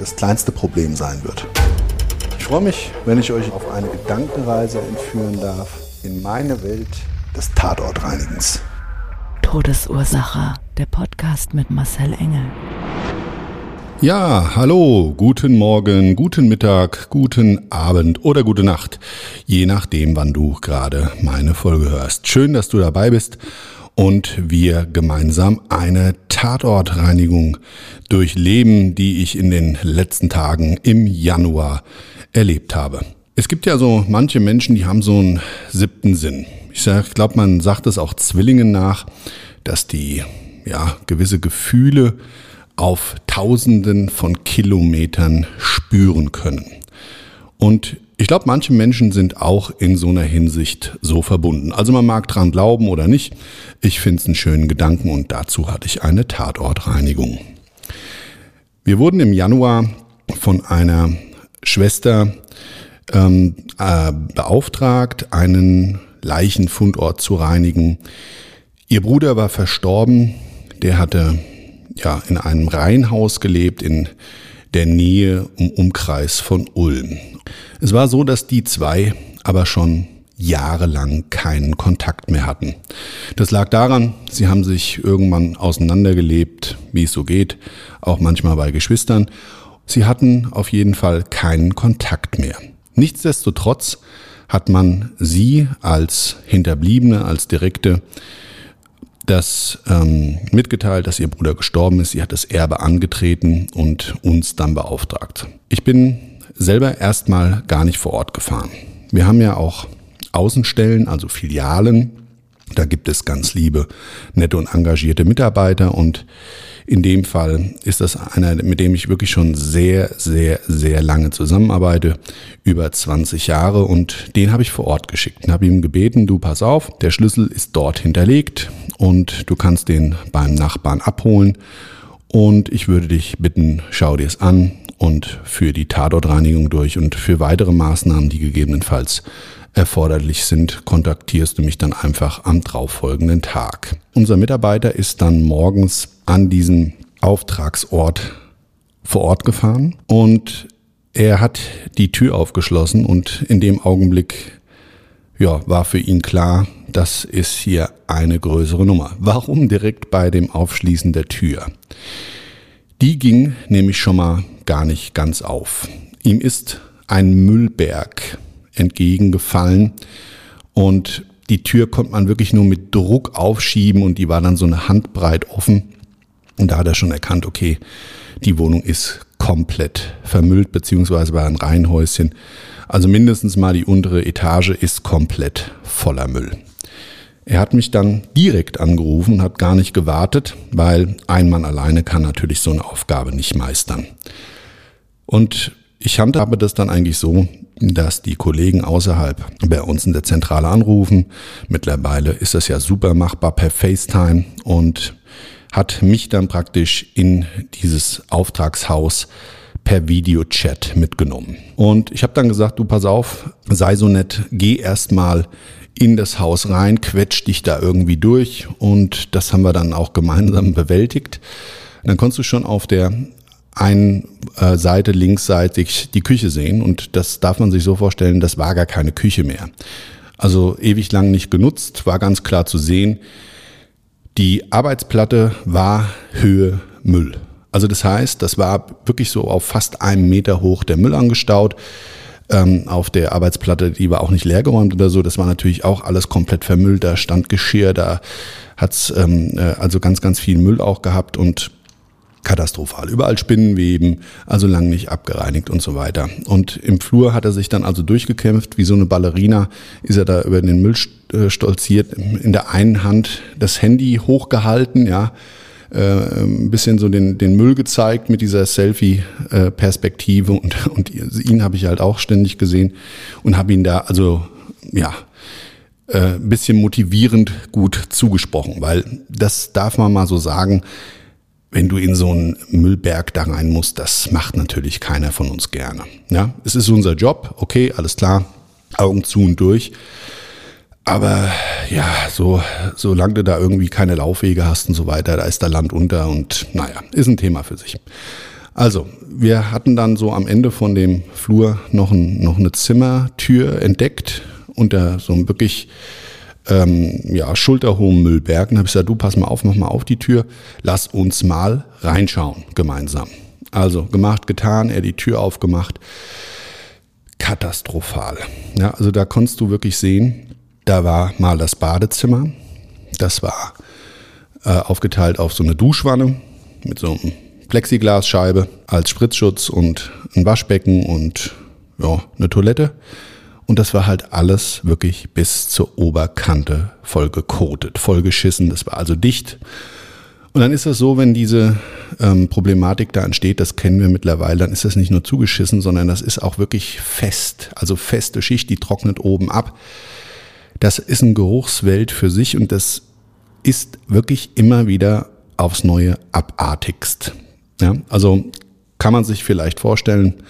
das kleinste Problem sein wird. Ich freue mich, wenn ich euch auf eine Gedankenreise entführen darf in meine Welt des Tatortreinigens. Todesursache. Der Podcast mit Marcel Engel. Ja, hallo, guten Morgen, guten Mittag, guten Abend oder gute Nacht, je nachdem, wann du gerade meine Folge hörst. Schön, dass du dabei bist und wir gemeinsam eine Tatortreinigung durchleben, die ich in den letzten Tagen im Januar erlebt habe. Es gibt ja so manche Menschen, die haben so einen siebten Sinn. Ich glaube, man sagt es auch Zwillingen nach, dass die ja gewisse Gefühle auf Tausenden von Kilometern spüren können. Und ich glaube, manche Menschen sind auch in so einer Hinsicht so verbunden. Also man mag dran glauben oder nicht. Ich finde es einen schönen Gedanken und dazu hatte ich eine Tatortreinigung. Wir wurden im Januar von einer Schwester ähm, äh, beauftragt, einen Leichenfundort zu reinigen. Ihr Bruder war verstorben. Der hatte ja, in einem Reihenhaus gelebt in der Nähe im Umkreis von Ulm. Es war so, dass die zwei aber schon jahrelang keinen Kontakt mehr hatten. Das lag daran, sie haben sich irgendwann auseinandergelebt, wie es so geht, auch manchmal bei Geschwistern. Sie hatten auf jeden Fall keinen Kontakt mehr. Nichtsdestotrotz hat man sie als Hinterbliebene, als Direkte das ähm, mitgeteilt, dass ihr Bruder gestorben ist. Sie hat das Erbe angetreten und uns dann beauftragt. Ich bin selber erstmal gar nicht vor Ort gefahren. Wir haben ja auch Außenstellen, also Filialen. Da gibt es ganz liebe, nette und engagierte Mitarbeiter und in dem Fall ist das einer, mit dem ich wirklich schon sehr, sehr, sehr lange zusammenarbeite, über 20 Jahre und den habe ich vor Ort geschickt und habe ihm gebeten, du pass auf, der Schlüssel ist dort hinterlegt und du kannst den beim Nachbarn abholen und ich würde dich bitten, schau dir es an und für die Tatortreinigung durch und für weitere Maßnahmen, die gegebenenfalls erforderlich sind, kontaktierst du mich dann einfach am darauffolgenden Tag. Unser Mitarbeiter ist dann morgens an diesen Auftragsort vor Ort gefahren und er hat die Tür aufgeschlossen und in dem Augenblick ja, war für ihn klar, das ist hier eine größere Nummer. Warum direkt bei dem Aufschließen der Tür? Die ging nämlich schon mal gar nicht ganz auf. Ihm ist ein Müllberg entgegengefallen und die Tür konnte man wirklich nur mit Druck aufschieben und die war dann so eine Handbreit offen. Und da hat er schon erkannt, okay, die Wohnung ist komplett vermüllt, beziehungsweise war ein Reihenhäuschen. Also mindestens mal die untere Etage ist komplett voller Müll. Er hat mich dann direkt angerufen und hat gar nicht gewartet, weil ein Mann alleine kann natürlich so eine Aufgabe nicht meistern. Und ich handhabe das dann eigentlich so, dass die Kollegen außerhalb bei uns in der Zentrale anrufen. Mittlerweile ist das ja super machbar per FaceTime und hat mich dann praktisch in dieses Auftragshaus per Videochat mitgenommen. Und ich habe dann gesagt, du pass auf, sei so nett, geh erstmal in das Haus rein, quetsch dich da irgendwie durch und das haben wir dann auch gemeinsam bewältigt. Dann konntest du schon auf der einen äh, Seite linksseitig die Küche sehen und das darf man sich so vorstellen, das war gar keine Küche mehr. Also ewig lang nicht genutzt, war ganz klar zu sehen. Die Arbeitsplatte war Höhe Müll. Also das heißt, das war wirklich so auf fast einem Meter hoch der Müll angestaut. Ähm, auf der Arbeitsplatte, die war auch nicht leergeräumt oder so. Das war natürlich auch alles komplett vermüllt. Da stand Geschirr, da hat's ähm, äh, also ganz, ganz viel Müll auch gehabt und katastrophal. Überall Spinnenweben, also lang nicht abgereinigt und so weiter. Und im Flur hat er sich dann also durchgekämpft, wie so eine Ballerina ist er da über den Müll äh, stolziert, in der einen Hand das Handy hochgehalten, ja, äh, ein bisschen so den, den Müll gezeigt mit dieser Selfie-Perspektive und, und ihn habe ich halt auch ständig gesehen und habe ihn da also ja äh, ein bisschen motivierend gut zugesprochen, weil das darf man mal so sagen, wenn du in so einen Müllberg da rein musst, das macht natürlich keiner von uns gerne. Ja, es ist unser Job, okay, alles klar, Augen zu und durch. Aber ja, so, solange du da irgendwie keine Laufwege hast und so weiter, da ist da Land unter und naja, ist ein Thema für sich. Also, wir hatten dann so am Ende von dem Flur noch, ein, noch eine Zimmertür entdeckt, unter so einem wirklich ähm, ja, schulterhohem Müllberg. Und habe ich gesagt, du pass mal auf, mach mal auf die Tür, lass uns mal reinschauen gemeinsam. Also gemacht, getan, er die Tür aufgemacht. Katastrophal. Ja, also da konntest du wirklich sehen, da war mal das Badezimmer. Das war äh, aufgeteilt auf so eine Duschwanne mit so einem Plexiglasscheibe als Spritzschutz und ein Waschbecken und ja, eine Toilette. Und das war halt alles wirklich bis zur Oberkante voll gekotet, voll geschissen. Das war also dicht. Und dann ist es so, wenn diese ähm, Problematik da entsteht, das kennen wir mittlerweile, dann ist das nicht nur zugeschissen, sondern das ist auch wirklich fest. Also feste Schicht, die trocknet oben ab. Das ist ein Geruchswelt für sich und das ist wirklich immer wieder aufs Neue abartigst. Ja, also kann man sich vielleicht vorstellen,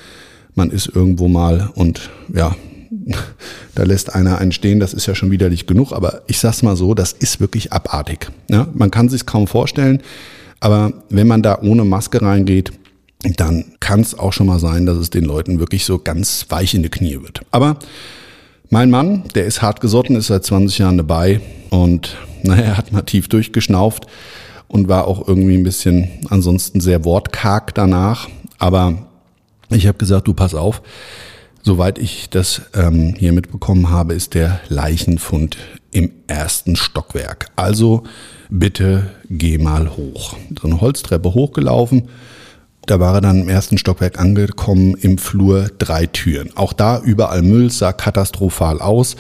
man ist irgendwo mal und ja, da lässt einer einen stehen, das ist ja schon widerlich genug, aber ich sag's mal so, das ist wirklich abartig. Ja, man kann sich kaum vorstellen, aber wenn man da ohne Maske reingeht, dann kann es auch schon mal sein, dass es den Leuten wirklich so ganz weich in die Knie wird. Aber mein Mann, der ist hart gesotten, ist seit 20 Jahren dabei und naja, er hat mal tief durchgeschnauft und war auch irgendwie ein bisschen ansonsten sehr wortkarg danach. Aber ich habe gesagt, du pass auf, soweit ich das ähm, hier mitbekommen habe, ist der Leichenfund im ersten Stockwerk. Also bitte geh mal hoch. So eine Holztreppe hochgelaufen da war er dann im ersten Stockwerk angekommen, im Flur drei Türen. Auch da überall Müll, sah katastrophal aus.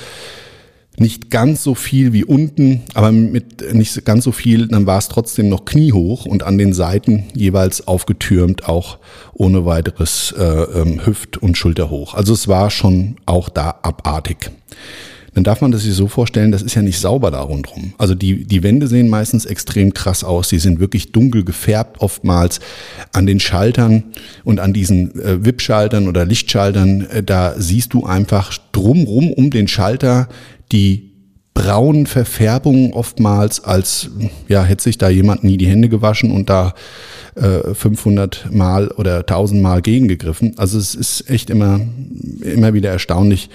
Nicht ganz so viel wie unten, aber mit nicht ganz so viel, dann war es trotzdem noch kniehoch und an den Seiten jeweils aufgetürmt, auch ohne weiteres äh, ähm, Hüft- und Schulterhoch. Also es war schon auch da abartig dann darf man das sich so vorstellen, das ist ja nicht sauber da rundherum. Also die, die Wände sehen meistens extrem krass aus. Die sind wirklich dunkel gefärbt oftmals an den Schaltern und an diesen äh, WIP-Schaltern oder Lichtschaltern. Äh, da siehst du einfach drumrum um den Schalter die braunen Verfärbungen oftmals, als ja, hätte sich da jemand nie die Hände gewaschen und da äh, 500 Mal oder 1000 Mal gegengegriffen. Also es ist echt immer, immer wieder erstaunlich,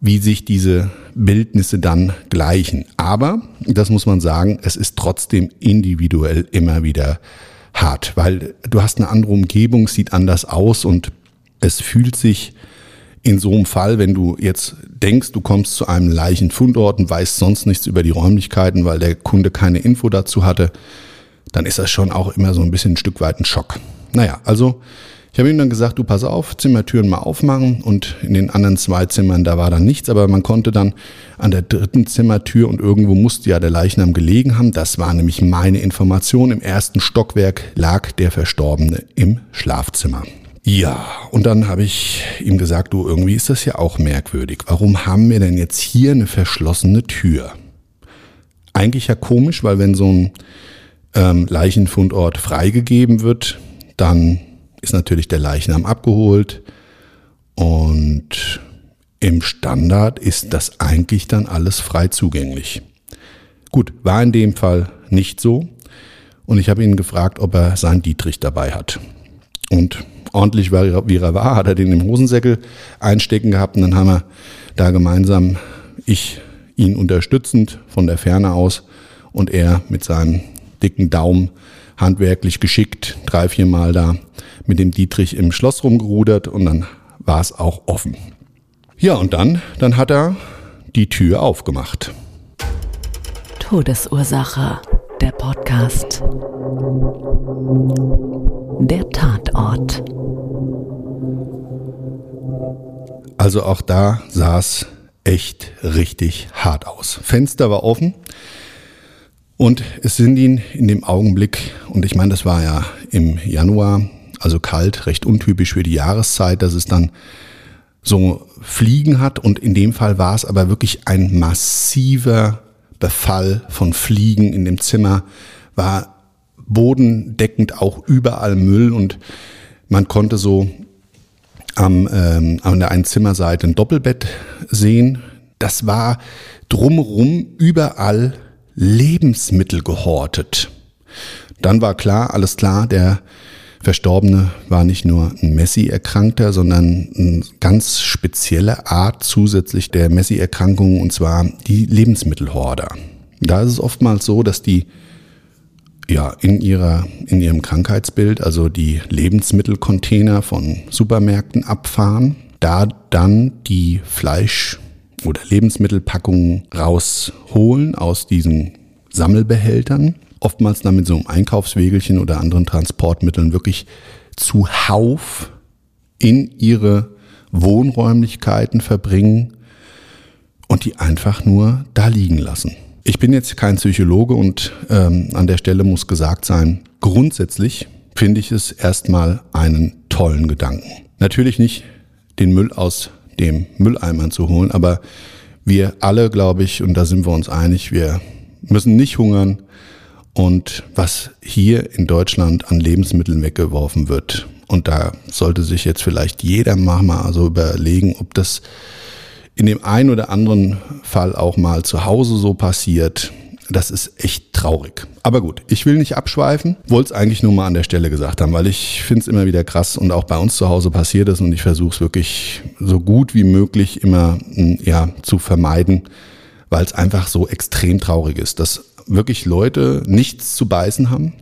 wie sich diese Bildnisse dann gleichen. Aber, das muss man sagen, es ist trotzdem individuell immer wieder hart, weil du hast eine andere Umgebung, sieht anders aus und es fühlt sich in so einem Fall, wenn du jetzt denkst, du kommst zu einem Leichenfundort und weißt sonst nichts über die Räumlichkeiten, weil der Kunde keine Info dazu hatte, dann ist das schon auch immer so ein bisschen ein Stück weit ein Schock. Naja, also ich habe ihm dann gesagt, du pass auf, Zimmertüren mal aufmachen und in den anderen zwei Zimmern, da war dann nichts, aber man konnte dann an der dritten Zimmertür und irgendwo musste ja der Leichnam gelegen haben. Das war nämlich meine Information. Im ersten Stockwerk lag der Verstorbene im Schlafzimmer. Ja, und dann habe ich ihm gesagt, du, irgendwie ist das ja auch merkwürdig. Warum haben wir denn jetzt hier eine verschlossene Tür? Eigentlich ja komisch, weil wenn so ein ähm, Leichenfundort freigegeben wird, dann ist natürlich der Leichnam abgeholt und im Standard ist das eigentlich dann alles frei zugänglich. Gut, war in dem Fall nicht so und ich habe ihn gefragt, ob er seinen Dietrich dabei hat. Und ordentlich wie er war, hat er den im Hosensäckel einstecken gehabt und dann haben wir da gemeinsam, ich ihn unterstützend von der Ferne aus und er mit seinem dicken Daumen handwerklich geschickt, drei, vier Mal da mit dem Dietrich im Schloss rumgerudert und dann war es auch offen. Ja, und dann, dann hat er die Tür aufgemacht. Todesursache, der Podcast. Der Tatort. Also auch da sah es echt richtig hart aus. Fenster war offen und es sind ihn in dem Augenblick, und ich meine, das war ja im Januar, also kalt, recht untypisch für die Jahreszeit, dass es dann so Fliegen hat und in dem Fall war es aber wirklich ein massiver Befall von Fliegen in dem Zimmer, war bodendeckend auch überall Müll und man konnte so am, ähm, an der einen Zimmerseite ein Doppelbett sehen. Das war drumherum überall Lebensmittel gehortet. Dann war klar, alles klar, der Verstorbene war nicht nur ein Messi-Erkrankter, sondern eine ganz spezielle Art zusätzlich der Messi-Erkrankung, und zwar die Lebensmittelhorder. Da ist es oftmals so, dass die ja, in, ihrer, in ihrem Krankheitsbild, also die Lebensmittelcontainer von Supermärkten abfahren, da dann die Fleisch- oder Lebensmittelpackungen rausholen aus diesen Sammelbehältern, oftmals dann mit so einem Einkaufswegelchen oder anderen Transportmitteln wirklich zuhauf in ihre Wohnräumlichkeiten verbringen und die einfach nur da liegen lassen. Ich bin jetzt kein Psychologe und ähm, an der Stelle muss gesagt sein, grundsätzlich finde ich es erstmal einen tollen Gedanken. Natürlich nicht den Müll aus dem Mülleimern zu holen, aber wir alle, glaube ich, und da sind wir uns einig, wir müssen nicht hungern. Und was hier in Deutschland an Lebensmitteln weggeworfen wird, und da sollte sich jetzt vielleicht jeder mal so überlegen, ob das in dem einen oder anderen Fall auch mal zu Hause so passiert. Das ist echt traurig. Aber gut, ich will nicht abschweifen, wollte es eigentlich nur mal an der Stelle gesagt haben, weil ich finde es immer wieder krass und auch bei uns zu Hause passiert ist und ich versuche es wirklich so gut wie möglich immer hm, ja, zu vermeiden, weil es einfach so extrem traurig ist, dass wirklich Leute nichts zu beißen haben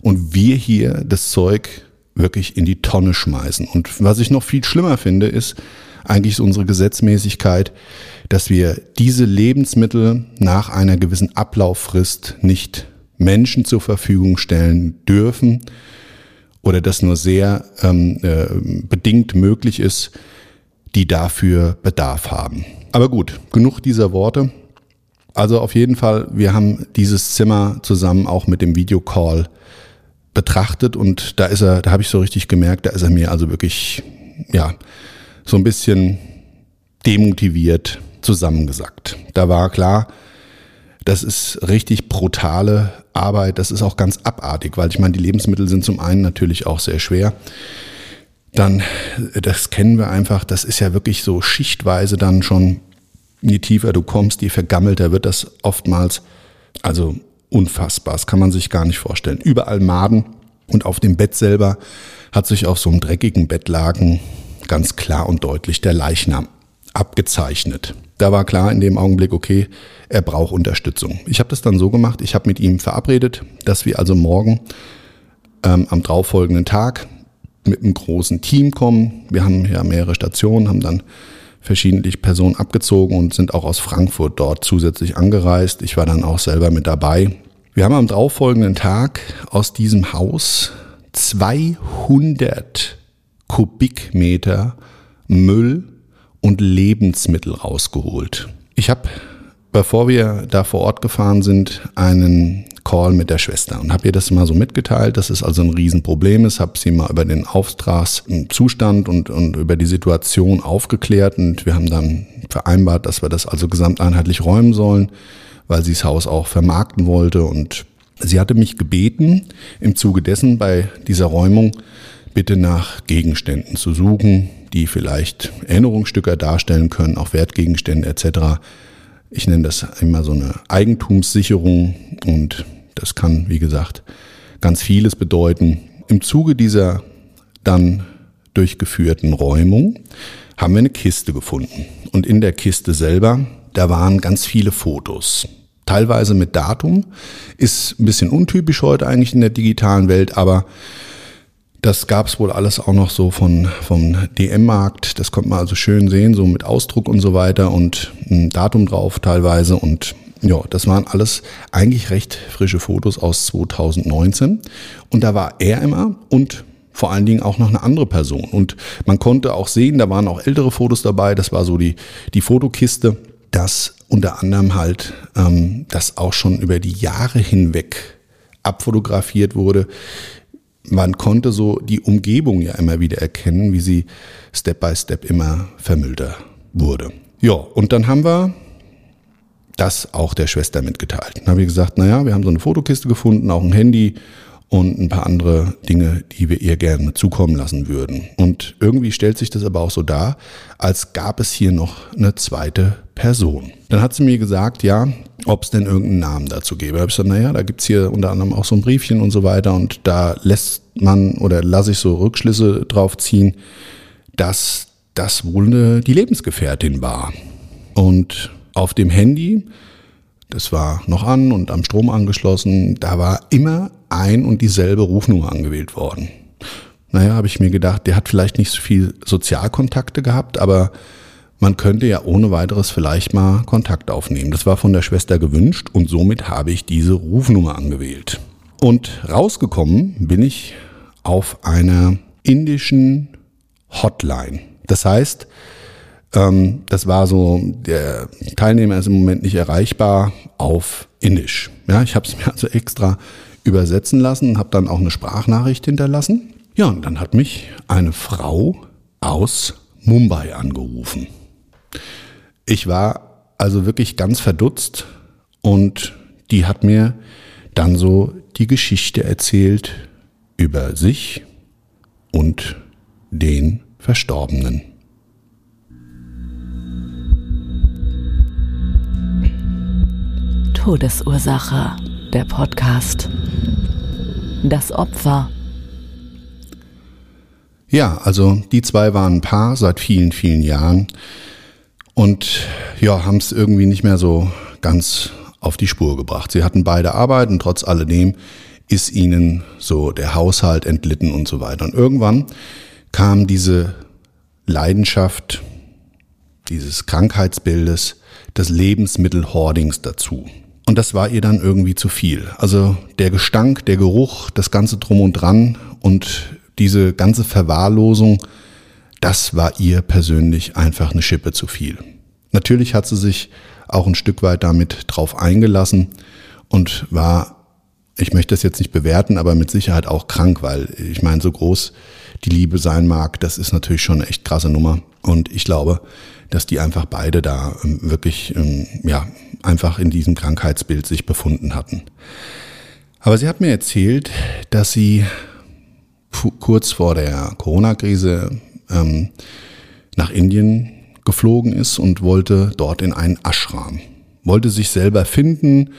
und wir hier das Zeug wirklich in die Tonne schmeißen. Und was ich noch viel schlimmer finde, ist, eigentlich so unsere Gesetzmäßigkeit, dass wir diese Lebensmittel nach einer gewissen Ablauffrist nicht Menschen zur Verfügung stellen dürfen oder das nur sehr ähm, äh, bedingt möglich ist, die dafür Bedarf haben. Aber gut, genug dieser Worte. Also auf jeden Fall, wir haben dieses Zimmer zusammen auch mit dem Videocall betrachtet und da ist er, da habe ich so richtig gemerkt, da ist er mir also wirklich, ja, so ein bisschen demotiviert zusammengesackt. Da war klar, das ist richtig brutale Arbeit, das ist auch ganz abartig, weil ich meine, die Lebensmittel sind zum einen natürlich auch sehr schwer. Dann, das kennen wir einfach, das ist ja wirklich so schichtweise dann schon, je tiefer du kommst, je vergammelter wird das oftmals. Also unfassbar, das kann man sich gar nicht vorstellen. Überall Maden und auf dem Bett selber hat sich auf so einem dreckigen Bettlaken ganz klar und deutlich der Leichnam abgezeichnet. Da war klar in dem Augenblick, okay, er braucht Unterstützung. Ich habe das dann so gemacht, ich habe mit ihm verabredet, dass wir also morgen ähm, am darauffolgenden Tag mit einem großen Team kommen. Wir haben ja mehrere Stationen, haben dann verschiedene Personen abgezogen und sind auch aus Frankfurt dort zusätzlich angereist. Ich war dann auch selber mit dabei. Wir haben am darauffolgenden Tag aus diesem Haus 200 Kubikmeter Müll und Lebensmittel rausgeholt. Ich habe, bevor wir da vor Ort gefahren sind, einen Call mit der Schwester und habe ihr das mal so mitgeteilt, dass es also ein Riesenproblem ist, habe sie mal über den Auftragszustand und, und über die Situation aufgeklärt und wir haben dann vereinbart, dass wir das also gesamteinheitlich räumen sollen, weil sie das Haus auch vermarkten wollte und sie hatte mich gebeten, im Zuge dessen bei dieser Räumung bitte nach Gegenständen zu suchen, die vielleicht Erinnerungsstücke darstellen können, auch Wertgegenstände etc. Ich nenne das immer so eine Eigentumssicherung und das kann, wie gesagt, ganz vieles bedeuten. Im Zuge dieser dann durchgeführten Räumung haben wir eine Kiste gefunden. Und in der Kiste selber, da waren ganz viele Fotos. teilweise mit Datum. Ist ein bisschen untypisch heute eigentlich in der digitalen Welt, aber das gab es wohl alles auch noch so von, vom DM-Markt. Das konnte man also schön sehen, so mit Ausdruck und so weiter und ein Datum drauf teilweise. Und ja, das waren alles eigentlich recht frische Fotos aus 2019. Und da war er immer und vor allen Dingen auch noch eine andere Person. Und man konnte auch sehen, da waren auch ältere Fotos dabei. Das war so die, die Fotokiste, dass unter anderem halt ähm, das auch schon über die Jahre hinweg abfotografiert wurde. Man konnte so die Umgebung ja immer wieder erkennen, wie sie Step by Step immer vermüllter wurde. Ja, und dann haben wir das auch der Schwester mitgeteilt. Dann habe ich gesagt, naja, wir haben so eine Fotokiste gefunden, auch ein Handy und ein paar andere Dinge, die wir ihr gerne zukommen lassen würden. Und irgendwie stellt sich das aber auch so dar, als gab es hier noch eine zweite Person. Dann hat sie mir gesagt, ja, ob es denn irgendeinen Namen dazu gäbe. Da habe ich gesagt, naja, da gibt's hier unter anderem auch so ein Briefchen und so weiter und da lässt man oder lasse ich so Rückschlüsse drauf ziehen, dass das wohl eine, die Lebensgefährtin war. Und auf dem Handy das war noch an und am Strom angeschlossen. Da war immer ein und dieselbe Rufnummer angewählt worden. Naja, habe ich mir gedacht, der hat vielleicht nicht so viel Sozialkontakte gehabt, aber man könnte ja ohne weiteres vielleicht mal Kontakt aufnehmen. Das war von der Schwester gewünscht und somit habe ich diese Rufnummer angewählt. Und rausgekommen bin ich auf einer indischen Hotline. Das heißt, ähm, das war so, der Teilnehmer ist im Moment nicht erreichbar auf Indisch. Ja, ich habe es mir also extra übersetzen lassen, habe dann auch eine Sprachnachricht hinterlassen. Ja, und dann hat mich eine Frau aus Mumbai angerufen. Ich war also wirklich ganz verdutzt und die hat mir dann so die Geschichte erzählt über sich und den Verstorbenen. Todesursache, der Podcast. Das Opfer. Ja, also die zwei waren ein Paar seit vielen, vielen Jahren und ja, haben es irgendwie nicht mehr so ganz auf die Spur gebracht. Sie hatten beide Arbeit und trotz alledem ist ihnen so der Haushalt entlitten und so weiter. Und irgendwann kam diese Leidenschaft dieses Krankheitsbildes des Lebensmittelhordings dazu. Und das war ihr dann irgendwie zu viel. Also der Gestank, der Geruch, das ganze drum und dran und diese ganze Verwahrlosung, das war ihr persönlich einfach eine Schippe zu viel. Natürlich hat sie sich auch ein Stück weit damit drauf eingelassen und war, ich möchte das jetzt nicht bewerten, aber mit Sicherheit auch krank, weil ich meine, so groß die Liebe sein mag, das ist natürlich schon eine echt krasse Nummer. Und ich glaube, dass die einfach beide da ähm, wirklich, ähm, ja, einfach in diesem Krankheitsbild sich befunden hatten. Aber sie hat mir erzählt, dass sie kurz vor der Corona-Krise ähm, nach Indien geflogen ist und wollte dort in einen Ashram. Wollte sich selber finden.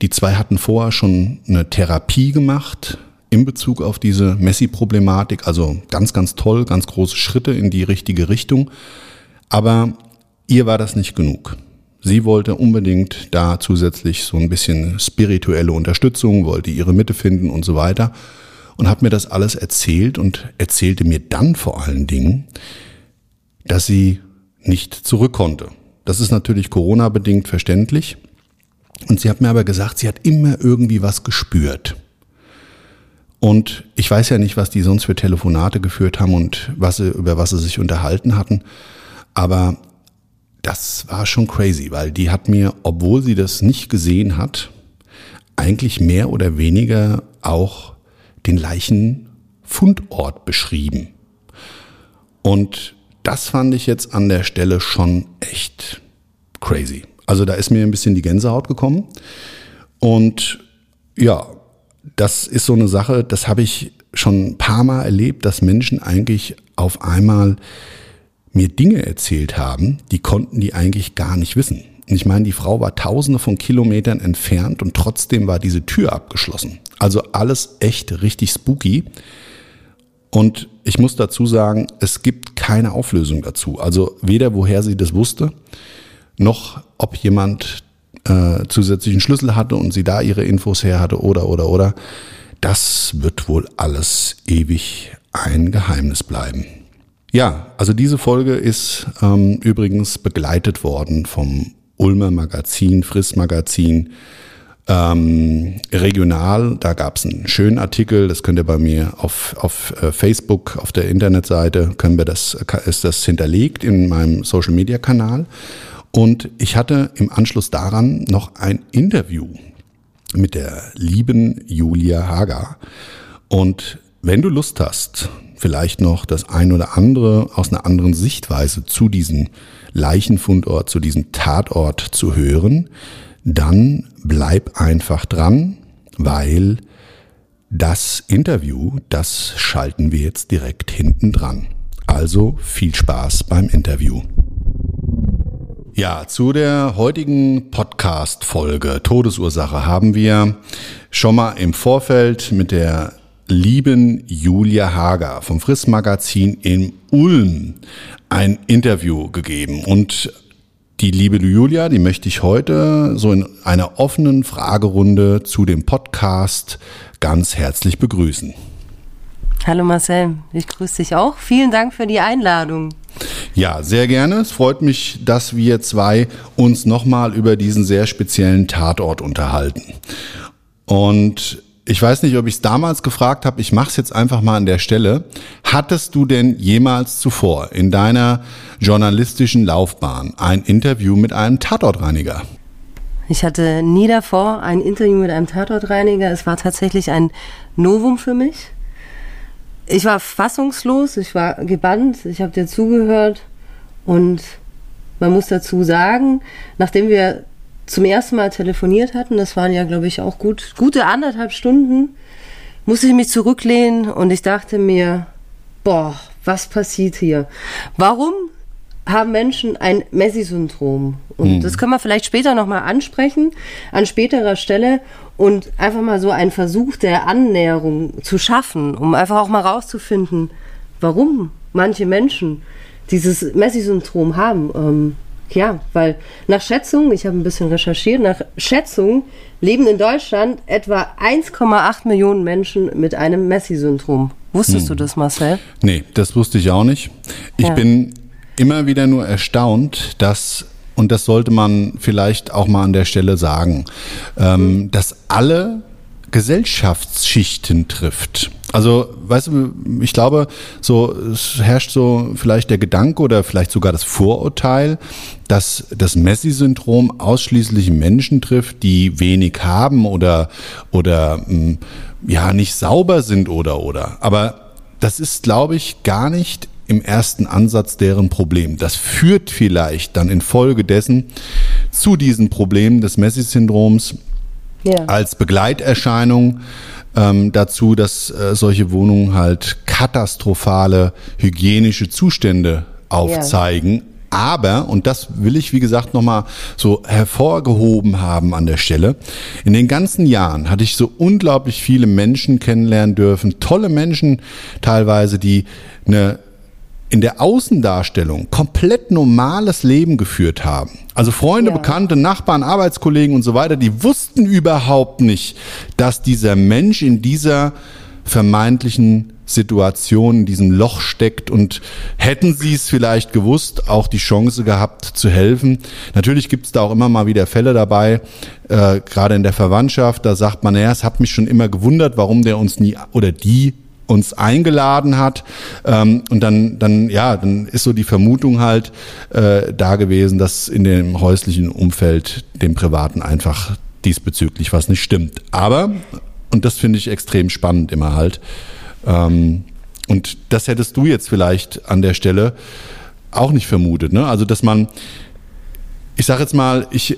Die zwei hatten vorher schon eine Therapie gemacht in Bezug auf diese Messi-Problematik. Also ganz, ganz toll, ganz große Schritte in die richtige Richtung. Aber ihr war das nicht genug. Sie wollte unbedingt da zusätzlich so ein bisschen spirituelle Unterstützung, wollte ihre Mitte finden und so weiter und hat mir das alles erzählt und erzählte mir dann vor allen Dingen, dass sie nicht zurück konnte. Das ist natürlich Corona bedingt verständlich. Und sie hat mir aber gesagt, sie hat immer irgendwie was gespürt. Und ich weiß ja nicht, was die sonst für Telefonate geführt haben und was sie, über was sie sich unterhalten hatten. Aber das war schon crazy, weil die hat mir, obwohl sie das nicht gesehen hat, eigentlich mehr oder weniger auch den Leichenfundort beschrieben. Und das fand ich jetzt an der Stelle schon echt crazy. Also da ist mir ein bisschen die Gänsehaut gekommen. Und ja, das ist so eine Sache, das habe ich schon ein paar Mal erlebt, dass Menschen eigentlich auf einmal mir Dinge erzählt haben, die konnten die eigentlich gar nicht wissen. Ich meine, die Frau war tausende von Kilometern entfernt und trotzdem war diese Tür abgeschlossen. Also alles echt richtig spooky. Und ich muss dazu sagen, es gibt keine Auflösung dazu. Also weder woher sie das wusste, noch ob jemand äh, zusätzlichen Schlüssel hatte und sie da ihre Infos her hatte oder oder oder. Das wird wohl alles ewig ein Geheimnis bleiben. Ja, also diese Folge ist ähm, übrigens begleitet worden vom Ulmer Magazin, Friss Magazin. Ähm, regional, da gab es einen schönen Artikel, das könnt ihr bei mir auf, auf äh, Facebook, auf der Internetseite, können wir das, ist das hinterlegt in meinem Social Media Kanal. Und ich hatte im Anschluss daran noch ein Interview mit der lieben Julia Hager. Und wenn du Lust hast, vielleicht noch das ein oder andere aus einer anderen Sichtweise zu diesem Leichenfundort, zu diesem Tatort zu hören, dann bleib einfach dran, weil das Interview, das schalten wir jetzt direkt hinten dran. Also viel Spaß beim Interview. Ja, zu der heutigen Podcast-Folge Todesursache haben wir schon mal im Vorfeld mit der lieben Julia Hager vom Friss Magazin in Ulm ein Interview gegeben und die liebe Julia, die möchte ich heute so in einer offenen Fragerunde zu dem Podcast ganz herzlich begrüßen. Hallo Marcel, ich grüße dich auch. Vielen Dank für die Einladung. Ja, sehr gerne. Es freut mich, dass wir zwei uns nochmal über diesen sehr speziellen Tatort unterhalten. Und ich weiß nicht, ob ich es damals gefragt habe, ich mache es jetzt einfach mal an der Stelle. Hattest du denn jemals zuvor in deiner journalistischen Laufbahn ein Interview mit einem Tatortreiniger? Ich hatte nie davor ein Interview mit einem Tatortreiniger. Es war tatsächlich ein Novum für mich. Ich war fassungslos, ich war gebannt, ich habe dir zugehört und man muss dazu sagen, nachdem wir zum ersten Mal telefoniert hatten, das waren ja, glaube ich, auch gut, gute anderthalb Stunden, musste ich mich zurücklehnen und ich dachte mir, boah, was passiert hier? Warum haben Menschen ein Messi-Syndrom? Und mhm. das können wir vielleicht später nochmal ansprechen, an späterer Stelle und einfach mal so einen Versuch der Annäherung zu schaffen, um einfach auch mal rauszufinden, warum manche Menschen dieses Messi-Syndrom haben. Ähm, ja, weil nach Schätzung, ich habe ein bisschen recherchiert, nach Schätzung leben in Deutschland etwa 1,8 Millionen Menschen mit einem Messi-Syndrom. Wusstest hm. du das, Marcel? Nee, das wusste ich auch nicht. Ich ja. bin immer wieder nur erstaunt, dass, und das sollte man vielleicht auch mal an der Stelle sagen, ähm, hm. dass alle Gesellschaftsschichten trifft. Also, weißt du, ich glaube, so es herrscht so vielleicht der Gedanke oder vielleicht sogar das Vorurteil, dass das Messi-Syndrom ausschließlich Menschen trifft, die wenig haben oder oder hm, ja nicht sauber sind oder oder. Aber das ist, glaube ich, gar nicht im ersten Ansatz deren Problem. Das führt vielleicht dann infolgedessen zu diesen Problemen des Messi-Syndroms ja. als Begleiterscheinung ähm, dazu, dass äh, solche Wohnungen halt katastrophale hygienische Zustände aufzeigen. Ja. Aber, und das will ich, wie gesagt, nochmal so hervorgehoben haben an der Stelle, in den ganzen Jahren hatte ich so unglaublich viele Menschen kennenlernen dürfen, tolle Menschen teilweise, die eine in der Außendarstellung komplett normales Leben geführt haben. Also Freunde, ja. Bekannte, Nachbarn, Arbeitskollegen und so weiter, die wussten überhaupt nicht, dass dieser Mensch in dieser vermeintlichen Situation, in diesem Loch steckt und hätten sie es vielleicht gewusst, auch die Chance gehabt zu helfen. Natürlich gibt es da auch immer mal wieder Fälle dabei, äh, gerade in der Verwandtschaft, da sagt man, naja, es hat mich schon immer gewundert, warum der uns nie oder die uns eingeladen hat. Ähm, und dann, dann, ja, dann ist so die Vermutung halt äh, da gewesen, dass in dem häuslichen Umfeld, dem privaten einfach diesbezüglich was nicht stimmt. Aber, und das finde ich extrem spannend immer halt, ähm, und das hättest du jetzt vielleicht an der Stelle auch nicht vermutet, ne? Also, dass man, ich sage jetzt mal, ich äh,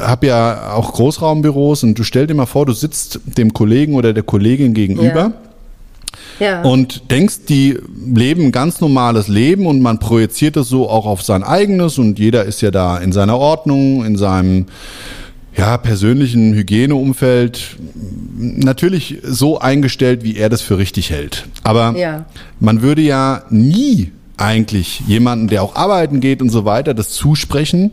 habe ja auch Großraumbüros und du stell dir mal vor, du sitzt dem Kollegen oder der Kollegin gegenüber. Ja ja. und denkst, die leben ein ganz normales Leben und man projiziert es so auch auf sein eigenes und jeder ist ja da in seiner Ordnung, in seinem ja, persönlichen Hygieneumfeld natürlich so eingestellt, wie er das für richtig hält. Aber ja. man würde ja nie eigentlich jemanden, der auch arbeiten geht und so weiter, das zusprechen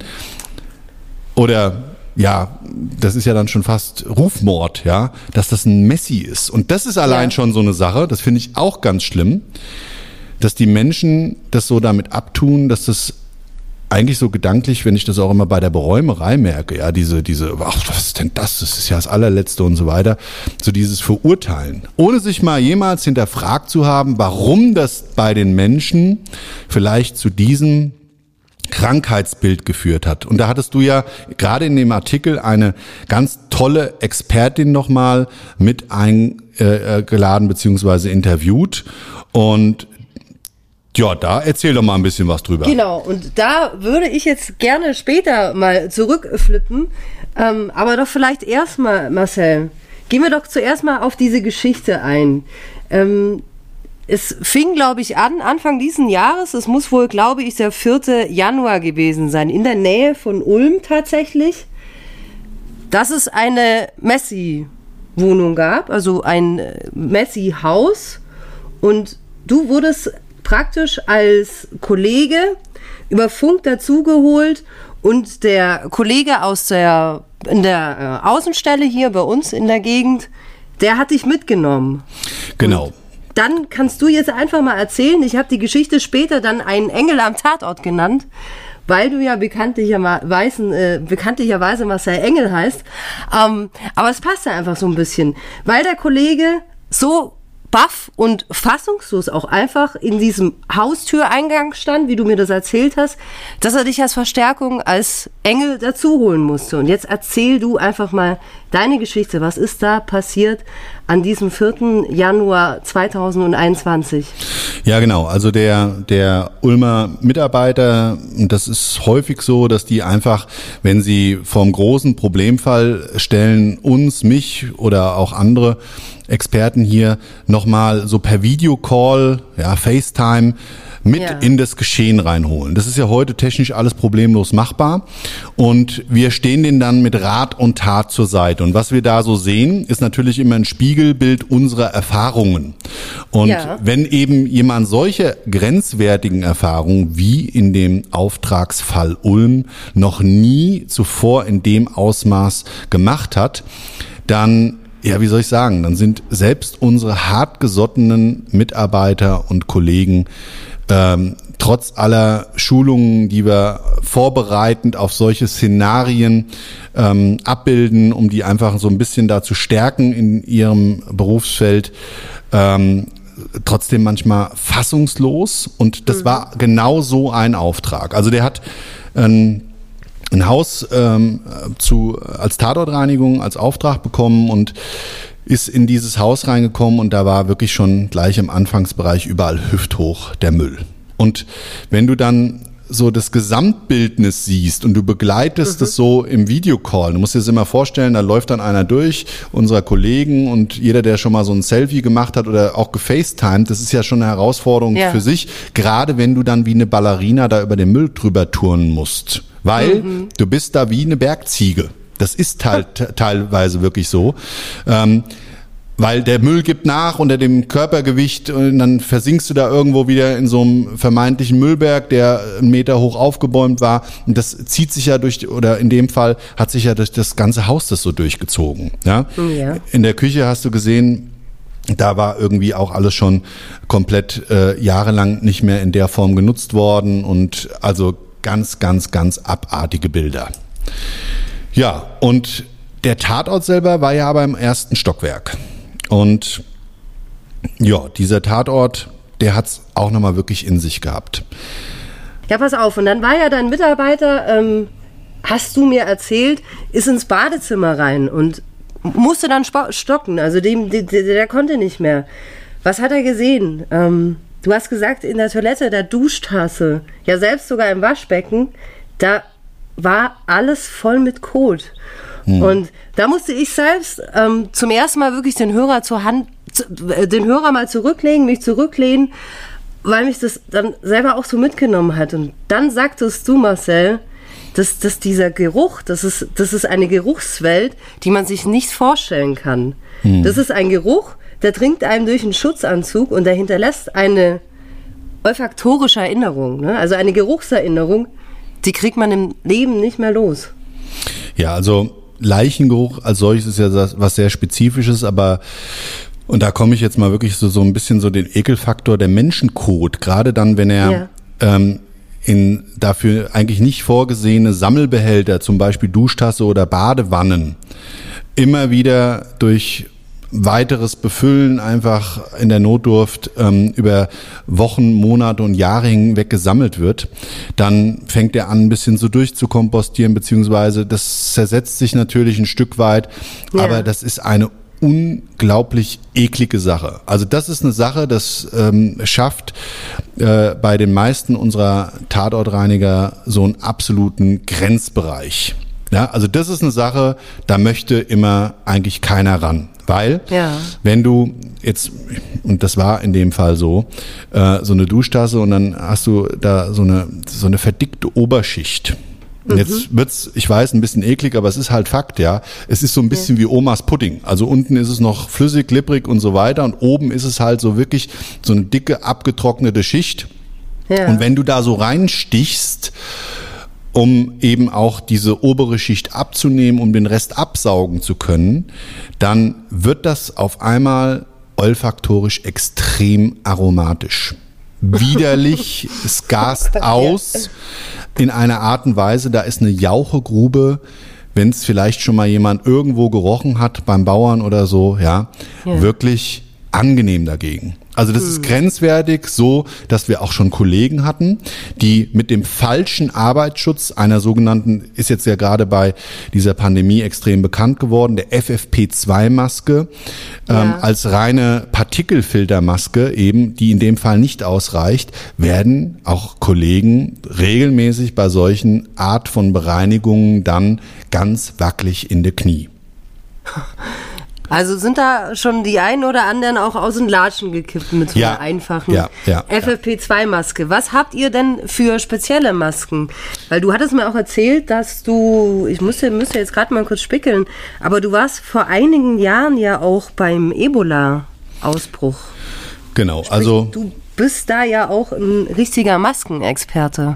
oder ja, das ist ja dann schon fast Rufmord, ja, dass das ein Messi ist. Und das ist allein Ja. schon so eine Sache, das finde ich auch ganz schlimm, dass die Menschen das so damit abtun, dass das eigentlich so gedanklich, wenn ich das auch immer bei der Beräumerei merke, ja, diese, diese, ach, was ist denn das? Das ist ja das allerletzte und so weiter. So dieses Verurteilen. Ohne sich mal jemals hinterfragt zu haben, warum das bei den Menschen vielleicht zu diesem Krankheitsbild geführt hat. Und da hattest du ja gerade in dem Artikel eine ganz tolle Expertin nochmal mit eingeladen beziehungsweise interviewt. Und ja, da erzähl doch mal ein bisschen was drüber. Genau, und da würde ich jetzt gerne später mal zurückflippen. Ähm, aber doch vielleicht erstmal, Marcel, gehen wir doch zuerst mal auf diese Geschichte ein. Ähm, es fing, glaube ich, an, Anfang diesen Jahres. Es muss wohl, glaube ich, der 4. Januar gewesen sein, in der Nähe von Ulm tatsächlich, dass es eine Messi-Wohnung gab, also ein äh, Messi-Haus. Und du wurdest praktisch als Kollege über Funk dazugeholt und der Kollege aus der, in der äh, Außenstelle hier bei uns in der Gegend, der hat dich mitgenommen. Genau. Dann kannst du jetzt einfach mal erzählen. Ich habe die Geschichte später dann einen Engel am Tatort genannt, weil du ja bekanntlicherweise, äh, bekanntlicherweise Marcel Engel heißt. Ähm, aber es passt ja einfach so ein bisschen, weil der Kollege so baff und fassungslos auch einfach in diesem Haustüreingang stand, wie du mir das erzählt hast, dass er dich als Verstärkung als Engel dazu holen musste. Und jetzt erzähl du einfach mal deine Geschichte. Was ist da passiert an diesem 4. Januar 2021? Ja, genau. Also der, der Ulmer Mitarbeiter, das ist häufig so, dass die einfach, wenn sie vorm großen Problemfall stellen, uns, mich oder auch andere Experten hier nochmal so per Videocall, ja, FaceTime, mit Ja. in das Geschehen reinholen. Das ist ja heute technisch alles problemlos machbar und wir stehen denen dann mit Rat und Tat zur Seite. Und was wir da so sehen, ist natürlich immer ein Spiegelbild unserer Erfahrungen. Und Ja. wenn eben jemand solche grenzwertigen Erfahrungen wie in dem Auftragsfall Ulm noch nie zuvor in dem Ausmaß gemacht hat, dann ja, wie soll ich sagen, dann sind selbst unsere hartgesottenen Mitarbeiter und Kollegen ähm, trotz aller Schulungen, die wir vorbereitend auf solche Szenarien ähm, abbilden, um die einfach so ein bisschen da zu stärken in ihrem Berufsfeld, ähm, trotzdem manchmal fassungslos. Und das war genau so ein Auftrag. Also der hat ähm, ein Haus ähm, zu, als Tatortreinigung als Auftrag bekommen und ist in dieses Haus reingekommen und da war wirklich schon gleich im Anfangsbereich überall hüfthoch der Müll. Und wenn du dann so das Gesamtbildnis siehst und du begleitest es so im Videocall, du musst dir das immer vorstellen, da läuft dann einer durch, unserer Kollegen und jeder, der schon mal so ein Selfie gemacht hat oder auch gefacetimed, das ist ja schon eine Herausforderung Ja. für sich, gerade wenn du dann wie eine Ballerina da über den Müll drüber turnen musst. Weil du bist da wie eine Bergziege. Das ist halt teilweise wirklich so. Ähm, weil der Müll gibt nach unter dem Körpergewicht und dann versinkst du da irgendwo wieder in so einem vermeintlichen Müllberg, der einen Meter hoch aufgebäumt war. Und das zieht sich ja durch, oder in dem Fall hat sich ja durch das ganze Haus das so durchgezogen. Ja? Ja. In der Küche hast du gesehen, da war irgendwie auch alles schon komplett äh, jahrelang nicht mehr in der Form genutzt worden und also ganz, ganz, ganz abartige Bilder. Ja, und der Tatort selber war ja aber im ersten Stockwerk. Und ja, dieser Tatort, der hat's auch nochmal wirklich in sich gehabt. Ja, pass auf. Und dann war ja dein Mitarbeiter, ähm, hast du mir erzählt, ist ins Badezimmer rein und musste dann stocken. Also dem, der, der, der konnte nicht mehr. Was hat er gesehen? Ähm, du hast gesagt, in der Toilette, der Duschtasse, ja selbst sogar im Waschbecken, da war alles voll mit Kot. Und da musste ich selbst ähm, zum ersten Mal wirklich den Hörer zur Hand, zu, äh, den Hörer mal zurücklegen, mich zurücklehnen, weil mich das dann selber auch so mitgenommen hat. Und dann sagtest du, Marcel, dass, dass dieser Geruch, das ist, das ist eine Geruchswelt, die man sich nicht vorstellen kann. Das ist ein Geruch, der dringt einem durch einen Schutzanzug und der hinterlässt eine olfaktorische Erinnerung, ne? also eine Geruchserinnerung, die kriegt man im Leben nicht mehr los. Ja, also Leichengeruch als solches ist ja was sehr Spezifisches, aber und da komme ich jetzt mal wirklich so, so ein bisschen so den Ekelfaktor der Menschenkot, gerade dann, wenn er ja. ähm, in dafür eigentlich nicht vorgesehene Sammelbehälter, zum Beispiel Duschtasse oder Badewannen, immer wieder durch weiteres Befüllen einfach in der Notdurft ähm, über Wochen, Monate und Jahre hinweg gesammelt wird, dann fängt er an, ein bisschen so durchzukompostieren, beziehungsweise das zersetzt sich natürlich ein Stück weit, ja. aber das ist eine unglaublich eklige Sache. Also das ist eine Sache, das ähm, schafft äh, bei den meisten unserer Tatortreiniger so einen absoluten Grenzbereich. Ja, also das ist eine Sache, da möchte immer eigentlich keiner ran. Weil, ja. wenn du jetzt, und das war in dem Fall so, äh, so eine Duschtasse und dann hast du da so eine, so eine verdickte Oberschicht. Mhm. Jetzt wird's, ich weiß, ein bisschen eklig, aber es ist halt Fakt, ja. Es ist so ein bisschen ja. wie Omas Pudding. Also unten ist es noch flüssig, klipprig und so weiter und oben ist es halt so wirklich so eine dicke, abgetrocknete Schicht. Ja. Und wenn du da so reinstichst, um eben auch diese obere Schicht abzunehmen, um den Rest absaugen zu können, dann wird das auf einmal olfaktorisch extrem aromatisch. Widerlich, es gast aus in einer Art und Weise, da ist eine Jauchegrube, wenn es vielleicht schon mal jemand irgendwo gerochen hat beim Bauern oder so, ja, ja. wirklich angenehm dagegen. Also das ist hm. grenzwertig so, dass wir auch schon Kollegen hatten, die mit dem falschen Arbeitsschutz einer sogenannten, ist jetzt ja gerade bei dieser Pandemie extrem bekannt geworden, der FFP2-Maske, ähm, ja. ähm, als reine Partikelfiltermaske eben, die in dem Fall nicht ausreicht, werden auch Kollegen regelmäßig bei solchen Art von Bereinigungen dann ganz wackelig in der Knie. Also sind da schon die einen oder anderen auch aus den Latschen gekippt mit so einer ja, einfachen ja, ja, FFP2-Maske. Was habt ihr denn für spezielle Masken? Weil du hattest mir auch erzählt, dass du, ich musste, müsste jetzt gerade mal kurz spickeln, aber du warst vor einigen Jahren ja auch beim Ebola-Ausbruch. Genau, Sprich, also. Du bist da ja auch ein richtiger Maskenexperte.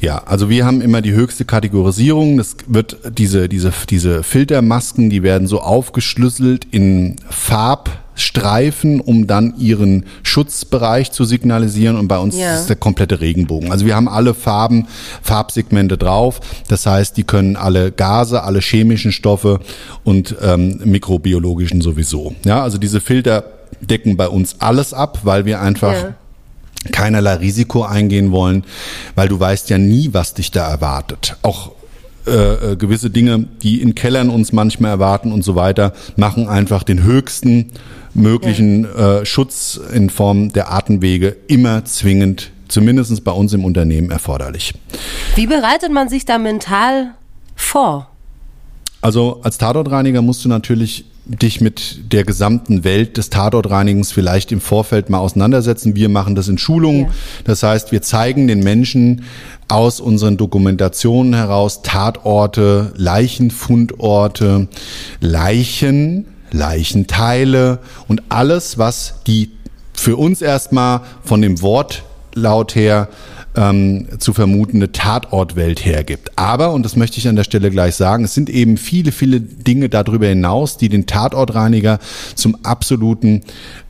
Ja, also wir haben immer die höchste Kategorisierung. Das wird diese, diese, diese Filtermasken, die werden so aufgeschlüsselt in Farbstreifen, um dann ihren Schutzbereich zu signalisieren. Und bei uns ja. ist der komplette Regenbogen. Also wir haben alle Farben, Farbsegmente drauf. Das heißt, die können alle Gase, alle chemischen Stoffe und ähm, mikrobiologischen sowieso. Ja, also diese Filter decken bei uns alles ab, weil wir einfach ja keinerlei Risiko eingehen wollen, weil du weißt ja nie, was dich da erwartet. Auch äh, äh, gewisse Dinge, die in Kellern uns manchmal erwarten und so weiter, machen einfach den höchsten möglichen ja. äh, Schutz in Form der Atemwege immer zwingend, zumindest bei uns im Unternehmen, erforderlich. Wie bereitet man sich da mental vor? Also als Tatortreiniger musst du natürlich dich mit der gesamten Welt des Tatortreinigens vielleicht im Vorfeld mal auseinandersetzen. Wir machen das in Schulungen. Ja. Das heißt, wir zeigen den Menschen aus unseren Dokumentationen heraus Tatorte, Leichenfundorte, Leichen, Leichenteile und alles, was die für uns erstmal von dem Wortlaut her ähm, zu vermutende Tatortwelt hergibt. Aber, und das möchte ich an der Stelle gleich sagen, es sind eben viele, viele Dinge darüber hinaus, die den Tatortreiniger zum absoluten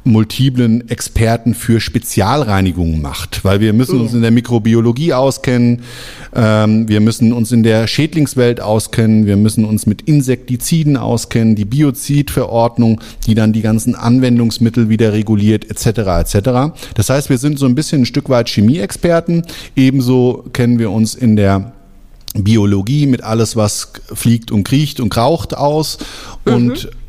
multiplen Experten für Spezialreinigungen macht, weil wir müssen uns in der Mikrobiologie auskennen, ähm, wir müssen uns in der Schädlingswelt auskennen, wir müssen uns mit Insektiziden auskennen, die Biozidverordnung, die dann die ganzen Anwendungsmittel wieder reguliert, etc. etc. Das heißt, wir sind so ein bisschen ein Stück weit Chemieexperten, ebenso kennen wir uns in der Biologie mit alles, was fliegt und kriecht und kraucht aus und mhm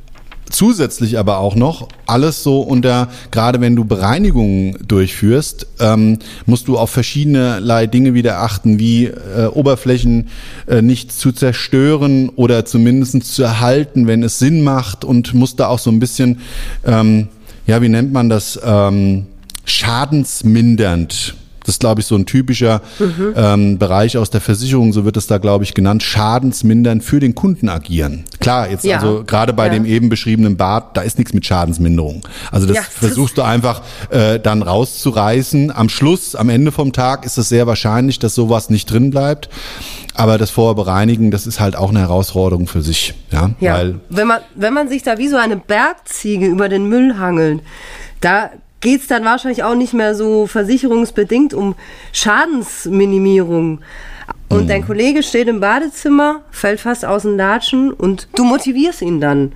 zusätzlich aber auch noch alles so unter, gerade wenn du Bereinigungen durchführst, ähm, musst du auf verschiedene Dinge wieder achten, wie äh, Oberflächen äh, nicht zu zerstören oder zumindest zu erhalten, wenn es Sinn macht und musst da auch so ein bisschen, ähm, ja, wie nennt man das, ähm, schadensmindernd Das ist, glaube ich, so ein typischer Mhm. ähm, Bereich aus der Versicherung, so wird es da, glaube ich, genannt, schadensmindernd für den Kunden agieren. Klar, jetzt Ja. also gerade bei Ja. dem eben beschriebenen Bad, da ist nichts mit Schadensminderung. Also das Ja, versuchst du einfach äh, dann rauszureißen. Am Schluss, am Ende vom Tag ist es sehr wahrscheinlich, dass sowas nicht drin bleibt. Aber das Vorbereinigen, das ist halt auch eine Herausforderung für sich. Ja, Ja, weil wenn man, wenn man sich da wie so eine Bergziege über den Müll hangelt, da geht's dann wahrscheinlich auch nicht mehr so versicherungsbedingt um Schadensminimierung. Und dein Kollege steht im Badezimmer, fällt fast aus den Latschen und du motivierst ihn dann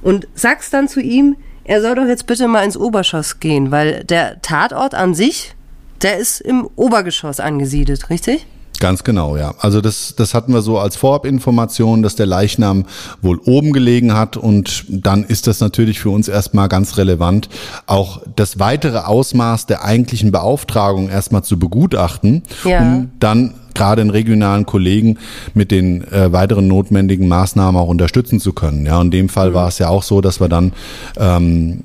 und sagst dann zu ihm, er soll doch jetzt bitte mal ins Obergeschoss gehen, weil der Tatort an sich, der ist im Obergeschoss angesiedelt, richtig? Ganz genau, ja. Also das, das hatten wir so als Vorabinformation, dass der Leichnam wohl oben gelegen hat und dann ist das natürlich für uns erstmal ganz relevant, auch das weitere Ausmaß der eigentlichen Beauftragung erstmal zu begutachten, Ja. um dann gerade den regionalen Kollegen mit den äh, weiteren notwendigen Maßnahmen auch unterstützen zu können. Ja, in dem Fall war es ja auch so, dass wir dann ähm,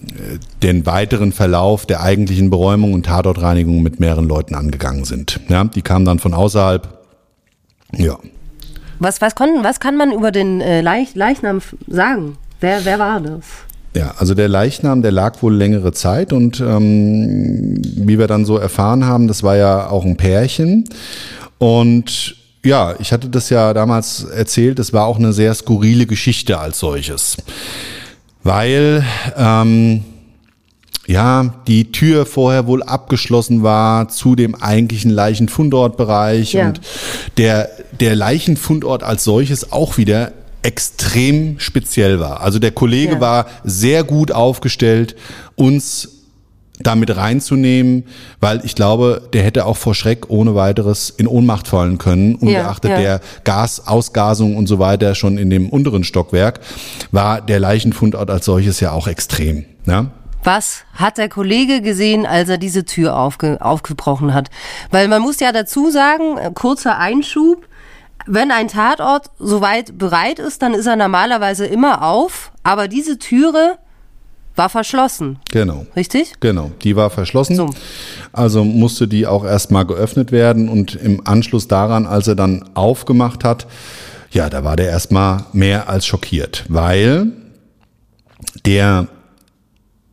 den weiteren Verlauf der eigentlichen Beräumung und Tatortreinigung mit mehreren Leuten angegangen sind. Ja, die kamen dann von außerhalb. Ja. Was, was, kon, was kann man über den äh, Leich, Leichnam sagen? Wer, wer war das? Ja, also der Leichnam, der lag wohl längere Zeit und ähm, wie wir dann so erfahren haben, das war ja auch ein Pärchen und ja, ich hatte das ja damals erzählt, das war auch eine sehr skurrile Geschichte als solches, weil ähm, ja, die Tür vorher wohl abgeschlossen war zu dem eigentlichen Leichenfundortbereich Ja. und der, der Leichenfundort als solches auch wieder extrem speziell war. Also der Kollege Ja. war sehr gut aufgestellt, uns damit reinzunehmen, weil ich glaube, der hätte auch vor Schreck ohne weiteres in Ohnmacht fallen können, ungeachtet ja. der Gasausgasung und so weiter schon in dem unteren Stockwerk, war der Leichenfundort als solches ja auch extrem. Ja? Was hat der Kollege gesehen, als er diese Tür aufge, aufgebrochen hat? Weil man muss ja dazu sagen, äh, kurzer Einschub, wenn ein Tatort soweit bereit ist, dann ist er normalerweise immer auf, aber diese Türe war verschlossen, Genau. richtig? Genau, die war verschlossen. So. Also musste die auch erstmal geöffnet werden und im Anschluss daran, als er dann aufgemacht hat, ja, da war der erstmal mehr als schockiert, weil der,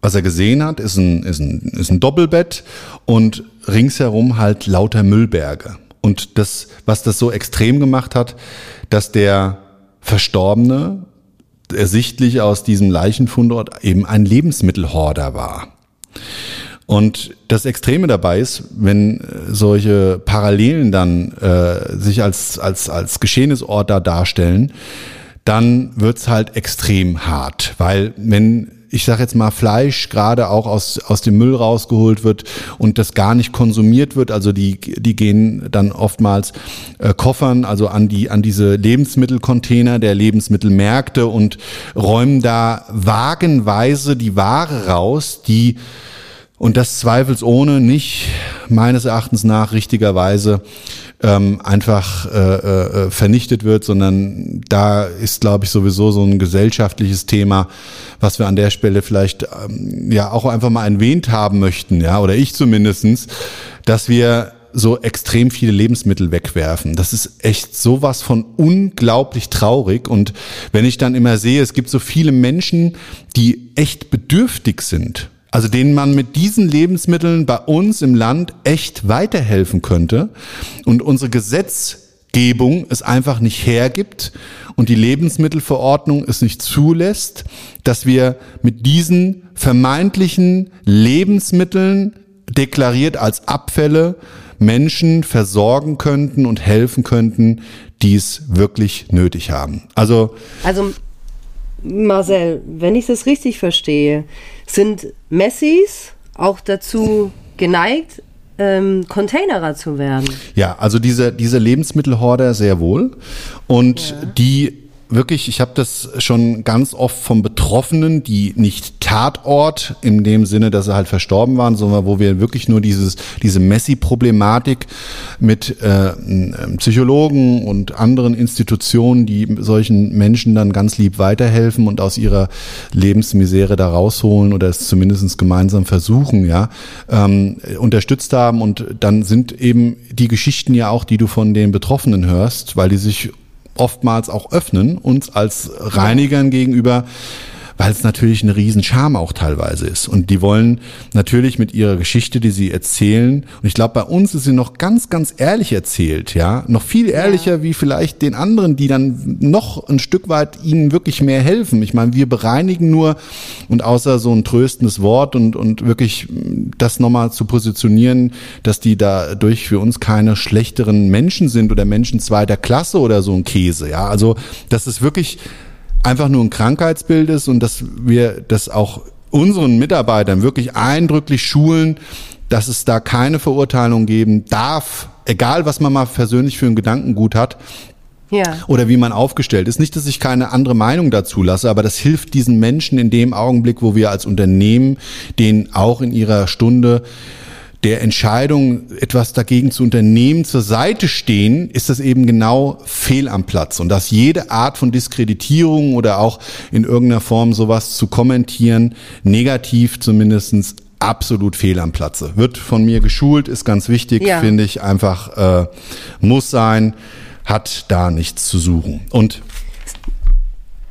was er gesehen hat, ist ein, ist ein, ist ein Doppelbett und ringsherum halt lauter Müllberge. Und das, was das so extrem gemacht hat, dass der Verstorbene ersichtlich aus diesem Leichenfundort eben ein Lebensmittelhorder war. Und das Extreme dabei ist, wenn äh, solche Parallelen dann äh, sich als, als, als Geschehnisort da darstellen, dann wird's halt extrem hart. Weil wenn, ich sage jetzt mal, Fleisch gerade auch aus, aus dem Müll rausgeholt wird und das gar nicht konsumiert wird, also die, die gehen dann oftmals äh, koffern, also an, die, an diese Lebensmittelcontainer der Lebensmittelmärkte und räumen da wagenweise die Ware raus, die und das zweifelsohne nicht meines Erachtens nach richtigerweise ähm, einfach äh, äh, vernichtet wird, sondern da ist, glaube ich, sowieso so ein gesellschaftliches Thema, was wir an der Stelle vielleicht ähm, ja auch einfach mal erwähnt haben möchten, ja, oder ich zumindestens, dass wir so extrem viele Lebensmittel wegwerfen. Das ist echt sowas von unglaublich traurig. Und wenn ich dann immer sehe, es gibt so viele Menschen, die echt bedürftig sind, also denen man mit diesen Lebensmitteln bei uns im Land echt weiterhelfen könnte und unsere Gesetzgebung es einfach nicht hergibt und die Lebensmittelverordnung es nicht zulässt, dass wir mit diesen vermeintlichen Lebensmitteln deklariert als Abfälle Menschen versorgen könnten und helfen könnten, die es wirklich nötig haben. Also Also, Marcel, wenn ich das richtig verstehe, sind Messis auch dazu geneigt, ähm, Containerer zu werden. Ja, also diese, diese Lebensmittelhorder sehr wohl. Und die wirklich, ich habe das schon ganz oft von Betroffenen, die nicht Tatort in dem Sinne, dass sie halt verstorben waren, sondern wo wir wirklich nur dieses diese Messi-Problematik mit äh, Psychologen und anderen Institutionen, die solchen Menschen dann ganz lieb weiterhelfen und aus ihrer Lebensmisere da rausholen oder es zumindest gemeinsam versuchen, ja, ähm, unterstützt haben. Und dann sind eben die Geschichten ja auch, die du von den Betroffenen hörst, weil die sich oftmals auch öffnen, uns als Reinigern gegenüber weil es natürlich eine Riesenscham auch teilweise ist. Und die wollen natürlich mit ihrer Geschichte, die sie erzählen, und ich glaube, bei uns ist sie noch ganz, ganz ehrlich erzählt, ja, noch viel ehrlicher ja. wie vielleicht den anderen, die dann noch ein Stück weit ihnen wirklich mehr helfen. Ich meine, wir bereinigen nur und außer so ein tröstendes Wort und, und wirklich das nochmal zu positionieren, dass die dadurch für uns keine schlechteren Menschen sind oder Menschen zweiter Klasse oder so ein Käse, ja. Also, das ist wirklich, einfach nur ein Krankheitsbild ist und dass wir das auch unseren Mitarbeitern wirklich eindrücklich schulen, dass es da keine Verurteilung geben darf, egal was man mal persönlich für ein Gedankengut hat. Ja. Oder wie man aufgestellt ist. Nicht, dass ich keine andere Meinung dazu lasse, aber das hilft diesen Menschen in dem Augenblick, wo wir als Unternehmen denen auch in ihrer Stunde der Entscheidung, etwas dagegen zu unternehmen, zur Seite stehen, ist das eben genau fehl am Platz. Und dass jede Art von Diskreditierung oder auch in irgendeiner Form sowas zu kommentieren, negativ zumindestens absolut fehl am Platze. Wird von mir geschult, ist ganz wichtig, ja. finde ich einfach, äh, muss sein, hat da nichts zu suchen. Und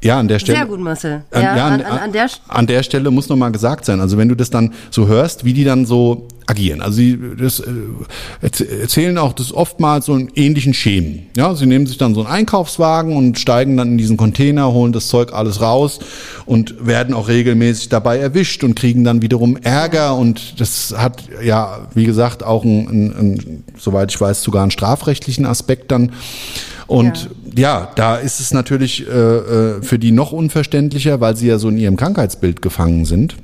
ja, an der Stelle. Sehr gut, Marcel. An, ja, an, an, an, der, an der Stelle muss nochmal gesagt sein. Also wenn du das dann so hörst, wie die dann so agieren. Also sie das, äh, erzählen auch das oftmals so einen ähnlichen Schemen. Ja, sie nehmen sich dann so einen Einkaufswagen und steigen dann in diesen Container, holen das Zeug alles raus und werden auch regelmäßig dabei erwischt und kriegen dann wiederum Ärger und das hat ja, wie gesagt, auch einen, einen, einen soweit ich weiß, sogar einen strafrechtlichen Aspekt dann. Und ja. ja, da ist es natürlich äh, äh, für die noch unverständlicher, weil sie ja so in ihrem Krankheitsbild gefangen sind.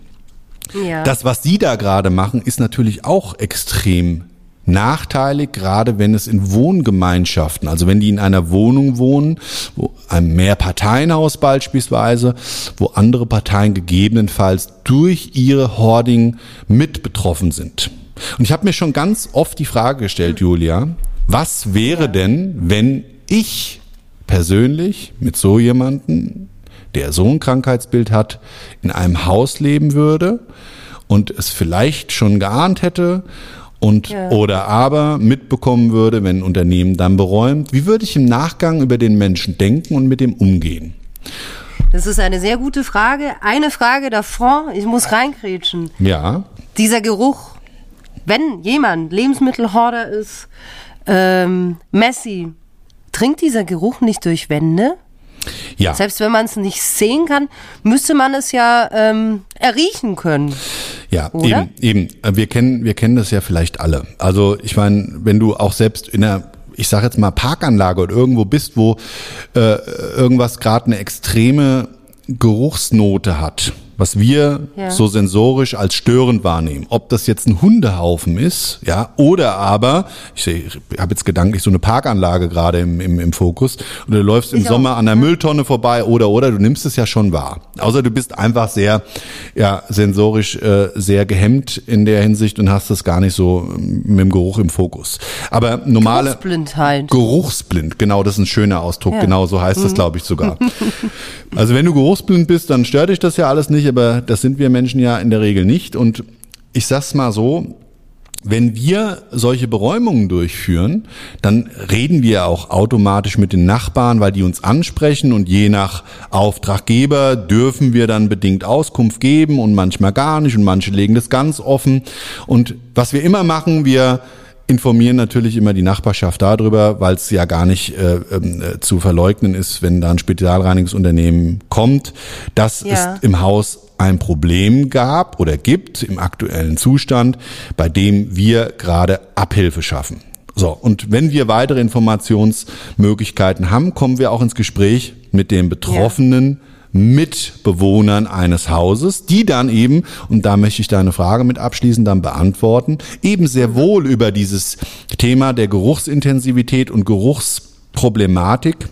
Ja. Das, was Sie da gerade machen, ist natürlich auch extrem nachteilig, gerade wenn es in Wohngemeinschaften, also wenn die in einer Wohnung wohnen, wo ein Mehrparteienhaus beispielsweise, wo andere Parteien gegebenenfalls durch ihre Hoarding mit betroffen sind. Und ich habe mir schon ganz oft die Frage gestellt, Julia, was wäre denn, wenn ich persönlich mit so jemanden, der so ein Krankheitsbild hat, in einem Haus leben würde und es vielleicht schon geahnt hätte und ja. oder aber mitbekommen würde, wenn ein Unternehmen dann beräumt, wie würde ich im Nachgang über den Menschen denken und mit dem umgehen? Das ist eine sehr gute Frage. Eine Frage davor, ich muss reinkrätschen. Ja. Dieser Geruch, wenn jemand Lebensmittelhorder ist, ähm, Messi, Dringt dieser Geruch nicht durch Wände? Ja. Selbst wenn man es nicht sehen kann, müsste man es ja ähm, erriechen können. Ja, Oder? eben, eben. Wir kennen, wir kennen das ja vielleicht alle. Also ich meine, wenn du auch selbst in einer ich sage jetzt mal Parkanlage oder irgendwo bist, wo äh, irgendwas gerade eine extreme Geruchsnote hat, was wir ja. so sensorisch als störend wahrnehmen. Ob das jetzt ein Hundehaufen ist, ja, oder aber, ich, seh, ich habe jetzt gedanklich so eine Parkanlage gerade im, im, im Fokus, und du läufst im ich Sommer auch. an der Mülltonne vorbei oder oder du nimmst es ja schon wahr. Außer du bist einfach sehr, ja, sensorisch äh, sehr gehemmt in der Hinsicht und hast das gar nicht so ähm, mit dem Geruch im Fokus. Aber normale Geruchsblindheit. Geruchsblind, genau, das ist ein schöner Ausdruck, ja. genau so heißt mhm. das, glaube ich sogar. also wenn du geruchsblind bist, dann stört dich das ja alles nicht nicht, aber das sind wir Menschen ja in der Regel nicht. Und ich sag's mal so, wenn wir solche Beräumungen durchführen, dann reden wir auch automatisch mit den Nachbarn, weil die uns ansprechen und je nach Auftraggeber dürfen wir dann bedingt Auskunft geben und manchmal gar nicht und manche legen das ganz offen. Und was wir immer machen, wir informieren natürlich immer die Nachbarschaft darüber, weil es ja gar nicht äh, äh, zu verleugnen ist, wenn da ein Spezialreinigungsunternehmen kommt, dass ja. es im Haus ein Problem gab oder gibt im aktuellen Zustand, bei dem wir gerade Abhilfe schaffen. So, und wenn wir weitere Informationsmöglichkeiten haben, kommen wir auch ins Gespräch mit dem Betroffenen. Ja Mitbewohnern eines Hauses, die dann eben, und da möchte ich deine Frage mit abschließend dann beantworten, eben sehr wohl über dieses Thema der Geruchsintensivität und Geruchsproblematik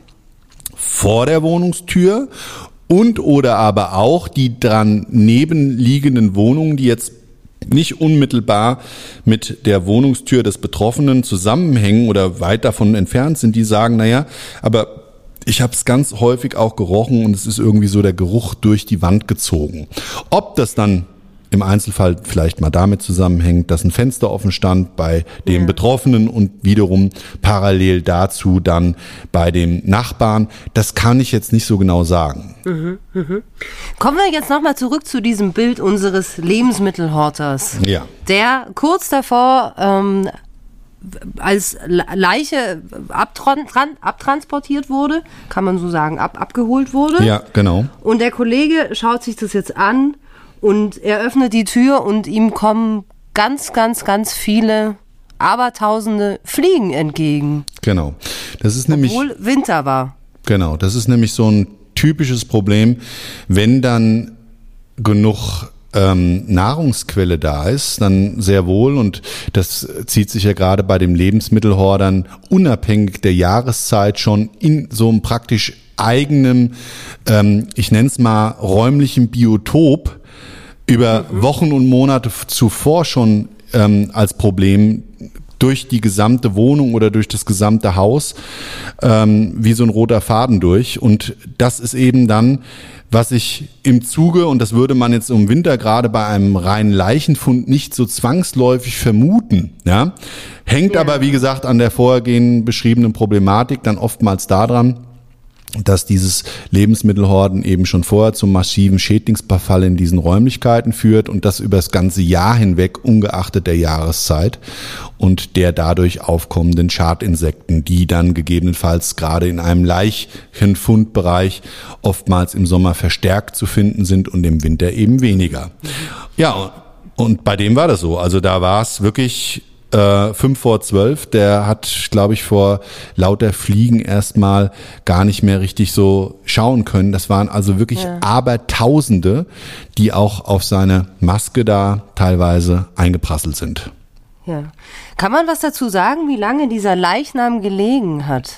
vor der Wohnungstür und oder aber auch die dran nebenliegenden Wohnungen, die jetzt nicht unmittelbar mit der Wohnungstür des Betroffenen zusammenhängen oder weit davon entfernt sind, die sagen, naja, aber ich habe es ganz häufig auch gerochen und es ist irgendwie so der Geruch durch die Wand gezogen. Ob das dann im Einzelfall vielleicht mal damit zusammenhängt, dass ein Fenster offen stand bei dem ja. Betroffenen und wiederum parallel dazu dann bei dem Nachbarn. Das kann ich jetzt nicht so genau sagen. Mhm, mh. Kommen wir jetzt nochmal zurück zu diesem Bild unseres Lebensmittelhorters. Ja. Der kurz davor ähm, als Leiche abtran abtransportiert wurde, kann man so sagen, ab abgeholt wurde. Ja, genau. Und der Kollege schaut sich das jetzt an und er öffnet die Tür und ihm kommen ganz, ganz, ganz viele, abertausende Fliegen entgegen. Genau. Das ist nämlich. Obwohl Winter war. Genau. Das ist nämlich so ein typisches Problem, wenn dann genug ähm, Nahrungsquelle da ist, dann sehr wohl, und das zieht sich ja gerade bei dem Lebensmittelhordern unabhängig der Jahreszeit schon in so einem praktisch eigenen, ähm, ich nenne es mal räumlichen Biotop, über Wochen und Monate zuvor schon ähm, als Problem durch die gesamte Wohnung oder durch das gesamte Haus ähm, wie so ein roter Faden durch. Und das ist eben dann, was ich im Zuge, und das würde man jetzt im Winter gerade bei einem reinen Leichenfund nicht so zwangsläufig vermuten, ja, hängt ja. aber, wie gesagt, an der vorhergehenden beschriebenen Problematik dann oftmals daran, dass dieses Lebensmittelhorden eben schon vorher zum massiven Schädlingsbefall in diesen Räumlichkeiten führt und das über das ganze Jahr hinweg, ungeachtet der Jahreszeit und der dadurch aufkommenden Schadinsekten, die dann gegebenenfalls gerade in einem Leichenfundbereich oftmals im Sommer verstärkt zu finden sind und im Winter eben weniger. Ja, und bei dem war das so. Also da war es wirklich äh, 5 vor 12, der hat, glaube ich, vor lauter Fliegen erstmal gar nicht mehr richtig so schauen können. Das waren also wirklich ja. Abertausende, die auch auf seine Maske da teilweise eingeprasselt sind. Ja. Kann man was dazu sagen, wie lange dieser Leichnam gelegen hat?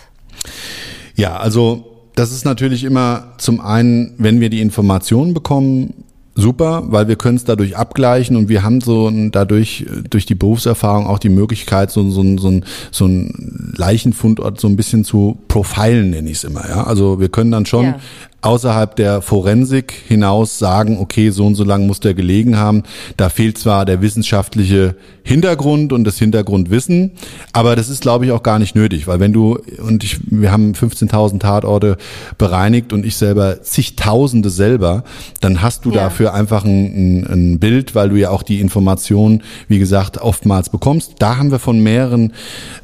Ja, also das ist natürlich immer zum einen, wenn wir die Informationen bekommen, super, weil wir können es dadurch abgleichen und wir haben so dadurch durch die Berufserfahrung auch die Möglichkeit, so, so, so, ein, so ein Leichenfundort so ein bisschen zu profilen, nenne ich es immer. Ja? Also wir können dann schon ja außerhalb der Forensik hinaus sagen, okay, so und so lang muss der gelegen haben. Da fehlt zwar der wissenschaftliche Hintergrund und das Hintergrundwissen, aber das ist, glaube ich, auch gar nicht nötig, weil wenn du, und ich, wir haben 15.000 Tatorte bereinigt und ich selber zigtausende selber, dann hast du ja. dafür einfach ein, ein, Bild, weil du ja auch die Informationen, wie gesagt, oftmals bekommst. Da haben wir von mehreren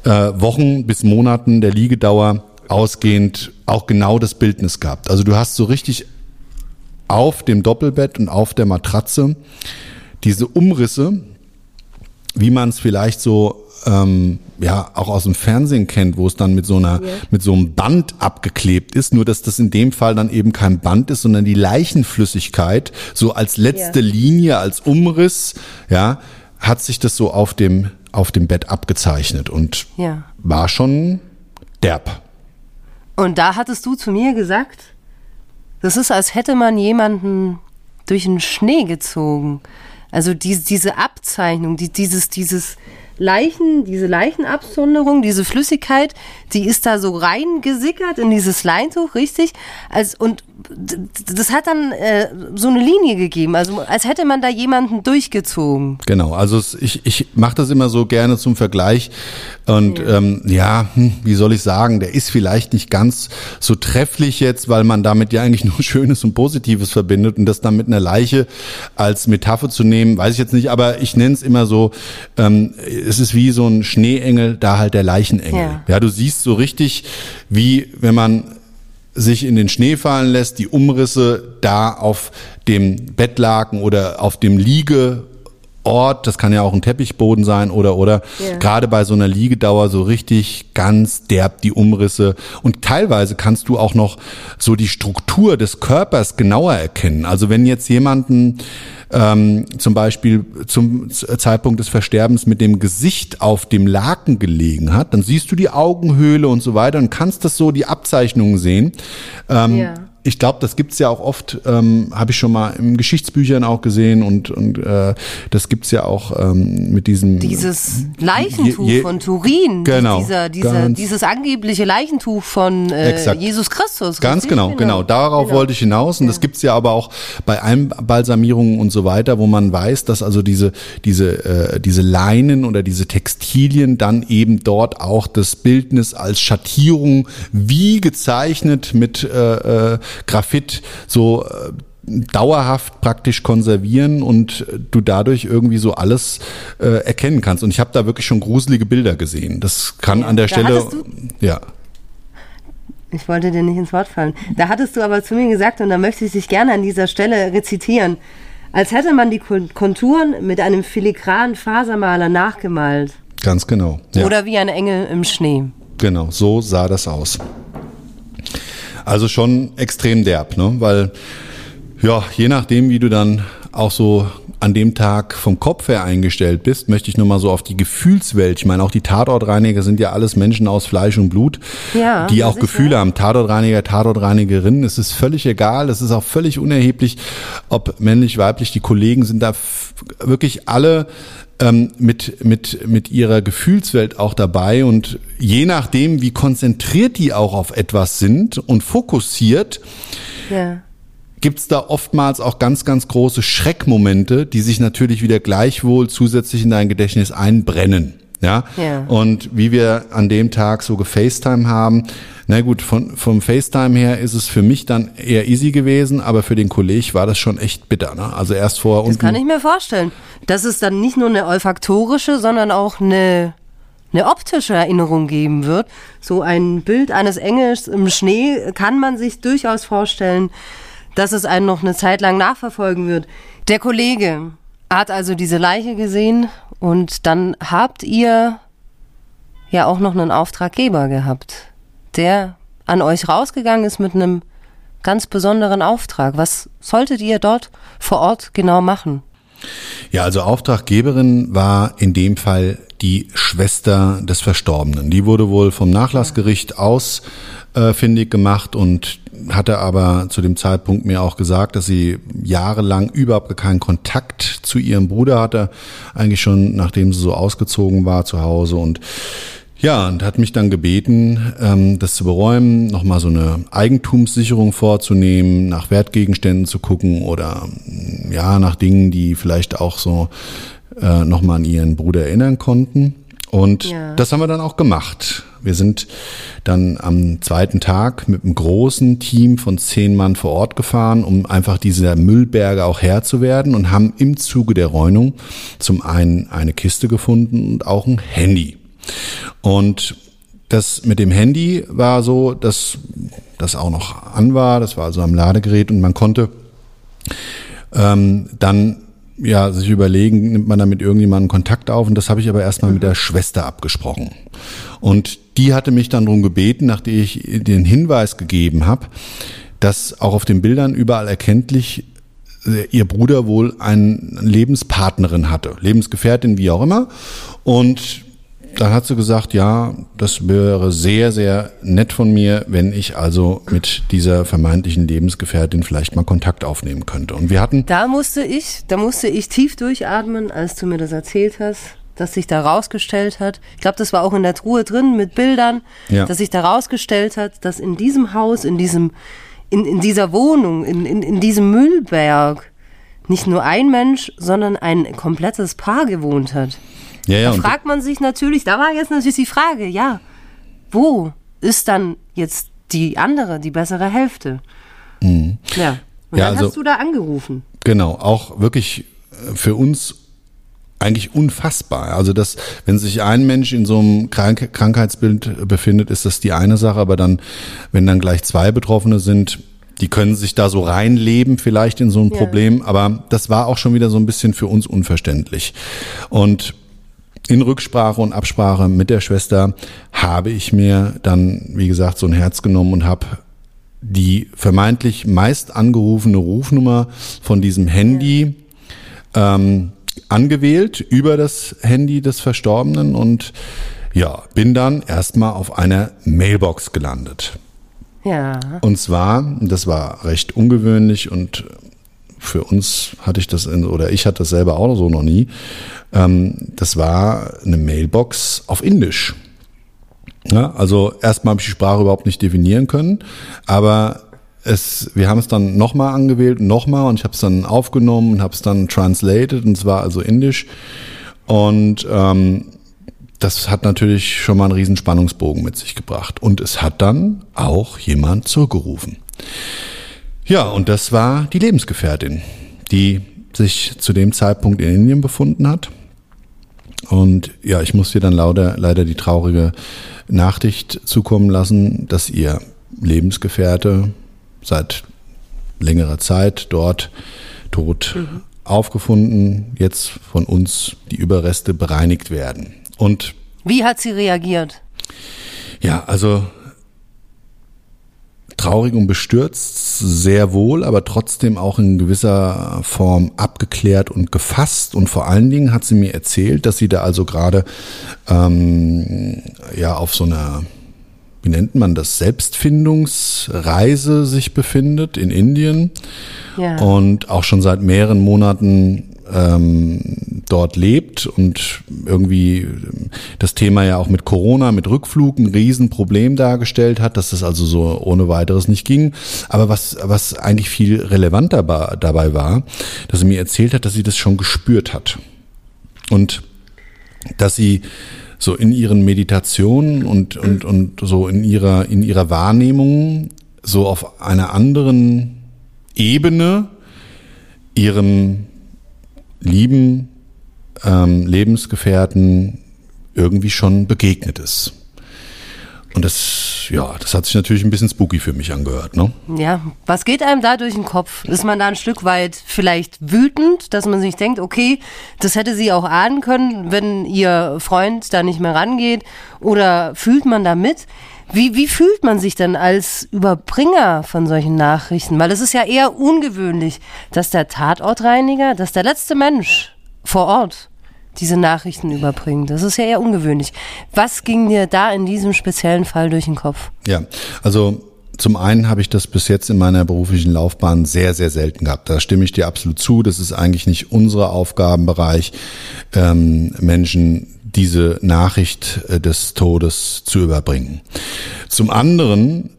äh, Wochen bis Monaten der Liegedauer ausgehend auch genau das Bildnis gehabt. Also du hast so richtig auf dem Doppelbett und auf der Matratze diese Umrisse, wie man es vielleicht so ähm, ja auch aus dem Fernsehen kennt, wo es dann mit so einer mit so einem Band abgeklebt ist, nur dass das in dem Fall dann eben kein Band ist, sondern die Leichenflüssigkeit so als letzte yeah. Linie, als Umriss, ja, hat sich das so auf dem auf dem Bett abgezeichnet und yeah. war schon derb. Und da hattest du zu mir gesagt, das ist, als hätte man jemanden durch den Schnee gezogen. Also die, diese Abzeichnung, die, dieses, dieses Leichen, diese Leichenabsonderung, diese Flüssigkeit, die ist da so reingesickert in dieses Leintuch, richtig? Als, und das hat dann äh, so eine Linie gegeben, also als hätte man da jemanden durchgezogen. Genau, also es, ich, ich mache das immer so gerne zum Vergleich und ja, ähm, ja hm, wie soll ich sagen, der ist vielleicht nicht ganz so trefflich jetzt, weil man damit ja eigentlich nur Schönes und Positives verbindet und das dann mit einer Leiche als Metapher zu nehmen, weiß ich jetzt nicht, aber ich nenne es immer so, ähm, es ist wie so ein Schneeengel, da halt der Leichenengel. Ja. ja, du siehst so richtig, wie wenn man sich in den Schnee fallen lässt, die Umrisse da auf dem Bettlaken oder auf dem Liege Ort, das kann ja auch ein Teppichboden sein oder oder Ja. gerade bei so einer Liegedauer so richtig ganz derb die Umrisse und teilweise kannst du auch noch so die Struktur des Körpers genauer erkennen. Also wenn jetzt jemanden ähm, zum Beispiel zum Zeitpunkt des Versterbens mit dem Gesicht auf dem Laken gelegen hat, dann siehst du die Augenhöhle und so weiter und kannst das so die Abzeichnungen sehen. Ähm, Ja. Ich glaube, das gibt's ja auch oft, ähm, habe ich schon mal in Geschichtsbüchern auch gesehen und, und äh, das gibt's ja auch ähm, mit diesem Dieses Leichentuch Je- je- von Turin, Genau, dieser, dieser, dieses angebliche Leichentuch von äh. Jesus Christus. Ganz richtig? genau, genau. Darauf Genau. wollte ich hinaus. Und das gibt's ja aber auch bei Einbalsamierungen und so weiter, wo man weiß, dass also diese, diese, äh, diese Leinen oder diese Textilien dann eben dort auch das Bildnis als Schattierung wie gezeichnet mit äh, äh, Graphit so äh, dauerhaft praktisch konservieren und du dadurch irgendwie so alles äh, erkennen kannst. Und ich habe da wirklich schon gruselige Bilder gesehen. Das kann Ja, an der Stelle, ja. Ich wollte dir nicht ins Wort fallen. Da hattest du aber zu mir gesagt, und da möchte ich dich gerne an dieser Stelle rezitieren, als hätte man die Kon- Konturen mit einem filigranen Fasermaler nachgemalt. Ganz genau. Ja. Oder wie ein Engel im Schnee. Genau, so sah das aus. Also schon extrem derb, ne? Weil, ja, je nachdem, wie du dann auch so an dem Tag vom Kopf her eingestellt bist, möchte ich nur mal so auf die Gefühlswelt. Ich meine, auch die Tatortreiniger sind ja alles Menschen aus Fleisch und Blut, Ja, die auch. Gefühle haben. Tatortreiniger, Tatortreinigerin, es ist völlig egal, es ist auch völlig unerheblich, ob männlich, weiblich, die Kollegen sind da wirklich alle ähm, mit, mit, mit ihrer Gefühlswelt auch dabei und je nachdem, wie konzentriert die auch auf etwas sind und fokussiert, Ja. gibt's da oftmals auch ganz, ganz große Schreckmomente, die sich natürlich wieder gleichwohl zusätzlich in dein Gedächtnis einbrennen. Ja? Ja. Und wie wir an dem Tag so gefacetime haben, na gut, von, vom FaceTime her ist es für mich dann eher easy gewesen, aber für den Kollegen war das schon echt bitter. Ne? Also erst vor Das unten. kann ich mir vorstellen. Dass es dann nicht nur eine olfaktorische, sondern auch eine, eine optische Erinnerung geben wird. So ein Bild eines Engels im Schnee kann man sich durchaus vorstellen, dass es einen noch eine Zeit lang nachverfolgen wird. Der Kollege hat also diese Leiche gesehen und dann habt ihr ja auch noch einen Auftraggeber gehabt, der an euch rausgegangen ist mit einem ganz besonderen Auftrag. Was solltet ihr dort vor Ort genau machen? Ja, also Auftraggeberin war in dem Fall die Schwester des Verstorbenen. Die wurde wohl vom Nachlassgericht ausfindig gemacht und hatte aber zu dem Zeitpunkt mir auch gesagt, dass sie jahrelang überhaupt keinen Kontakt zu ihrem Bruder hatte, eigentlich schon nachdem sie so ausgezogen war zu Hause und ja, und hat mich dann gebeten, ähm, das zu beräumen, nochmal so eine Eigentumssicherung vorzunehmen, nach Wertgegenständen zu gucken oder ja, nach Dingen, die vielleicht auch so äh, nochmal an ihren Bruder erinnern konnten. Und Ja. das haben wir dann auch gemacht. Wir sind dann am zweiten Tag mit einem großen Team von zehn Mann vor Ort gefahren, um einfach dieser Müllberge auch Herr zu werden und haben im Zuge der Räumung zum einen eine Kiste gefunden und auch ein Handy. Und das mit dem Handy war so, dass das auch noch an war, das war also am Ladegerät und man konnte ähm, dann ja sich überlegen, nimmt man da mit irgendjemandem Kontakt auf und das habe ich aber erstmal mit der Schwester abgesprochen. Und die hatte mich dann darum gebeten, nachdem ich den Hinweis gegeben habe, dass auch auf den Bildern überall erkenntlich äh, ihr Bruder wohl eine Lebenspartnerin hatte, Lebensgefährtin, wie auch immer. Und dann hat sie gesagt, ja, das wäre sehr, sehr nett von mir, wenn ich also mit dieser vermeintlichen Lebensgefährtin vielleicht mal Kontakt aufnehmen könnte. Und wir hatten, Da musste ich, da musste ich tief durchatmen, als du mir das erzählt hast, dass sich da rausgestellt hat. Ich glaube, das war auch in der Truhe drin mit Bildern, Ja. dass sich da rausgestellt hat, dass in diesem Haus, in diesem, in, in dieser Wohnung, in, in, in diesem Müllberg nicht nur ein Mensch, sondern ein komplettes Paar gewohnt hat. Ja, ja, Da fragt man sich natürlich, da war jetzt natürlich die Frage, ja, wo ist dann jetzt die andere, die bessere Hälfte? Ja. Und Mhm. Ja, dann also- hast du da angerufen. genau, auch wirklich äh, für uns eigentlich unfassbar. Also das, wenn sich ein Mensch in so einem Krank Krankheitsbild befindet, ist das die eine Sache, aber dann, wenn dann gleich zwei Betroffene sind, die können sich da so reinleben vielleicht in so ein Ja. Problem, aber das war auch schon wieder so ein bisschen für uns unverständlich. Und in Rücksprache und Absprache mit der Schwester habe ich mir dann, wie gesagt, so ein Herz genommen und habe die vermeintlich meist angerufene Rufnummer von diesem Handy ähm, angewählt über das Handy des Verstorbenen und ja, bin dann erstmal auf einer Mailbox gelandet. Ja. Und zwar, das war recht ungewöhnlich und für uns hatte ich das in, oder ich hatte das selber auch so noch nie. Ähm, das war eine Mailbox auf Indisch. Ja, also erstmal habe ich die Sprache überhaupt nicht definieren können, aber es, wir haben es dann nochmal angewählt, nochmal und ich habe es dann aufgenommen und habe es dann translated und zwar also Indisch und ähm, das hat natürlich schon mal einen riesen Spannungsbogen mit sich gebracht und es hat dann auch jemand zurückgerufen. Ja, und das war die Lebensgefährtin, die sich zu dem Zeitpunkt in Indien befunden hat. Und ja, ich muss dir dann lauter, leider die traurige Nachricht zukommen lassen, dass ihr Lebensgefährte seit längerer Zeit dort tot aufgefunden, jetzt von uns die Überreste bereinigt werden. Und Wie hat sie reagiert? ja, also traurig und bestürzt, sehr wohl, aber trotzdem auch in gewisser Form abgeklärt und gefasst. Und vor allen Dingen hat sie mir erzählt, dass sie da also gerade ähm, ja auf so einer wie nennt man das, Selbstfindungsreise sich befindet in Indien Ja. und auch schon seit mehreren Monaten ähm, dort lebt und irgendwie das Thema ja auch mit Corona, mit Rückflug ein Riesenproblem dargestellt hat, dass das also so ohne weiteres nicht ging. Aber was, was eigentlich viel relevanter dabei war, dass sie mir erzählt hat, dass sie das schon gespürt hat. Und dass sie so in ihren Meditationen und, und, und so in ihrer, in ihrer Wahrnehmung so auf einer anderen Ebene ihrem lieben ähm, Lebensgefährten irgendwie schon begegnet ist. Und das, ja, das hat sich natürlich ein bisschen spooky für mich angehört, ne? Ja, was geht einem da durch den Kopf? Ist man da ein Stück weit vielleicht wütend, dass man sich denkt, okay, das hätte sie auch ahnen können, wenn ihr Freund da nicht mehr rangeht? Oder fühlt man da mit? Wie, wie fühlt man sich denn als Überbringer von solchen Nachrichten? Weil es ist ja eher ungewöhnlich, dass der Tatortreiniger, dass der letzte Mensch vor Ort diese Nachrichten überbringt. Das ist ja eher ungewöhnlich. Was ging dir da in diesem speziellen Fall durch den Kopf? Ja, also zum einen habe ich das bis jetzt in meiner beruflichen Laufbahn sehr, sehr selten gehabt. Da stimme ich dir absolut zu. Das ist eigentlich nicht unser Aufgabenbereich, ähm, Menschen diese Nachricht äh, des Todes zu überbringen. Zum anderen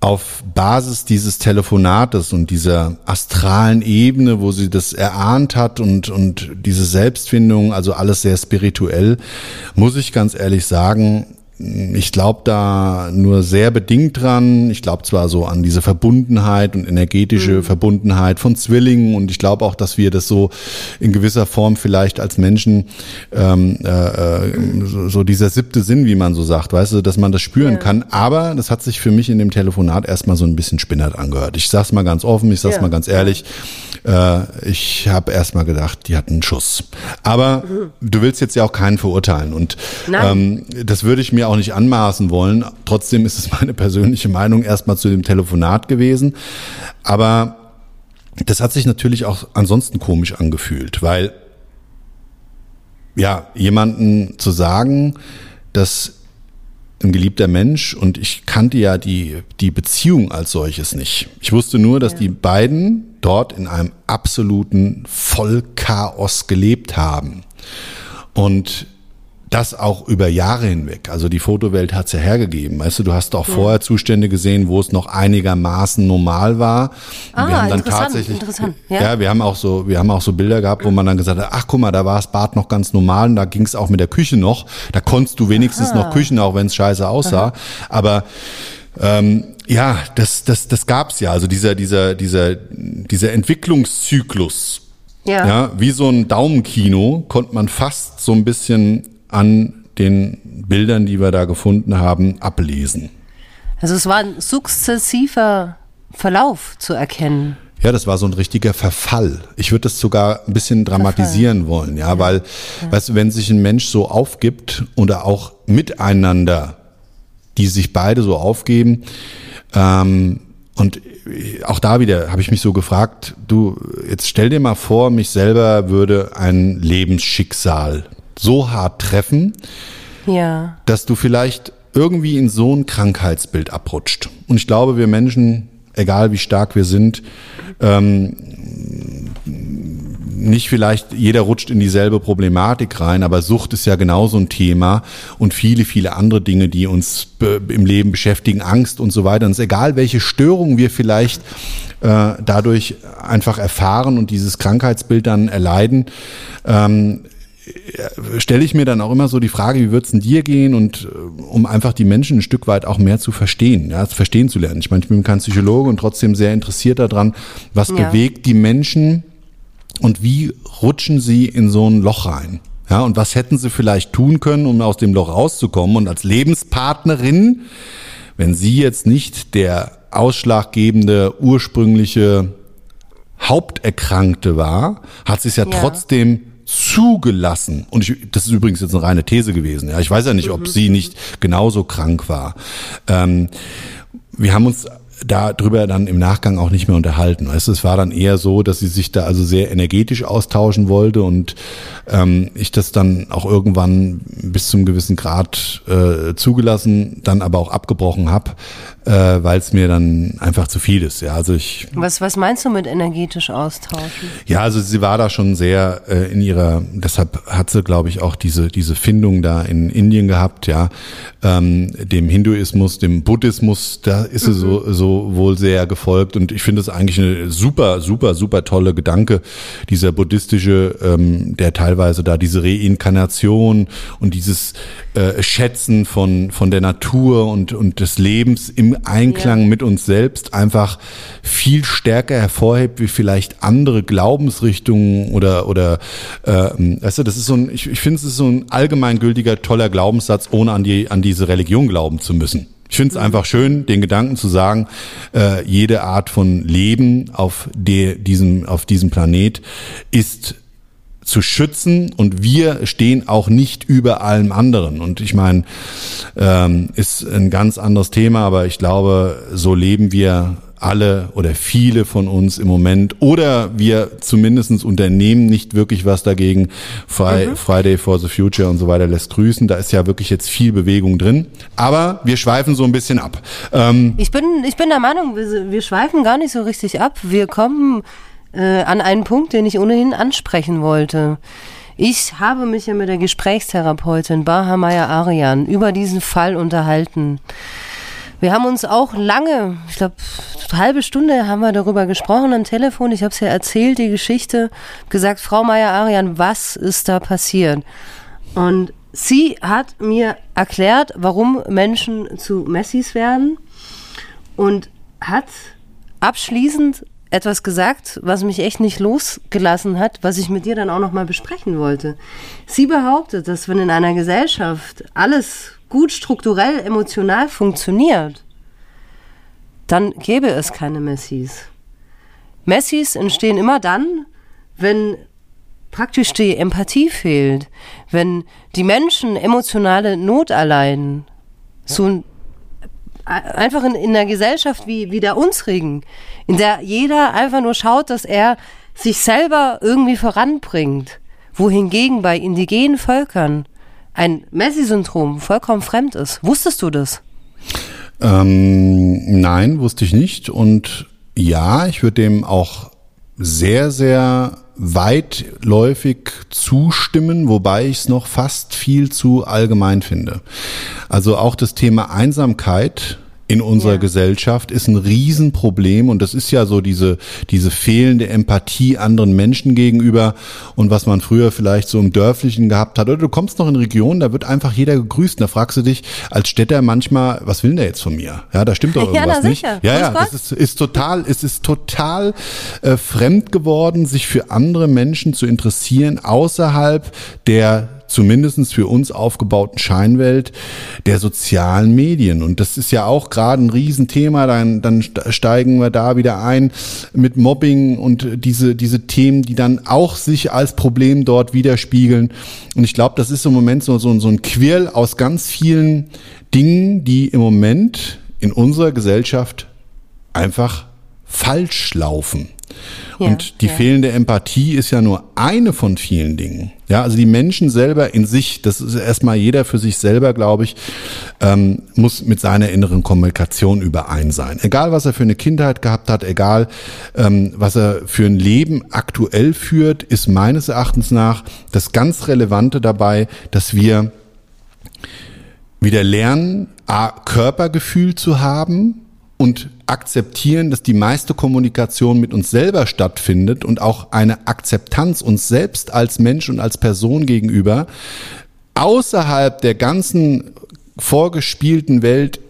auf Basis dieses Telefonates und dieser astralen Ebene, wo sie das erahnt hat und, und diese Selbstfindung, also alles sehr spirituell, muss ich ganz ehrlich sagen, ich glaube da nur sehr bedingt dran. Ich glaube zwar so an diese Verbundenheit und energetische Verbundenheit von Zwillingen und ich glaube auch, dass wir das so in gewisser Form vielleicht als Menschen ähm, äh, äh, so, so dieser siebte Sinn, wie man so sagt, weißt du, dass man das spüren kann. Aber das hat sich für mich in dem Telefonat erstmal so ein bisschen spinnert angehört. Ich sag's mal ganz offen, ich sag's Ja. mal ganz ehrlich. Äh, ich habe erstmal gedacht, die hatten einen Schuss. Aber du willst jetzt ja auch keinen verurteilen und Nein. ähm, das würde ich mir auch nicht anmaßen wollen. Trotzdem ist es meine persönliche Meinung erstmal zu dem Telefonat gewesen. Aber das hat sich natürlich auch ansonsten komisch angefühlt, weil ja, jemanden zu sagen, dass ein geliebter Mensch und ich kannte ja die, die Beziehung als solches nicht. Ich wusste nur, dass die beiden dort in einem absoluten Vollchaos gelebt haben. Und das auch über Jahre hinweg. Also die Fotowelt hat's ja hergegeben. Weißt du, du hast auch vorher Zustände gesehen, wo es noch einigermaßen normal war. Und Ah, interessant, interessant, ja. ja, wir haben auch so, wir haben auch so Bilder gehabt, wo man dann gesagt hat, ach guck mal, da war das Bad noch ganz normal und da ging es auch mit der Küche noch. Da konntest du wenigstens noch Küchen, auch wenn es scheiße aussah. Aber ähm, ja, das, das, das gab's ja. Also dieser, dieser, dieser, dieser Entwicklungszyklus, Ja. ja, wie so ein Daumenkino konnte man fast so ein bisschen an den Bildern, die wir da gefunden haben, ablesen. Also es war ein sukzessiver Verlauf zu erkennen. Ja, das war so ein richtiger Verfall. Ich würde das sogar ein bisschen dramatisieren Verfall. wollen, ja, ja. weil, ja. weißt du, wenn sich ein Mensch so aufgibt oder auch miteinander, die sich beide so aufgeben, ähm, und auch da wieder habe ich mich so gefragt, du, jetzt stell dir mal vor, mich selber würde ein Lebensschicksal so hart treffen, ja. dass du vielleicht irgendwie in so ein Krankheitsbild abrutscht. Und ich glaube, wir Menschen, egal wie stark wir sind, ähm, nicht vielleicht jeder rutscht in dieselbe Problematik rein, aber Sucht ist ja genauso ein Thema und viele, viele andere Dinge, die uns im Leben beschäftigen, Angst und so weiter. Und es ist egal, welche Störungen wir vielleicht äh, dadurch einfach erfahren und dieses Krankheitsbild dann erleiden, ähm, stelle ich mir dann auch immer so die Frage, wie wird es denn dir gehen und äh, um einfach die Menschen ein Stück weit auch mehr zu verstehen, ja, verstehen zu lernen. Ich meine, ich bin kein Psychologe und trotzdem sehr interessiert daran, was ja. bewegt die Menschen und wie rutschen sie in so ein Loch rein. Ja, und was hätten sie vielleicht tun können, um aus dem Loch rauszukommen und als Lebenspartnerin, wenn sie jetzt nicht der ausschlaggebende ursprüngliche Haupterkrankte war, hat sie es ja, ja. trotzdem zugelassen. Und ich, das ist übrigens jetzt eine reine These gewesen. Ja, ich weiß ja nicht, ob mhm. sie nicht genauso krank war. Ähm, wir haben uns darüber dann im Nachgang auch nicht mehr unterhalten. Weißt du, es war dann eher so, dass sie sich da also sehr energetisch austauschen wollte und ähm, ich das dann auch irgendwann bis zum gewissen Grad äh, zugelassen, dann aber auch abgebrochen habe, äh, weil es mir dann einfach zu viel ist. Ja, also ich. Was was meinst du mit energetisch austauschen? Ja, also sie war da schon sehr äh, in ihrer. Deshalb hat sie, glaube ich, auch diese diese Findung da in Indien gehabt. Ja, ähm, dem Hinduismus, dem Buddhismus, da ist mhm. sie so so wohl sehr gefolgt und ich finde es eigentlich eine super super super tolle Gedanke, dieser buddhistische, ähm, der teilweise da diese Reinkarnation und dieses äh, Schätzen von von der Natur und und des Lebens im Einklang ja. mit uns selbst einfach viel stärker hervorhebt, wie vielleicht andere Glaubensrichtungen oder oder äh, weißt du, das ist so ein, ich, ich finde es ist so ein allgemeingültiger toller Glaubenssatz, ohne an die an diese Religion glauben zu müssen. Ich finde es mhm. einfach schön, den Gedanken zu sagen, äh, jede Art von Leben auf der, diesem, auf diesem Planet ist zu schützen und wir stehen auch nicht über allem anderen. Und ich meine, ähm, ist ein ganz anderes Thema, aber ich glaube, so leben wir alle oder viele von uns im Moment oder wir zumindestens unternehmen nicht wirklich was dagegen. Fri mhm. Friday for the Future und so weiter lässt grüßen. Da ist ja wirklich jetzt viel Bewegung drin. Aber wir schweifen so ein bisschen ab. Ähm ich, bin, ich bin der Meinung, wir, wir schweifen gar nicht so richtig ab. Wir kommen äh, an einen Punkt, den ich ohnehin ansprechen wollte. Ich habe mich ja mit der Gesprächstherapeutin Bahamaya Arian über diesen Fall unterhalten. Wir haben uns auch lange, ich glaube, eine halbe Stunde haben wir darüber gesprochen am Telefon. Ich habe es ja erzählt, die Geschichte, gesagt, Frau Maya-Arian, was ist da passiert? Und sie hat mir erklärt, warum Menschen zu Messis werden und hat abschließend etwas gesagt, was mich echt nicht losgelassen hat, was ich mit dir dann auch noch mal besprechen wollte. Sie behauptet, dass wenn in einer Gesellschaft alles gut strukturell, emotional funktioniert, dann gäbe es keine Messis. Messis entstehen immer dann, wenn praktisch die Empathie fehlt, wenn die Menschen emotionale Not erleiden. So einfach in, in einer Gesellschaft wie, wie der unsrigen, in der jeder einfach nur schaut, dass er sich selber irgendwie voranbringt, wohingegen bei indigenen Völkern ein Messi-Syndrom vollkommen fremd ist. Wusstest du das? Ähm, nein, wusste ich nicht. Und ja, ich würde dem auch sehr, sehr weitläufig zustimmen, wobei ich es noch fast viel zu allgemein finde. Also auch das Thema Einsamkeit in unserer ja. Gesellschaft ist ein Riesenproblem und das ist ja so diese, diese fehlende Empathie anderen Menschen gegenüber und was man früher vielleicht so im Dörflichen gehabt hat. Oder du kommst noch in Regionen, da wird einfach jeder gegrüßt. Da fragst du dich als Städter manchmal, was will der jetzt von mir? Ja, da stimmt doch irgendwas ja, nicht. Ja, ja, das ist, ist total, es ist total äh, fremd geworden, sich für andere Menschen zu interessieren außerhalb der zumindest für uns aufgebauten Scheinwelt der sozialen Medien. Und das ist ja auch gerade ein Riesenthema. Dann, dann steigen wir da wieder ein mit Mobbing und diese, diese Themen, die dann auch sich als Problem dort widerspiegeln. Und ich glaube, das ist im Moment so, so, so ein Quirl aus ganz vielen Dingen, die im Moment in unserer Gesellschaft einfach falsch laufen. Ja, und die ja. fehlende Empathie ist ja nur eine von vielen Dingen. Ja, also die Menschen selber in sich, das ist erstmal jeder für sich selber, glaube ich, ähm, muss mit seiner inneren Kommunikation überein sein. Egal, was er für eine Kindheit gehabt hat, egal, ähm, was er für ein Leben aktuell führt, ist meines Erachtens nach das ganz Relevante dabei, dass wir wieder lernen, A, Körpergefühl zu haben, und akzeptieren, dass die meiste Kommunikation mit uns selber stattfindet und auch eine Akzeptanz uns selbst als Mensch und als Person gegenüber außerhalb der ganzen vorgespielten Welt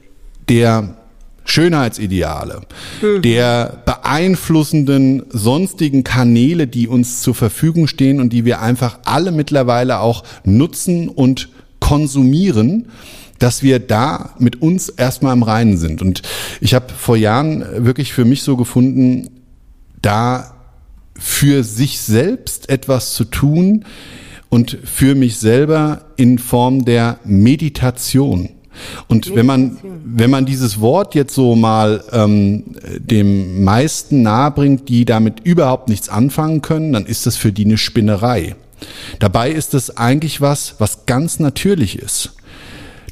der Schönheitsideale, mhm. der beeinflussenden sonstigen Kanäle, die uns zur Verfügung stehen und die wir einfach alle mittlerweile auch nutzen und konsumieren, dass wir da mit uns erstmal im Reinen sind. Und ich habe vor Jahren wirklich für mich so gefunden, da für sich selbst etwas zu tun und für mich selber in Form der Meditation. Und wenn man, wenn man dieses Wort jetzt so mal ähm, dem meisten nahebringt, die damit überhaupt nichts anfangen können, dann ist das für die eine Spinnerei. Dabei ist es eigentlich was, was ganz natürlich ist.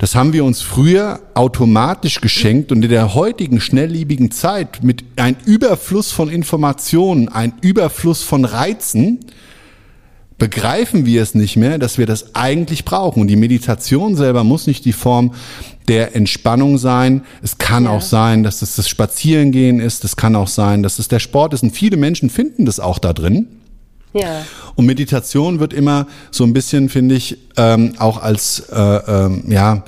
Das haben wir uns früher automatisch geschenkt und in der heutigen schnelllebigen Zeit mit einem Überfluss von Informationen, ein Überfluss von Reizen, begreifen wir es nicht mehr, dass wir das eigentlich brauchen. Und die Meditation selber muss nicht die Form der Entspannung sein. Es kann ja. auch sein, dass es das Spazierengehen ist. Es kann auch sein, dass es der Sport ist. Und viele Menschen finden das auch da drin. Ja. Und Meditation wird immer so ein bisschen, finde ich, ähm, auch als, äh, ähm, ja,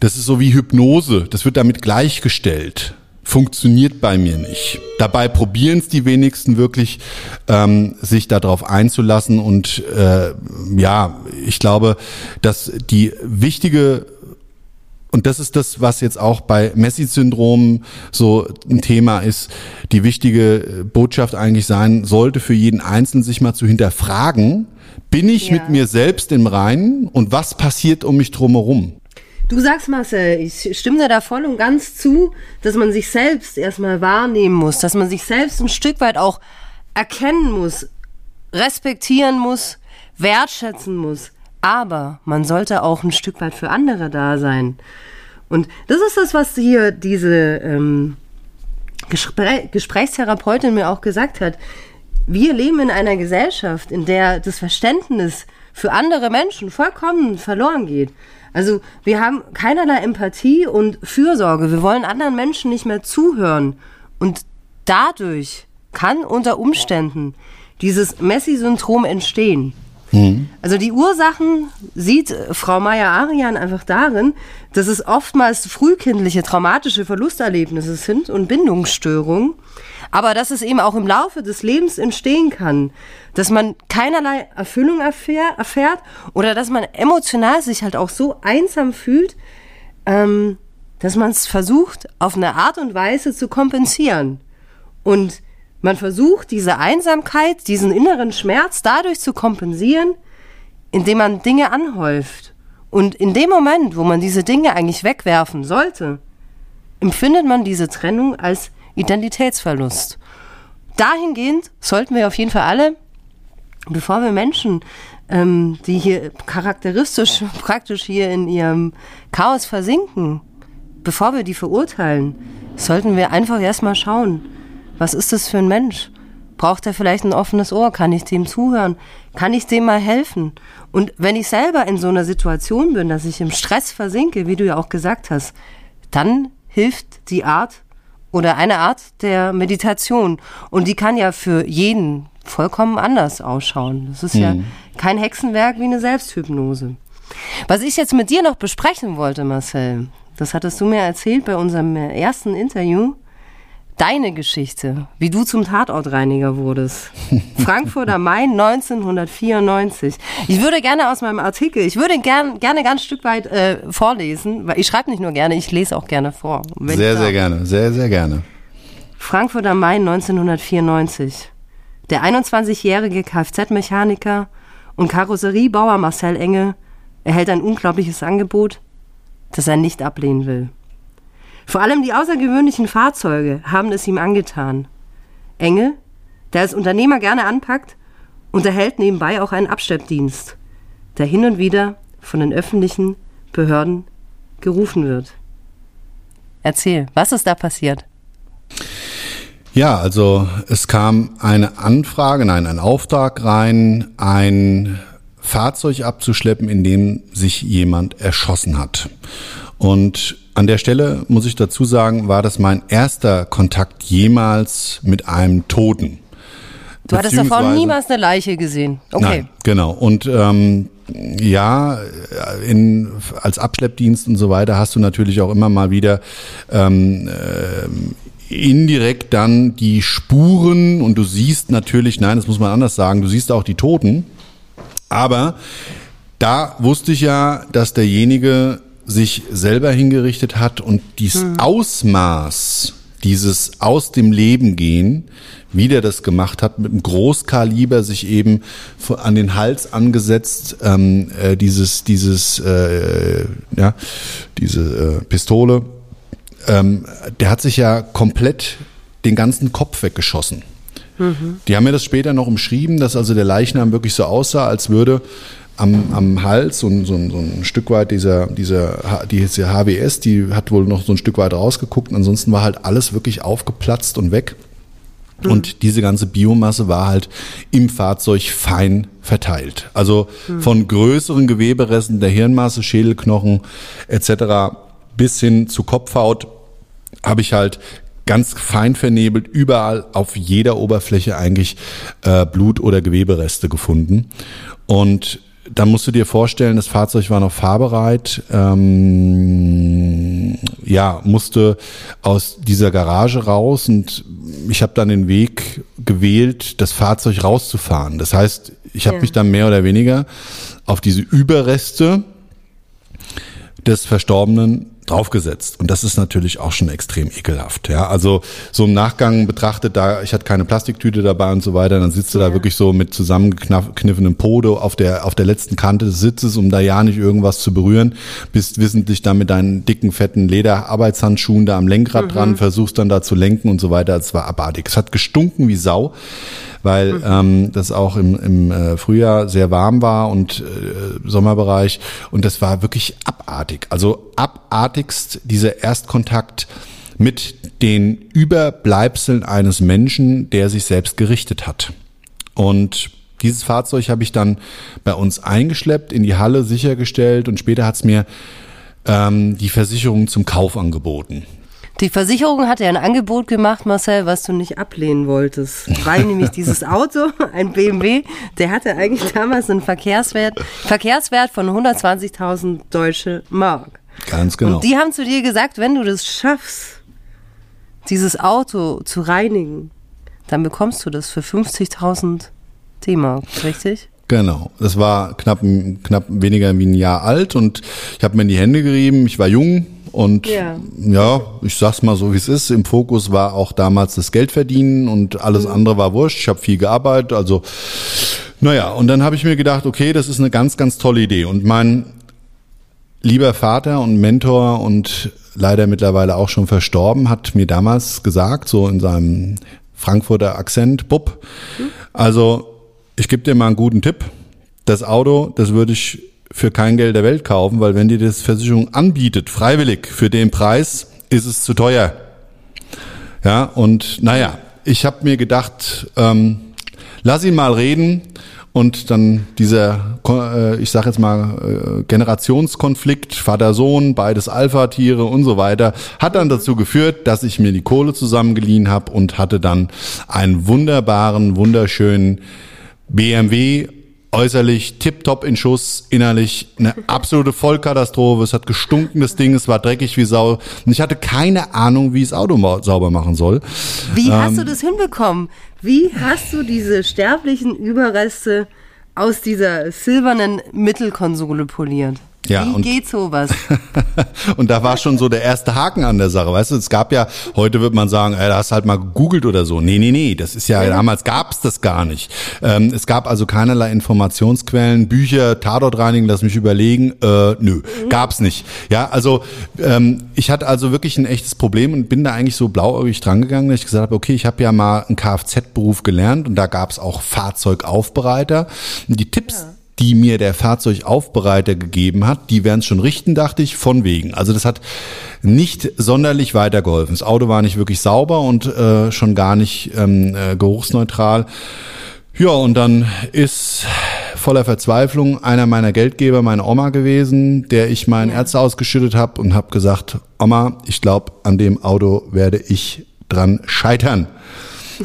das ist so wie Hypnose. Das wird damit gleichgestellt. Funktioniert bei mir nicht. Dabei probieren es die wenigsten wirklich, ähm, sich darauf einzulassen. Und äh, ja, ich glaube, dass die wichtige und das ist das, was jetzt auch bei Messi-Syndrom so ein Thema ist, die wichtige Botschaft eigentlich sein sollte für jeden Einzelnen, sich mal zu hinterfragen, bin ich ja. mit mir selbst im Reinen und was passiert um mich drumherum? Du sagst, Marcel, ich stimme dir da voll und ganz zu, dass man sich selbst erstmal wahrnehmen muss, dass man sich selbst ein Stück weit auch erkennen muss, respektieren muss, wertschätzen muss. Aber man sollte auch ein Stück weit für andere da sein. Und das ist das, was hier diese ähm, Gespräch Gesprächstherapeutin mir auch gesagt hat. Wir leben in einer Gesellschaft, in der das Verständnis für andere Menschen vollkommen verloren geht. Also wir haben keinerlei Empathie und Fürsorge. Wir wollen anderen Menschen nicht mehr zuhören. Und dadurch kann unter Umständen dieses Messi-Syndrom entstehen. Mhm. Also die Ursachen sieht Frau Meyer-Arian einfach darin, dass es oftmals frühkindliche traumatische Verlusterlebnisse sind und Bindungsstörungen, aber dass es eben auch im Laufe des Lebens entstehen kann, dass man keinerlei Erfüllung erfähr, erfährt oder dass man emotional sich halt auch so einsam fühlt, ähm, dass man es versucht, auf eine Art und Weise zu kompensieren. Und man versucht, diese Einsamkeit, diesen inneren Schmerz dadurch zu kompensieren, indem man Dinge anhäuft. Und in dem Moment, wo man diese Dinge eigentlich wegwerfen sollte, empfindet man diese Trennung als Identitätsverlust. Dahingehend sollten wir auf jeden Fall alle, bevor wir Menschen, ähm, die hier charakteristisch praktisch hier in ihrem Chaos versinken, bevor wir die verurteilen, sollten wir einfach erstmal schauen, was ist das für ein Mensch? Braucht er vielleicht ein offenes Ohr? Kann ich dem zuhören? Kann ich dem mal helfen? Und wenn ich selber in so einer Situation bin, dass ich im Stress versinke, wie du ja auch gesagt hast, dann hilft die Art oder eine Art der Meditation. Und die kann ja für jeden vollkommen anders ausschauen. Das ist mhm. ja kein Hexenwerk wie eine Selbsthypnose. Was ich jetzt mit dir noch besprechen wollte, Marcel, das hattest du mir erzählt bei unserem ersten Interview, Deine Geschichte, wie du zum Tatortreiniger wurdest. Frankfurt am Main 1994. Ich würde gerne aus meinem Artikel, ich würde gern, gerne ganz Stück weit äh, vorlesen, weil ich schreibe nicht nur gerne, ich lese auch gerne vor. Sehr, sehr gerne, sehr, sehr gerne. Frankfurt am Main 1994. Der 21-jährige Kfz-Mechaniker und Karosseriebauer Marcel Enge erhält ein unglaubliches Angebot, das er nicht ablehnen will. Vor allem die außergewöhnlichen Fahrzeuge haben es ihm angetan. Enge, der als Unternehmer gerne anpackt, unterhält nebenbei auch einen Abschleppdienst, der hin und wieder von den öffentlichen Behörden gerufen wird. Erzähl, was ist da passiert? Ja, also es kam eine Anfrage, nein, ein Auftrag rein, ein Fahrzeug abzuschleppen, in dem sich jemand erschossen hat. Und an der Stelle muss ich dazu sagen, war das mein erster Kontakt jemals mit einem Toten. Du hattest davor niemals eine Leiche gesehen. Okay. Nein, genau. Und ähm, ja, in, als Abschleppdienst und so weiter hast du natürlich auch immer mal wieder ähm, äh, indirekt dann die Spuren und du siehst natürlich, nein, das muss man anders sagen, du siehst auch die Toten. Aber da wusste ich ja, dass derjenige sich selber hingerichtet hat und dieses hm. Ausmaß, dieses aus dem Leben gehen, wie der das gemacht hat, mit einem Großkaliber sich eben an den Hals angesetzt, ähm, äh, dieses, dieses, äh, ja, diese äh, Pistole, ähm, der hat sich ja komplett den ganzen Kopf weggeschossen. Mhm. Die haben mir das später noch umschrieben, dass also der Leichnam wirklich so aussah, als würde am, am Hals und so, so ein Stück weit dieser, dieser, diese HWS, die hat wohl noch so ein Stück weit rausgeguckt. Ansonsten war halt alles wirklich aufgeplatzt und weg. Mhm. Und diese ganze Biomasse war halt im Fahrzeug fein verteilt. Also mhm. von größeren Geweberesten der Hirnmasse, Schädelknochen etc. bis hin zu Kopfhaut habe ich halt ganz fein vernebelt überall auf jeder Oberfläche eigentlich äh, Blut- oder Gewebereste gefunden. Und da musst du dir vorstellen, das Fahrzeug war noch fahrbereit, ähm, ja, musste aus dieser Garage raus und ich habe dann den Weg gewählt, das Fahrzeug rauszufahren. Das heißt, ich habe ja. mich dann mehr oder weniger auf diese Überreste des Verstorbenen draufgesetzt. Und das ist natürlich auch schon extrem ekelhaft. Ja, also so im Nachgang betrachtet, da ich hatte keine Plastiktüte dabei und so weiter, dann sitzt du ja. da wirklich so mit zusammengekniffenem Podo auf der auf der letzten Kante des Sitzes, um da ja nicht irgendwas zu berühren, bist wissentlich dann mit deinen dicken fetten Lederarbeitshandschuhen da am Lenkrad mhm. dran, versuchst dann da zu lenken und so weiter. Es war abartig. Es hat gestunken wie Sau weil mhm. ähm, das auch im, im äh, Frühjahr sehr warm war und äh, Sommerbereich und das war wirklich abartig. Also abartigst dieser Erstkontakt mit den Überbleibseln eines Menschen, der sich selbst gerichtet hat. Und dieses Fahrzeug habe ich dann bei uns eingeschleppt, in die Halle sichergestellt und später hat es mir ähm, die Versicherung zum Kauf angeboten. Die Versicherung hat ja ein Angebot gemacht, Marcel, was du nicht ablehnen wolltest. Weil nämlich dieses Auto, ein BMW, der hatte eigentlich damals einen Verkehrswert, Verkehrswert von 120.000 deutsche Mark. Ganz genau. Und die haben zu dir gesagt, wenn du das schaffst, dieses Auto zu reinigen, dann bekommst du das für 50.000 D-Mark, richtig? Genau, das war knapp, knapp weniger wie ein Jahr alt und ich habe mir in die Hände gerieben. Ich war jung, und ja. ja, ich sag's mal so, wie es ist. Im Fokus war auch damals das Geldverdienen und alles mhm. andere war wurscht. Ich habe viel gearbeitet, also naja, und dann habe ich mir gedacht, okay, das ist eine ganz, ganz tolle Idee. Und mein lieber Vater und Mentor und leider mittlerweile auch schon verstorben, hat mir damals gesagt, so in seinem Frankfurter Akzent, Bub, mhm. also ich gebe dir mal einen guten Tipp. Das Auto, das würde ich für kein Geld der Welt kaufen, weil wenn dir das Versicherung anbietet, freiwillig für den Preis, ist es zu teuer. Ja, und naja, ich habe mir gedacht, ähm, lass ihn mal reden und dann dieser, äh, ich sage jetzt mal, äh, Generationskonflikt, Vater-Sohn, beides Alpha-Tiere und so weiter, hat dann dazu geführt, dass ich mir die Kohle zusammengeliehen habe und hatte dann einen wunderbaren, wunderschönen BMW äußerlich tipptopp in Schuss, innerlich eine absolute Vollkatastrophe. Es hat gestunken, das Ding, es war dreckig wie Sau. Und ich hatte keine Ahnung, wie ich das Auto sauber machen soll. Wie hast Ähm. du das hinbekommen? Wie hast du diese sterblichen Überreste aus dieser silbernen Mittelkonsole poliert? Ja, Wie geht sowas? Und da war schon so der erste Haken an der Sache. Weißt du, es gab ja, heute wird man sagen, ey, da hast halt mal gegoogelt oder so. Nee, nee, nee, das ist ja, damals gab's das gar nicht. Ähm, es gab also keinerlei Informationsquellen, Bücher, Tatort reinigen, lass mich überlegen. Äh, nö, gab's nicht. Ja, also ähm, ich hatte also wirklich ein echtes Problem und bin da eigentlich so blauäugig drangegangen, dass ich gesagt habe, okay, ich habe ja mal einen Kfz-Beruf gelernt und da gab's auch Fahrzeugaufbereiter. Und die Tipps, die mir der Fahrzeugaufbereiter gegeben hat, die werden es schon richten, dachte ich, von wegen. Also das hat nicht sonderlich weitergeholfen. Das Auto war nicht wirklich sauber und äh, schon gar nicht ähm, äh, geruchsneutral. Ja, und dann ist voller Verzweiflung einer meiner Geldgeber meine Oma gewesen, der ich mein Erz ausgeschüttet habe und habe gesagt, Oma, ich glaube, an dem Auto werde ich dran scheitern.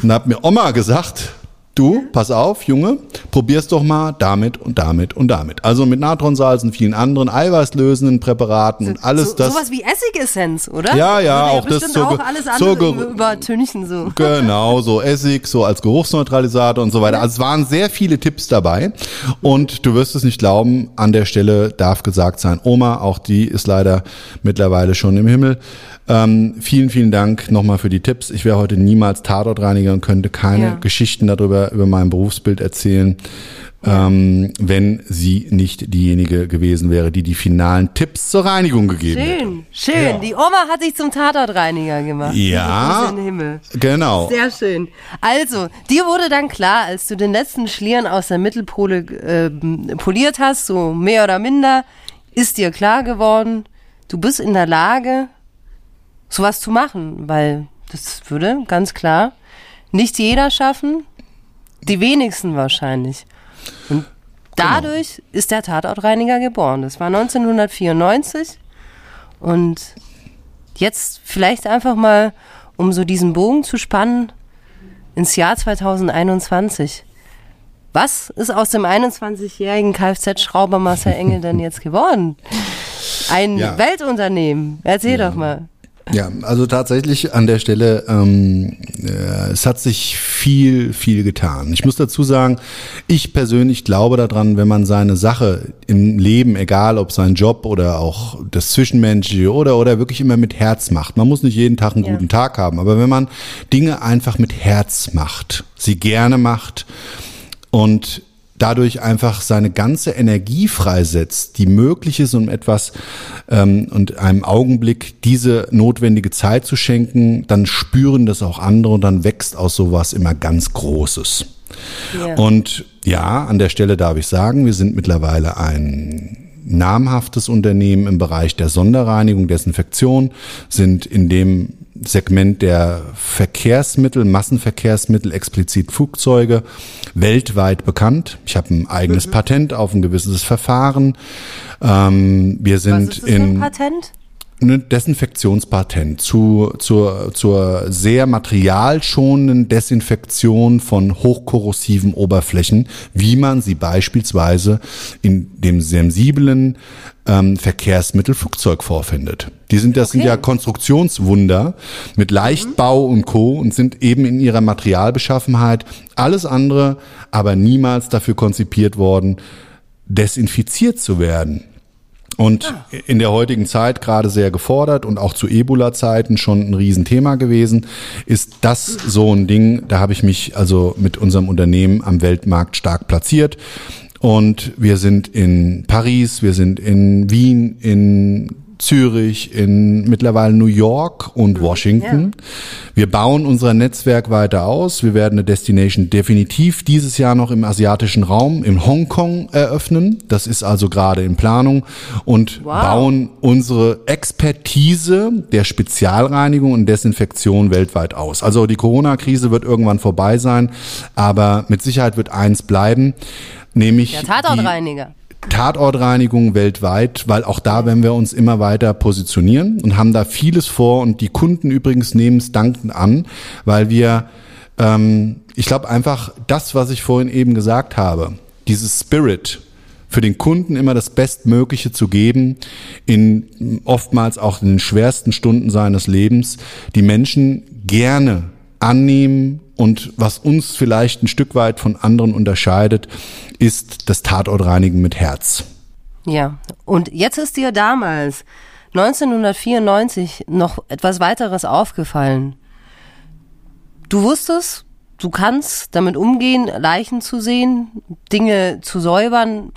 Und habe mir Oma gesagt, du, pass auf, Junge, probier's doch mal damit und damit und damit. Also mit Natronsalz und vielen anderen eiweißlösenden Präparaten und alles so, das. Sowas wie Essigessenz, oder? Ja, ja, Würde auch das zur auch alles zur andere über- übertünchen so. Genau, so Essig, so als Geruchsneutralisator und so weiter. Also es waren sehr viele Tipps dabei. Und du wirst es nicht glauben, an der Stelle darf gesagt sein, Oma, auch die ist leider mittlerweile schon im Himmel. Ähm, vielen, vielen Dank nochmal für die Tipps. Ich wäre heute niemals Tatortreiniger und könnte keine Ja. Geschichten darüber, über mein Berufsbild erzählen, ähm, wenn sie nicht diejenige gewesen wäre, die die finalen Tipps zur Reinigung gegeben hätte. Schön, schön. Die Oma hat dich zum Tatortreiniger gemacht. Ja. Genau. Sehr schön. Also, dir wurde dann klar, als du den letzten Schlieren aus der Mittelpole äh, poliert hast, so mehr oder minder, ist dir klar geworden, du bist in der Lage, sowas zu machen, weil das würde ganz klar nicht jeder schaffen, die wenigsten wahrscheinlich. Und dadurch ist der Tatortreiniger geboren. Das war 1994 und jetzt vielleicht einfach mal, um so diesen Bogen zu spannen, ins Jahr 2021. Was ist aus dem 21-jährigen Kfz-Schrauber Marcel Engel denn jetzt geworden? Ein Ja. Weltunternehmen. Erzähl doch mal. Ja, also tatsächlich an der Stelle, ähm, äh, es hat sich viel, viel getan. Ich muss dazu sagen, ich persönlich glaube daran, wenn man seine Sache im Leben, egal ob sein Job oder auch das Zwischenmenschliche oder, oder wirklich immer mit Herz macht. Man muss nicht jeden Tag einen Ja. guten Tag haben, aber wenn man Dinge einfach mit Herz macht, sie gerne macht und dadurch einfach seine ganze Energie freisetzt, die möglich ist, um etwas ähm, und einem Augenblick diese notwendige Zeit zu schenken, dann spüren das auch andere und dann wächst aus sowas immer ganz Großes. Ja. Und ja, an der Stelle darf ich sagen, wir sind mittlerweile ein namhaftes Unternehmen im Bereich der Sonderreinigung, Desinfektion, sind in dem Segment der Verkehrsmittel, Massenverkehrsmittel, explizit Flugzeuge, weltweit bekannt. Ich habe ein eigenes Patent auf ein gewisses Verfahren. Ähm, wir Was sind ist das für ein in Patent? Ein Desinfektionspatent zu, zur, zur sehr materialschonenden Desinfektion von hochkorrosiven Oberflächen, wie man sie beispielsweise in dem sensiblen ähm, Verkehrsmittel Flugzeug vorfindet. Die sind, das sind Okay. ja Konstruktionswunder mit Leichtbau und Co. und sind eben in ihrer Materialbeschaffenheit alles andere, aber niemals dafür konzipiert worden, desinfiziert zu werden. Und in der heutigen Zeit gerade sehr gefordert und auch zu Ebola-Zeiten schon ein Riesenthema gewesen, ist das so ein Ding, da habe ich mich also mit unserem Unternehmen am Weltmarkt stark platziert. Und wir sind in Paris, wir sind in Wien, in Zürich, in mittlerweile New York und Washington. Wir bauen unser Netzwerk weiter aus. Wir werden eine Destination definitiv dieses Jahr noch im asiatischen Raum, in Hongkong eröffnen. Das ist also gerade in Planung und Wow. bauen unsere Expertise der Spezialreinigung und Desinfektion weltweit aus. Also die Corona-Krise wird irgendwann vorbei sein, aber mit Sicherheit wird eins bleiben, nämlich Der die- Tatortreiniger. Tatortreinigung weltweit, weil auch da werden wir uns immer weiter positionieren und haben da vieles vor und die Kunden übrigens nehmen es dankend an, weil wir, ähm, ich glaube einfach das, was ich vorhin eben gesagt habe, dieses Spirit, für den Kunden immer das Bestmögliche zu geben, in oftmals auch in den schwersten Stunden seines Lebens, die Menschen gerne annehmen und was uns vielleicht ein Stück weit von anderen unterscheidet, ist das Tatortreinigen mit Herz. Ja, und jetzt ist dir damals 1994 noch etwas weiteres aufgefallen. Du wusstest, du kannst damit umgehen, Leichen zu sehen, Dinge zu säubern,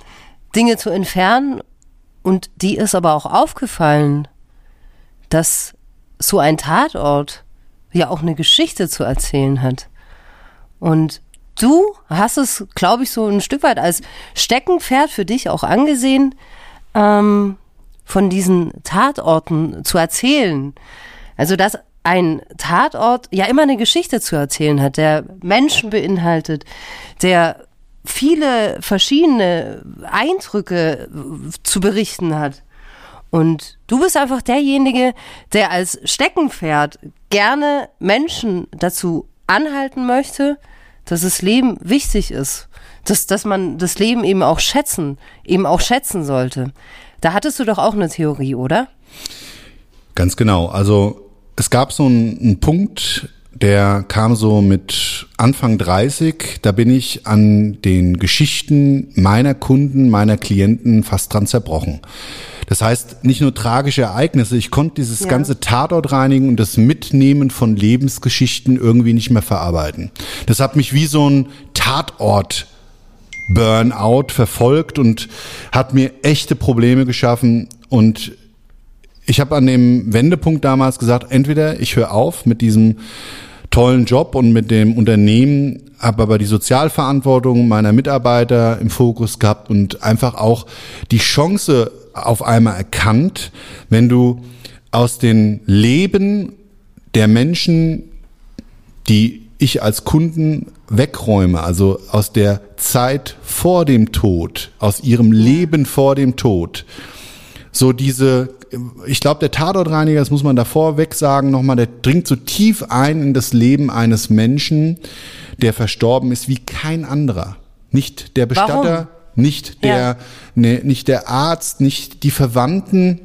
Dinge zu entfernen. Und die ist aber auch aufgefallen, dass so ein Tatort ja auch eine Geschichte zu erzählen hat. Und du hast es, glaube ich, so ein Stück weit als Steckenpferd für dich auch angesehen, ähm, von diesen Tatorten zu erzählen. Also, dass ein Tatort ja immer eine Geschichte zu erzählen hat, der Menschen beinhaltet, der viele verschiedene Eindrücke zu berichten hat. Und du bist einfach derjenige, der als Steckenpferd gerne Menschen dazu anhalten möchte, dass das Leben wichtig ist, dass, dass man das Leben eben auch schätzen, eben auch schätzen sollte. Da hattest du doch auch eine Theorie, oder? Ganz genau. Also es gab so einen, einen Punkt der kam so mit Anfang 30. Da bin ich an den Geschichten meiner Kunden, meiner Klienten fast dran zerbrochen. Das heißt, nicht nur tragische Ereignisse, ich konnte dieses ja. ganze Tatort reinigen und das Mitnehmen von Lebensgeschichten irgendwie nicht mehr verarbeiten. Das hat mich wie so ein Tatort Burnout verfolgt und hat mir echte Probleme geschaffen und ich habe an dem Wendepunkt damals gesagt, entweder ich höre auf mit diesem tollen Job und mit dem Unternehmen, habe aber die Sozialverantwortung meiner Mitarbeiter im Fokus gehabt und einfach auch die Chance auf einmal erkannt, wenn du aus den Leben der Menschen, die ich als Kunden wegräume, also aus der Zeit vor dem Tod, aus ihrem Leben vor dem Tod, so diese ich glaube, der Tatortreiniger, das muss man davor weg sagen, nochmal, der dringt so tief ein in das Leben eines Menschen, der verstorben ist wie kein anderer. Nicht der Bestatter, Warum? Nicht der, ja. ne, nicht der Arzt, nicht die Verwandten,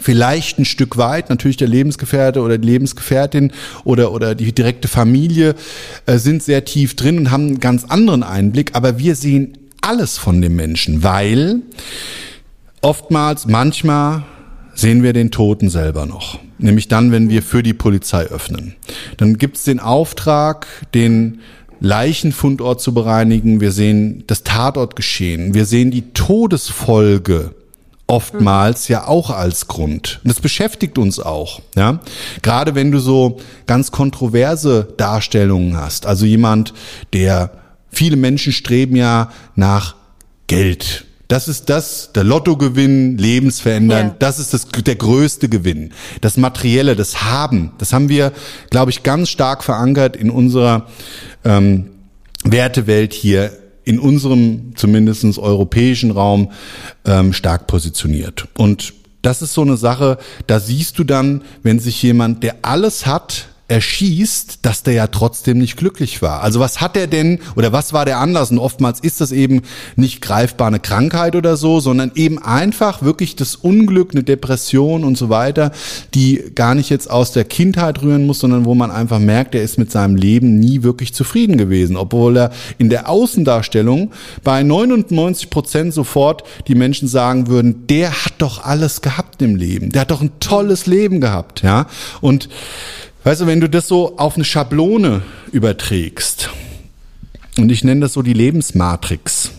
vielleicht ein Stück weit, natürlich der Lebensgefährte oder die Lebensgefährtin oder, oder die direkte Familie äh, sind sehr tief drin und haben einen ganz anderen Einblick, aber wir sehen alles von dem Menschen, weil oftmals, manchmal sehen wir den Toten selber noch. Nämlich dann, wenn wir für die Polizei öffnen. Dann gibt es den Auftrag, den Leichenfundort zu bereinigen. Wir sehen das Tatortgeschehen. Wir sehen die Todesfolge oftmals ja auch als Grund. Und das beschäftigt uns auch, ja. Gerade wenn du so ganz kontroverse Darstellungen hast. Also jemand, der, viele Menschen streben ja nach Geld. Das ist das, der Lottogewinn, lebensverändern, ja. das ist das, der größte Gewinn. Das Materielle, das Haben, das haben wir, glaube ich, ganz stark verankert in unserer ähm, Wertewelt hier in unserem zumindestens europäischen Raum ähm, stark positioniert. Und das ist so eine Sache, da siehst du dann, wenn sich jemand, der alles hat, erschießt, dass der ja trotzdem nicht glücklich war. Also was hat er denn oder was war der Anlass? Und oftmals ist das eben nicht greifbar eine Krankheit oder so, sondern eben einfach wirklich das Unglück, eine Depression und so weiter, die gar nicht jetzt aus der Kindheit rühren muss, sondern wo man einfach merkt, er ist mit seinem Leben nie wirklich zufrieden gewesen, obwohl er in der Außendarstellung bei 99 Prozent sofort die Menschen sagen würden, der hat doch alles gehabt im Leben, der hat doch ein tolles Leben gehabt, ja. Und Weißt du, wenn du das so auf eine Schablone überträgst, und ich nenne das so die Lebensmatrix.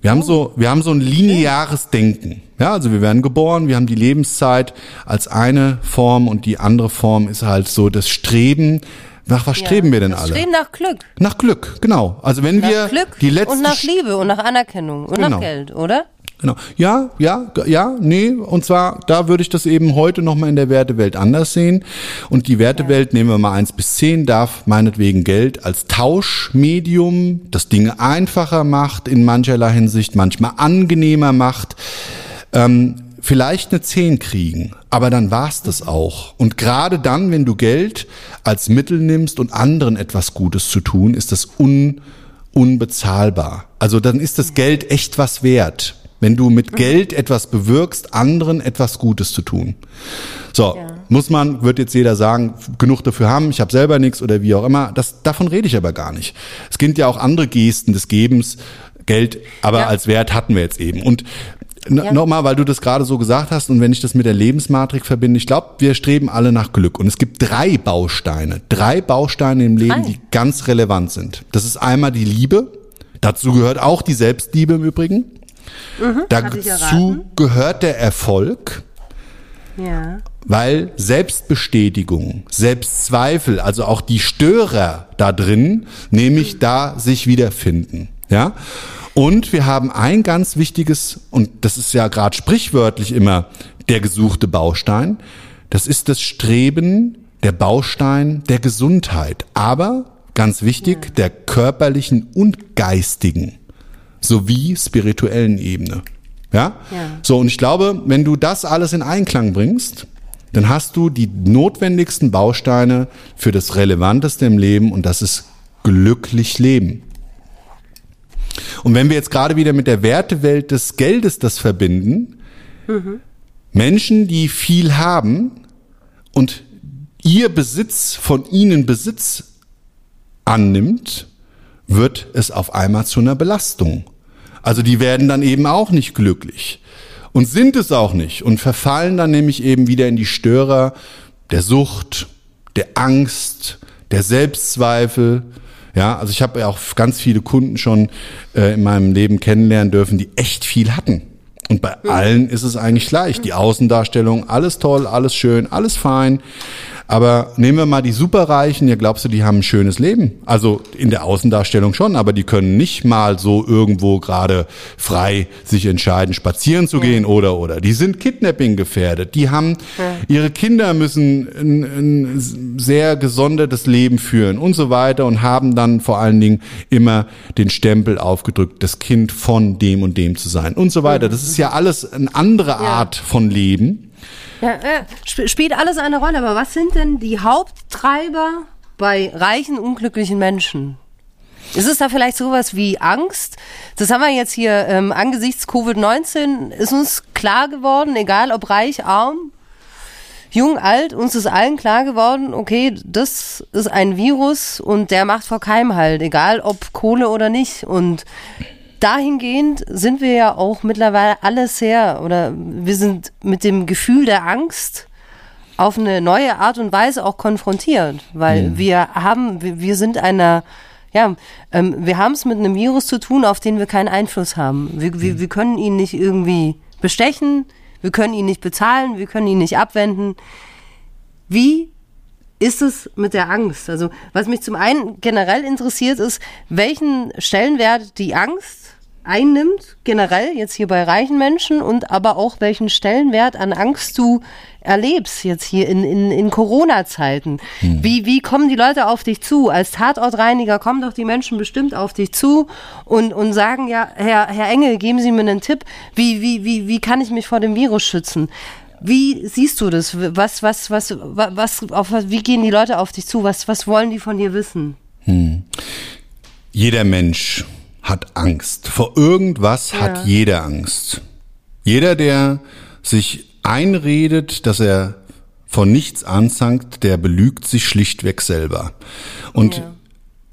Wir haben so, wir haben so ein lineares Denken. Ja, also wir werden geboren, wir haben die Lebenszeit als eine Form und die andere Form ist halt so das Streben. Nach was ja, streben wir denn alle? Streben nach Glück. Nach Glück, genau. Also wenn nach wir Glück die letzte und nach Liebe und nach Anerkennung und genau. nach Geld, oder? Genau. Ja, ja, ja, nee. Und zwar, da würde ich das eben heute nochmal in der Wertewelt anders sehen. Und die Wertewelt, nehmen wir mal eins bis zehn, darf meinetwegen Geld als Tauschmedium, das Dinge einfacher macht, in mancherlei Hinsicht manchmal angenehmer macht, ähm, vielleicht eine zehn kriegen. Aber dann war's das auch. Und gerade dann, wenn du Geld als Mittel nimmst und anderen etwas Gutes zu tun, ist das un unbezahlbar. Also dann ist das Geld echt was wert, wenn du mit Geld etwas bewirkst, anderen etwas Gutes zu tun. So, Ja. muss man, wird jetzt jeder sagen, genug dafür haben, ich habe selber nichts oder wie auch immer. Das, davon rede ich aber gar nicht. Es gibt ja auch andere Gesten des Gebens, Geld, aber Ja. als Wert hatten wir jetzt eben. Und Ja. nochmal, weil du das gerade so gesagt hast und wenn ich das mit der Lebensmatrik verbinde, ich glaube, wir streben alle nach Glück. Und es gibt drei Bausteine, drei Bausteine im Leben, Drei? die ganz relevant sind. Das ist einmal die Liebe. Dazu gehört auch die Selbstliebe im Übrigen. Mhm, Dazu gehört der Erfolg. Ja. Weil Selbstbestätigung, Selbstzweifel, also auch die Störer da drin, nämlich da sich wiederfinden. Ja? Und wir haben ein ganz wichtiges, und das ist ja gerade sprichwörtlich immer der gesuchte Baustein, das ist das Streben, der Baustein der Gesundheit, aber ganz wichtig, der körperlichen und geistigen sowie spirituellen Ebene. Ja? Ja. So, und ich glaube, wenn du das alles in Einklang bringst, dann hast du die notwendigsten Bausteine für das Relevanteste im Leben und das ist glücklich leben. Und wenn wir jetzt gerade wieder mit der Wertewelt des Geldes das verbinden, Menschen, die viel haben und ihr Besitz von ihnen Besitz annimmt, wird es auf einmal zu einer Belastung. Also die werden dann eben auch nicht glücklich und sind es auch nicht und verfallen dann nämlich eben wieder in die Störer der Sucht, der Angst, der Selbstzweifel. Ja, also ich habe ja auch ganz viele Kunden schon äh, in meinem Leben kennenlernen dürfen, die echt viel hatten. Und bei allen ist es eigentlich gleich. Die Außendarstellung, alles toll, alles schön, alles fein. Aber nehmen wir mal die Superreichen, ja glaubst du, die haben ein schönes Leben? Also in der Außendarstellung schon, aber die können nicht mal so irgendwo gerade frei sich entscheiden, spazieren zu gehen oder oder. Die sind Kidnapping gefährdet. Die haben ihre Kinder müssen ein, ein sehr gesondertes Leben führen und so weiter und haben dann vor allen Dingen immer den Stempel aufgedrückt, das Kind von dem und dem zu sein und so weiter. Das ist ja alles eine andere Art von Leben. Ja, äh, sp spielt alles eine Rolle, aber was sind denn die Haupttreiber bei reichen, unglücklichen Menschen? Ist es da vielleicht sowas wie Angst? Das haben wir jetzt hier ähm, angesichts Covid-19, ist uns klar geworden, egal ob reich, arm, jung, alt, uns ist allen klar geworden, okay, das ist ein Virus und der macht vor Keim halt, egal ob Kohle oder nicht. Und dahingehend sind wir ja auch mittlerweile alle sehr, oder wir sind mit dem Gefühl der Angst auf eine neue Art und Weise auch konfrontiert, weil wir haben, wir, sind einer, ja, ähm, wir haben es mit einem Virus zu tun, auf den wir keinen Einfluss haben. Wir, wir, wir können ihn nicht irgendwie bestechen, wir können ihn nicht bezahlen, wir können ihn nicht abwenden. Wie ist es mit der Angst? Also, was mich zum einen generell interessiert, ist, welchen Stellenwert die Angst einnimmt, generell jetzt hier bei reichen Menschen und aber auch welchen Stellenwert an Angst du erlebst jetzt hier in, in, in Corona-Zeiten. Wie, wie kommen die Leute auf dich zu? Als Tatortreiniger kommen doch die Menschen bestimmt auf dich zu und, und sagen, ja, Herr, Herr Engel, geben Sie mir einen Tipp, wie, wie, wie, wie kann ich mich vor dem Virus schützen? Wie siehst du das? Was, was, was, was, auf, wie gehen die Leute auf dich zu? Was, was wollen die von dir wissen? Jeder Mensch hat Angst. Vor irgendwas hat jeder Angst. Jeder, der sich einredet, dass er von nichts anzankt, der belügt sich schlichtweg selber. Und Ja.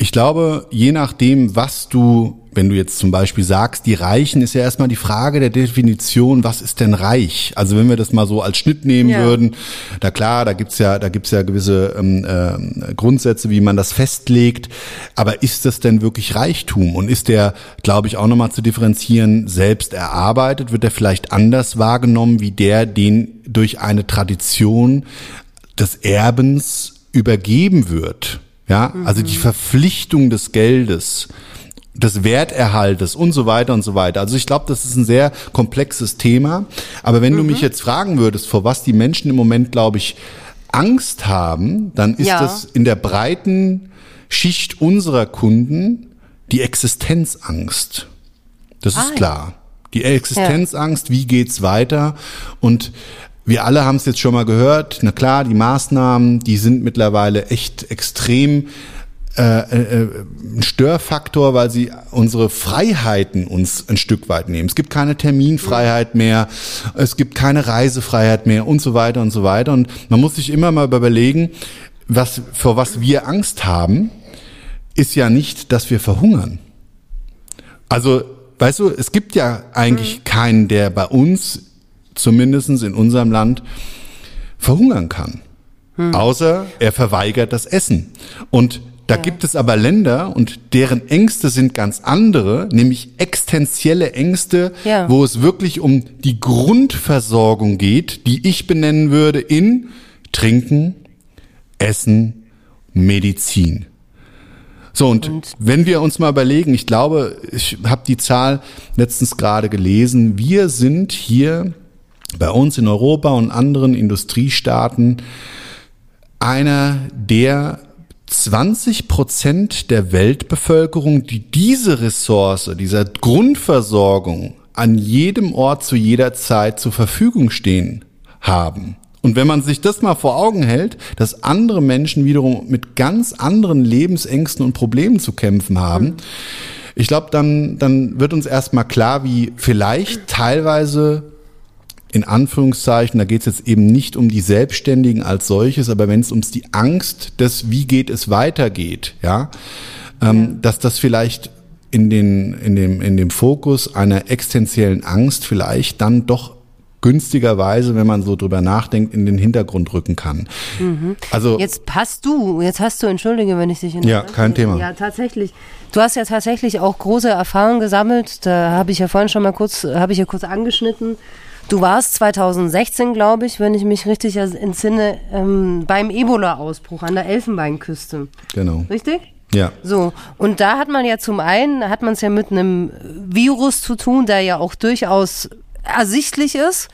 Ich glaube, je nachdem, was du, wenn du jetzt zum Beispiel sagst, die Reichen, ist ja erstmal die Frage der Definition, was ist denn reich? Also wenn wir das mal so als Schnitt nehmen Ja. würden, da klar, da gibt's ja, da gibt's ja gewisse ähm, äh, Grundsätze, wie man das festlegt. Aber ist das denn wirklich Reichtum? Und ist der, glaube ich, auch nochmal zu differenzieren, selbst erarbeitet? Wird er vielleicht anders wahrgenommen wie der, den durch eine Tradition des Erbens übergeben wird? Ja, also die Verpflichtung des Geldes des Werterhaltes und so weiter und so weiter. Also ich glaube, das ist ein sehr komplexes Thema. Aber wenn du mich jetzt fragen würdest, vor was die Menschen im Moment, glaube ich, Angst haben, dann ist Ja. das in der breiten Schicht unserer Kunden die Existenzangst. Das Ah, ist ja. klar. Die Existenzangst, wie geht's weiter? Und wir alle haben es jetzt schon mal gehört. Na klar, die Maßnahmen, die sind mittlerweile echt extrem äh, äh, ein Störfaktor, weil sie unsere Freiheiten uns ein Stück weit nehmen. Es gibt keine Terminfreiheit mehr, es gibt keine Reisefreiheit mehr und so weiter und so weiter. Und man muss sich immer mal überlegen, was, vor was wir Angst haben, ist ja nicht, dass wir verhungern. Also, weißt du, es gibt ja eigentlich mhm. keinen, der bei uns, zumindestens in unserem Land, verhungern kann. Mhm. Außer er verweigert das Essen. Und da ja. gibt es aber Länder und deren Ängste sind ganz andere, nämlich existenzielle Ängste, ja. wo es wirklich um die Grundversorgung geht, die ich benennen würde in Trinken, Essen, Medizin. So, und, und, wenn wir uns mal überlegen, ich glaube, ich habe die Zahl letztens gerade gelesen, wir sind hier bei uns in Europa und anderen Industriestaaten einer der 20 Prozent der Weltbevölkerung, die diese Ressource, dieser Grundversorgung an jedem Ort zu jeder Zeit zur Verfügung stehen haben. Und wenn man sich das mal vor Augen hält, dass andere Menschen wiederum mit ganz anderen Lebensängsten und Problemen zu kämpfen haben, ich glaube, dann, dann wird uns erstmal klar, wie vielleicht teilweise in Anführungszeichen, da geht es jetzt eben nicht um die Selbstständigen als solches, aber wenn es ums die Angst des, wie geht es weitergeht, ja, ähm, dass das vielleicht in, den, in, dem, in dem Fokus einer existenziellen Angst vielleicht dann doch günstigerweise, wenn man so drüber nachdenkt, in den Hintergrund rücken kann. Mhm. Also jetzt passt du, jetzt hast du, entschuldige, wenn ich dich in Ja, kein Thema. Ja, tatsächlich. Du hast ja tatsächlich auch große Erfahrungen gesammelt. Da habe ich ja vorhin schon mal kurz, habe ich ja kurz angeschnitten. Du warst 2016, glaube ich, wenn ich mich richtig entsinne, ähm, beim Ebola-Ausbruch an der Elfenbeinküste. Genau. Richtig? Ja. So, und da hat man ja zum einen, hat man es ja mit einem Virus zu tun, der ja auch durchaus ersichtlich ist.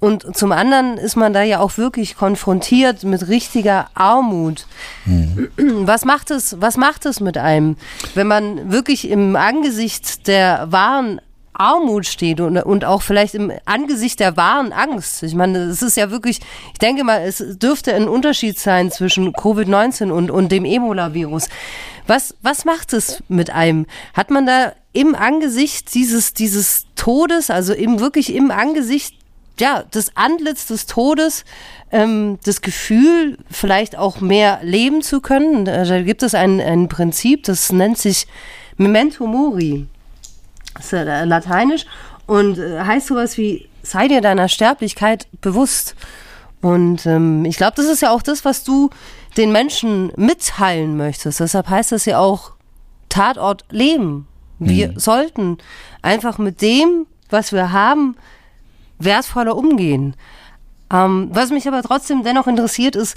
Und zum anderen ist man da ja auch wirklich konfrontiert mit richtiger Armut. Mhm. Was macht es, was macht es mit einem, wenn man wirklich im Angesicht der wahren Armut steht und, und auch vielleicht im Angesicht der wahren Angst. Ich meine, es ist ja wirklich, ich denke mal, es dürfte ein Unterschied sein zwischen Covid-19 und, und dem Ebola-Virus. Was, was macht es mit einem? Hat man da im Angesicht dieses, dieses Todes, also im, wirklich im Angesicht ja, des Antlitz des Todes, ähm, das Gefühl, vielleicht auch mehr leben zu können. Da gibt es ein, ein Prinzip, das nennt sich Memento Mori. Ist äh, lateinisch und äh, heißt sowas wie, sei dir deiner Sterblichkeit bewusst. Und ähm, ich glaube, das ist ja auch das, was du den Menschen mitteilen möchtest. Deshalb heißt das ja auch Tatort leben. Wir mhm. sollten einfach mit dem, was wir haben, wertvoller umgehen. Ähm, was mich aber trotzdem dennoch interessiert ist,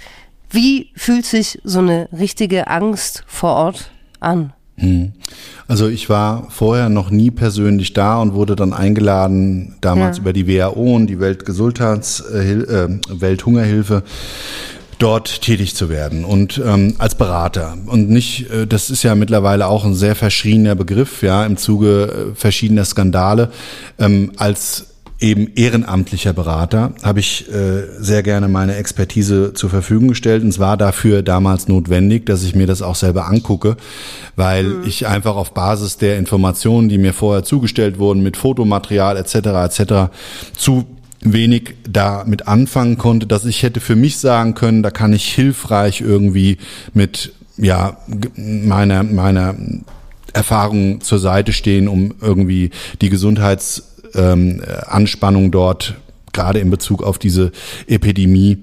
wie fühlt sich so eine richtige Angst vor Ort an? Also ich war vorher noch nie persönlich da und wurde dann eingeladen, damals ja. über die WHO und die Weltgesundheits äh, Welthungerhilfe dort tätig zu werden und ähm, als Berater und nicht äh, das ist ja mittlerweile auch ein sehr verschriebener Begriff ja im Zuge äh, verschiedener Skandale ähm, als eben ehrenamtlicher Berater, habe ich äh, sehr gerne meine Expertise zur Verfügung gestellt. Und es war dafür damals notwendig, dass ich mir das auch selber angucke, weil mhm. ich einfach auf Basis der Informationen, die mir vorher zugestellt wurden, mit Fotomaterial etc. etc. zu wenig damit anfangen konnte, dass ich hätte für mich sagen können, da kann ich hilfreich irgendwie mit ja meiner meiner Erfahrung zur Seite stehen, um irgendwie die Gesundheits ähm, Anspannung dort, gerade in Bezug auf diese Epidemie,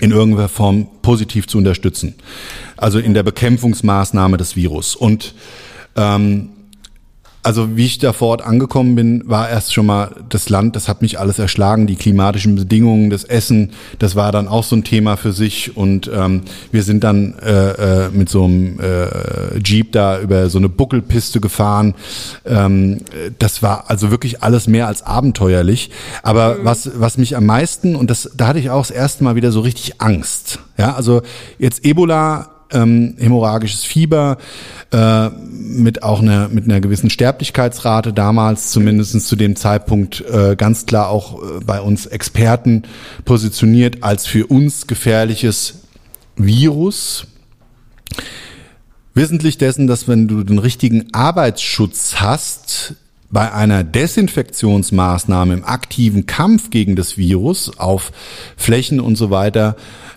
in irgendeiner Form positiv zu unterstützen. Also in der Bekämpfungsmaßnahme des Virus. Und ähm, also wie ich da vor Ort angekommen bin, war erst schon mal das Land, das hat mich alles erschlagen, die klimatischen Bedingungen, das Essen, das war dann auch so ein Thema für sich und ähm, wir sind dann äh, äh, mit so einem äh, Jeep da über so eine Buckelpiste gefahren. Ähm, das war also wirklich alles mehr als abenteuerlich. Aber mhm. was was mich am meisten und das da hatte ich auch das erste Mal wieder so richtig Angst. Ja, also jetzt Ebola ähm, hämorrhagisches Fieber äh, mit auch einer mit einer gewissen Sterblichkeitsrate damals zumindest zu dem Zeitpunkt äh, ganz klar auch äh, bei uns Experten positioniert als für uns gefährliches Virus. Wissentlich dessen, dass wenn du den richtigen Arbeitsschutz hast, bei einer Desinfektionsmaßnahme im aktiven Kampf gegen das Virus auf Flächen und so weiter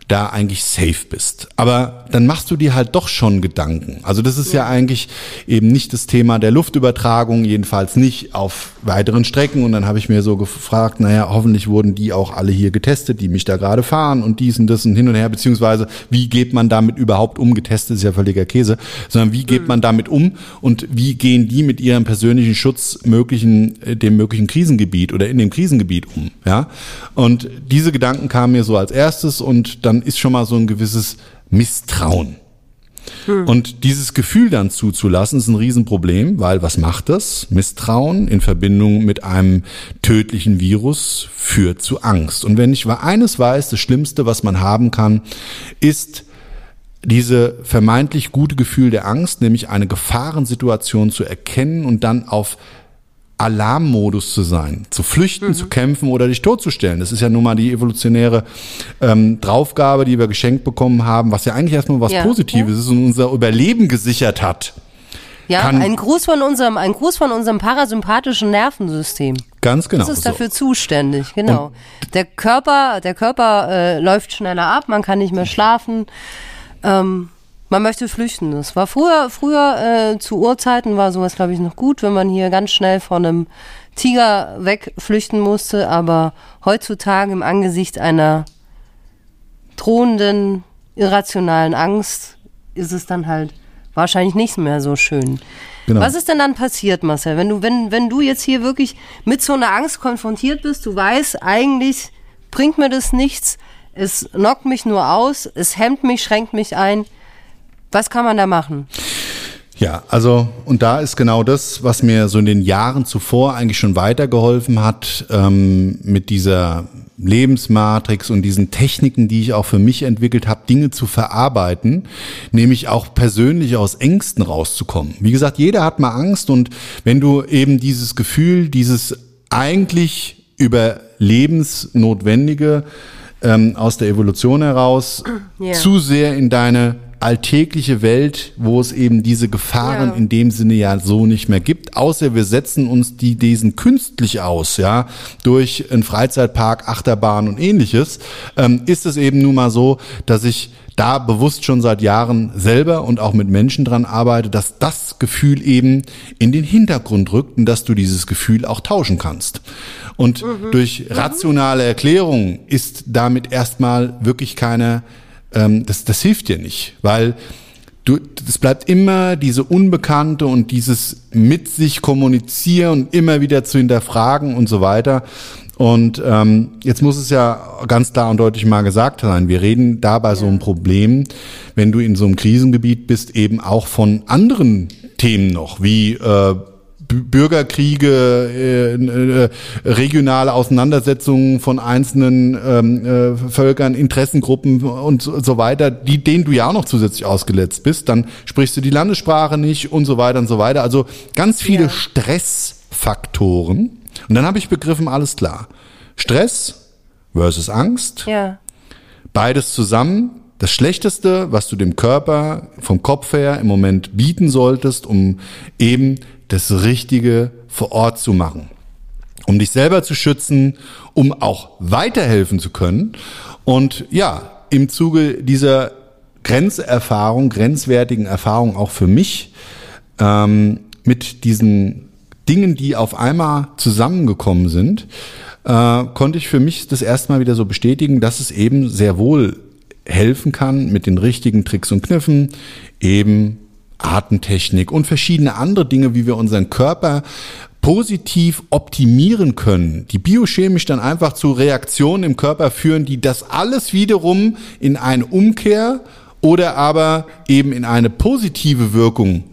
da eigentlich safe bist. Aber dann machst du dir halt doch schon Gedanken. Also das ist ja, eigentlich eben nicht das Thema der Luftübertragung, jedenfalls nicht auf weiteren Strecken. Und dann habe ich mir so gefragt, naja, hoffentlich wurden die auch alle hier getestet, die mich da gerade fahren und dies und das und hin und her, beziehungsweise wie geht man damit überhaupt um? Getestet ist ja völliger Käse, sondern wie geht mhm. man damit um und wie gehen die mit ihrem persönlichen Schutz möglichen, äh, dem möglichen Krisengebiet oder in dem Krisengebiet um? Ja. Und diese Gedanken kamen mir so als erstes und dann ist schon mal so ein gewisses Misstrauen. Hm. Und dieses Gefühl dann zuzulassen, ist ein Riesenproblem, weil was macht das? Misstrauen in Verbindung mit einem tödlichen Virus führt zu Angst. Und wenn ich eines weiß, das Schlimmste, was man haben kann, ist diese vermeintlich gute Gefühl der Angst, nämlich eine Gefahrensituation zu erkennen und dann auf Alarmmodus zu sein, zu flüchten, mhm. zu kämpfen oder dich totzustellen. Das ist ja nun mal die evolutionäre ähm, Draufgabe, die wir geschenkt bekommen haben, was ja eigentlich erstmal was ja. Positives ja. ist und unser Überleben gesichert hat. Ja, ein Gruß von unserem, ein Gruß von unserem parasympathischen Nervensystem. Ganz genau. Das ist dafür so. zuständig, genau. Und der Körper, der Körper äh, läuft schneller ab, man kann nicht mehr schlafen. Ähm, man möchte flüchten. Das war früher, früher äh, zu Urzeiten war sowas, glaube ich, noch gut, wenn man hier ganz schnell von einem Tiger wegflüchten musste. Aber heutzutage im Angesicht einer drohenden, irrationalen Angst ist es dann halt wahrscheinlich nicht mehr so schön. Genau. Was ist denn dann passiert, Marcel? Wenn du, wenn, wenn du jetzt hier wirklich mit so einer Angst konfrontiert bist, du weißt, eigentlich bringt mir das nichts, es knockt mich nur aus, es hemmt mich, schränkt mich ein. Was kann man da machen? Ja, also und da ist genau das, was mir so in den Jahren zuvor eigentlich schon weitergeholfen hat, ähm, mit dieser Lebensmatrix und diesen Techniken, die ich auch für mich entwickelt habe, Dinge zu verarbeiten, nämlich auch persönlich aus Ängsten rauszukommen. Wie gesagt, jeder hat mal Angst und wenn du eben dieses Gefühl, dieses eigentlich überlebensnotwendige ähm, aus der Evolution heraus yeah. zu sehr in deine alltägliche Welt, wo es eben diese Gefahren ja. in dem Sinne ja so nicht mehr gibt, außer wir setzen uns die diesen künstlich aus, ja, durch einen Freizeitpark, Achterbahn und ähnliches, ähm, ist es eben nun mal so, dass ich da bewusst schon seit Jahren selber und auch mit Menschen dran arbeite, dass das Gefühl eben in den Hintergrund rückt und dass du dieses Gefühl auch tauschen kannst. Und mhm. durch rationale Erklärung ist damit erstmal wirklich keine ähm, das, das hilft dir nicht, weil du, es bleibt immer diese Unbekannte und dieses mit sich kommunizieren und immer wieder zu hinterfragen und so weiter. Und ähm, jetzt muss es ja ganz klar und deutlich mal gesagt sein, wir reden da bei so einem Problem, wenn du in so einem Krisengebiet bist, eben auch von anderen Themen noch, wie äh, Bürgerkriege, äh, äh, regionale Auseinandersetzungen von einzelnen ähm, äh, Völkern, Interessengruppen und so, so weiter, die, denen du ja auch noch zusätzlich ausgeletzt bist, dann sprichst du die Landessprache nicht und so weiter und so weiter. Also ganz viele ja. Stressfaktoren. Und dann habe ich begriffen, alles klar. Stress versus Angst. Ja. Beides zusammen das Schlechteste, was du dem Körper vom Kopf her im Moment bieten solltest, um eben das Richtige vor Ort zu machen. Um dich selber zu schützen, um auch weiterhelfen zu können. Und ja, im Zuge dieser Grenzerfahrung, grenzwertigen Erfahrung auch für mich, ähm, mit diesen Dingen, die auf einmal zusammengekommen sind, äh, konnte ich für mich das erste Mal wieder so bestätigen, dass es eben sehr wohl helfen kann, mit den richtigen Tricks und Kniffen eben Atemtechnik und verschiedene andere Dinge, wie wir unseren Körper positiv optimieren können, die biochemisch dann einfach zu Reaktionen im Körper führen, die das alles wiederum in eine Umkehr oder aber eben in eine positive Wirkung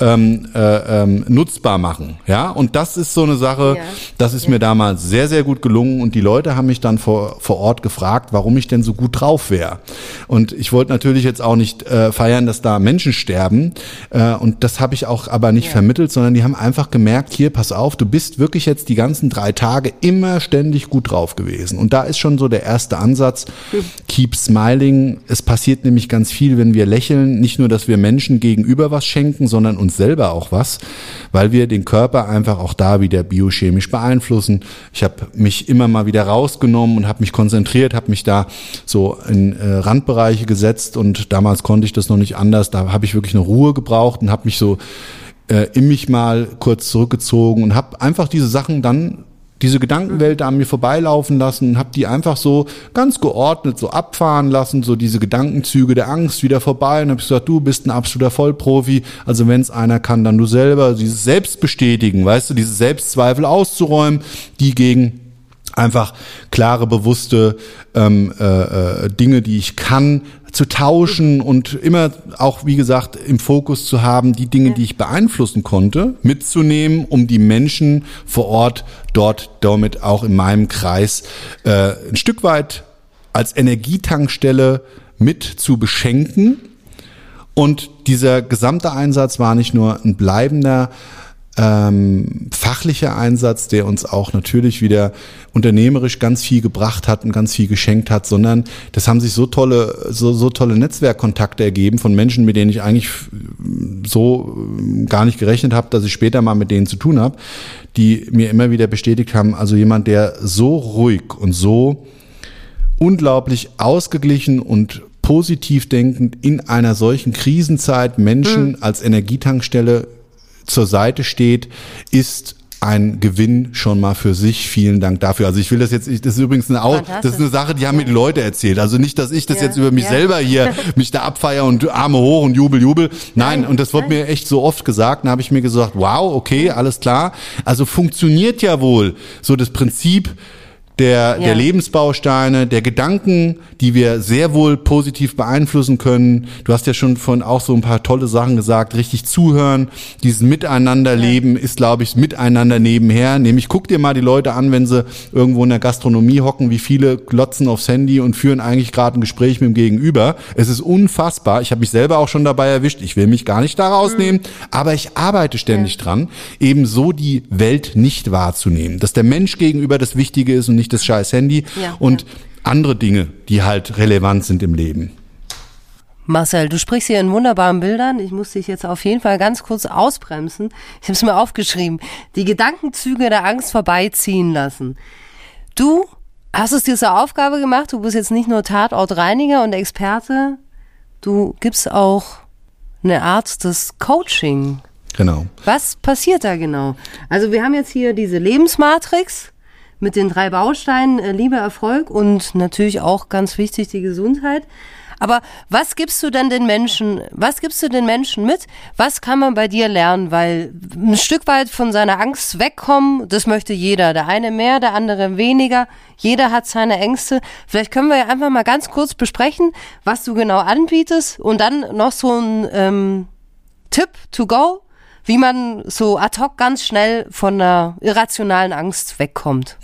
ähm, äh, ähm, nutzbar machen. Ja, und das ist so eine Sache, Ja. das ist mir damals sehr, sehr gut gelungen und die Leute haben mich dann vor, vor Ort gefragt, warum ich denn so gut drauf wäre. Und ich wollte natürlich jetzt auch nicht äh, feiern, dass da Menschen sterben äh, und das habe ich auch aber nicht vermittelt, sondern die haben einfach gemerkt, hier, pass auf, du bist wirklich jetzt die ganzen drei Tage immer ständig gut drauf gewesen. Und da ist schon so der erste Ansatz, keep smiling. Es passiert nämlich ganz viel, wenn wir lächeln, nicht nur, dass wir Menschen gegenüber was schenken, sondern uns selber auch was, weil wir den Körper einfach auch da wieder biochemisch beeinflussen. Ich habe mich immer mal wieder rausgenommen und habe mich konzentriert, habe mich da so in äh, Randbereiche gesetzt und damals konnte ich das noch nicht anders. Da habe ich wirklich eine Ruhe gebraucht und habe mich so äh, in mich mal kurz zurückgezogen und habe einfach diese Sachen dann diese Gedankenwelt an mir vorbeilaufen lassen habe die einfach so ganz geordnet so abfahren lassen, so diese Gedankenzüge der Angst wieder vorbei und habe gesagt, du bist ein absoluter Vollprofi, also wenn es einer kann, dann du selber, dieses Selbstbestätigen, weißt du, diese Selbstzweifel auszuräumen, die gegen einfach klare, bewusste ähm, äh, äh, Dinge, die ich kann, zu tauschen und immer auch, wie gesagt, im Fokus zu haben, die Dinge, die ich beeinflussen konnte, mitzunehmen, um die Menschen vor Ort dort damit auch in meinem Kreis äh, ein Stück weit als Energietankstelle mit zu beschenken. Und dieser gesamte Einsatz war nicht nur ein bleibender ähm, fachlicher Einsatz, der uns auch natürlich wieder unternehmerisch ganz viel gebracht hat und ganz viel geschenkt hat, sondern das haben sich so tolle, so, so tolle Netzwerkkontakte ergeben von Menschen, mit denen ich eigentlich so äh, gar nicht gerechnet habe, dass ich später mal mit denen zu tun habe, die mir immer wieder bestätigt haben, also jemand, der so ruhig und so unglaublich ausgeglichen und positiv denkend in einer solchen Krisenzeit Menschen als Energietankstelle zur Seite steht, ist ein Gewinn schon mal für sich. Vielen Dank dafür. Also ich will das jetzt, das ist übrigens eine, Au- das ist eine Sache, die haben mir die Leute erzählt. Also nicht, dass ich das Ja, jetzt über mich ja. selber hier mich da abfeier und Arme hoch und Jubel, Jubel. Nein, und das wird mir echt so oft gesagt. Dann habe ich mir gesagt, wow, okay, alles klar. Also funktioniert ja wohl so das Prinzip der, der Ja. Lebensbausteine, der Gedanken, die wir sehr wohl positiv beeinflussen können. Du hast ja schon von auch so ein paar tolle Sachen gesagt, richtig zuhören, dieses Miteinanderleben ist, glaube ich, Miteinander nebenher. Nämlich guck dir mal die Leute an, wenn sie irgendwo in der Gastronomie hocken, wie viele glotzen aufs Handy und führen eigentlich gerade ein Gespräch mit dem Gegenüber. Es ist unfassbar. Ich habe mich selber auch schon dabei erwischt. Ich will mich gar nicht da rausnehmen, aber ich arbeite ständig dran, eben so die Welt nicht wahrzunehmen. Dass der Mensch gegenüber das Wichtige ist und nicht das scheiß Handy Ja, und ja. andere Dinge, die halt relevant sind im Leben. Marcel, du sprichst hier in wunderbaren Bildern. Ich muss dich jetzt auf jeden Fall ganz kurz ausbremsen. Ich habe es mir aufgeschrieben. Die Gedankenzüge der Angst vorbeiziehen lassen. Du hast es dir zur Aufgabe gemacht. Du bist jetzt nicht nur Tatortreiniger und Experte. Du gibst auch eine Art des Coaching. Genau. Was passiert da genau? Also wir haben jetzt hier diese Lebensmatrix mit den drei Bausteinen äh, Liebe, Erfolg und natürlich auch ganz wichtig die Gesundheit. Aber was gibst du denn den Menschen, was gibst du den Menschen mit? Was kann man bei dir lernen? Weil ein Stück weit von seiner Angst wegkommen, das möchte jeder. Der eine mehr, der andere weniger. Jeder hat seine Ängste. Vielleicht können wir ja einfach mal ganz kurz besprechen, was du genau anbietest und dann noch so ein ähm, Tipp to go, wie man so ad hoc ganz schnell von einer irrationalen Angst wegkommt.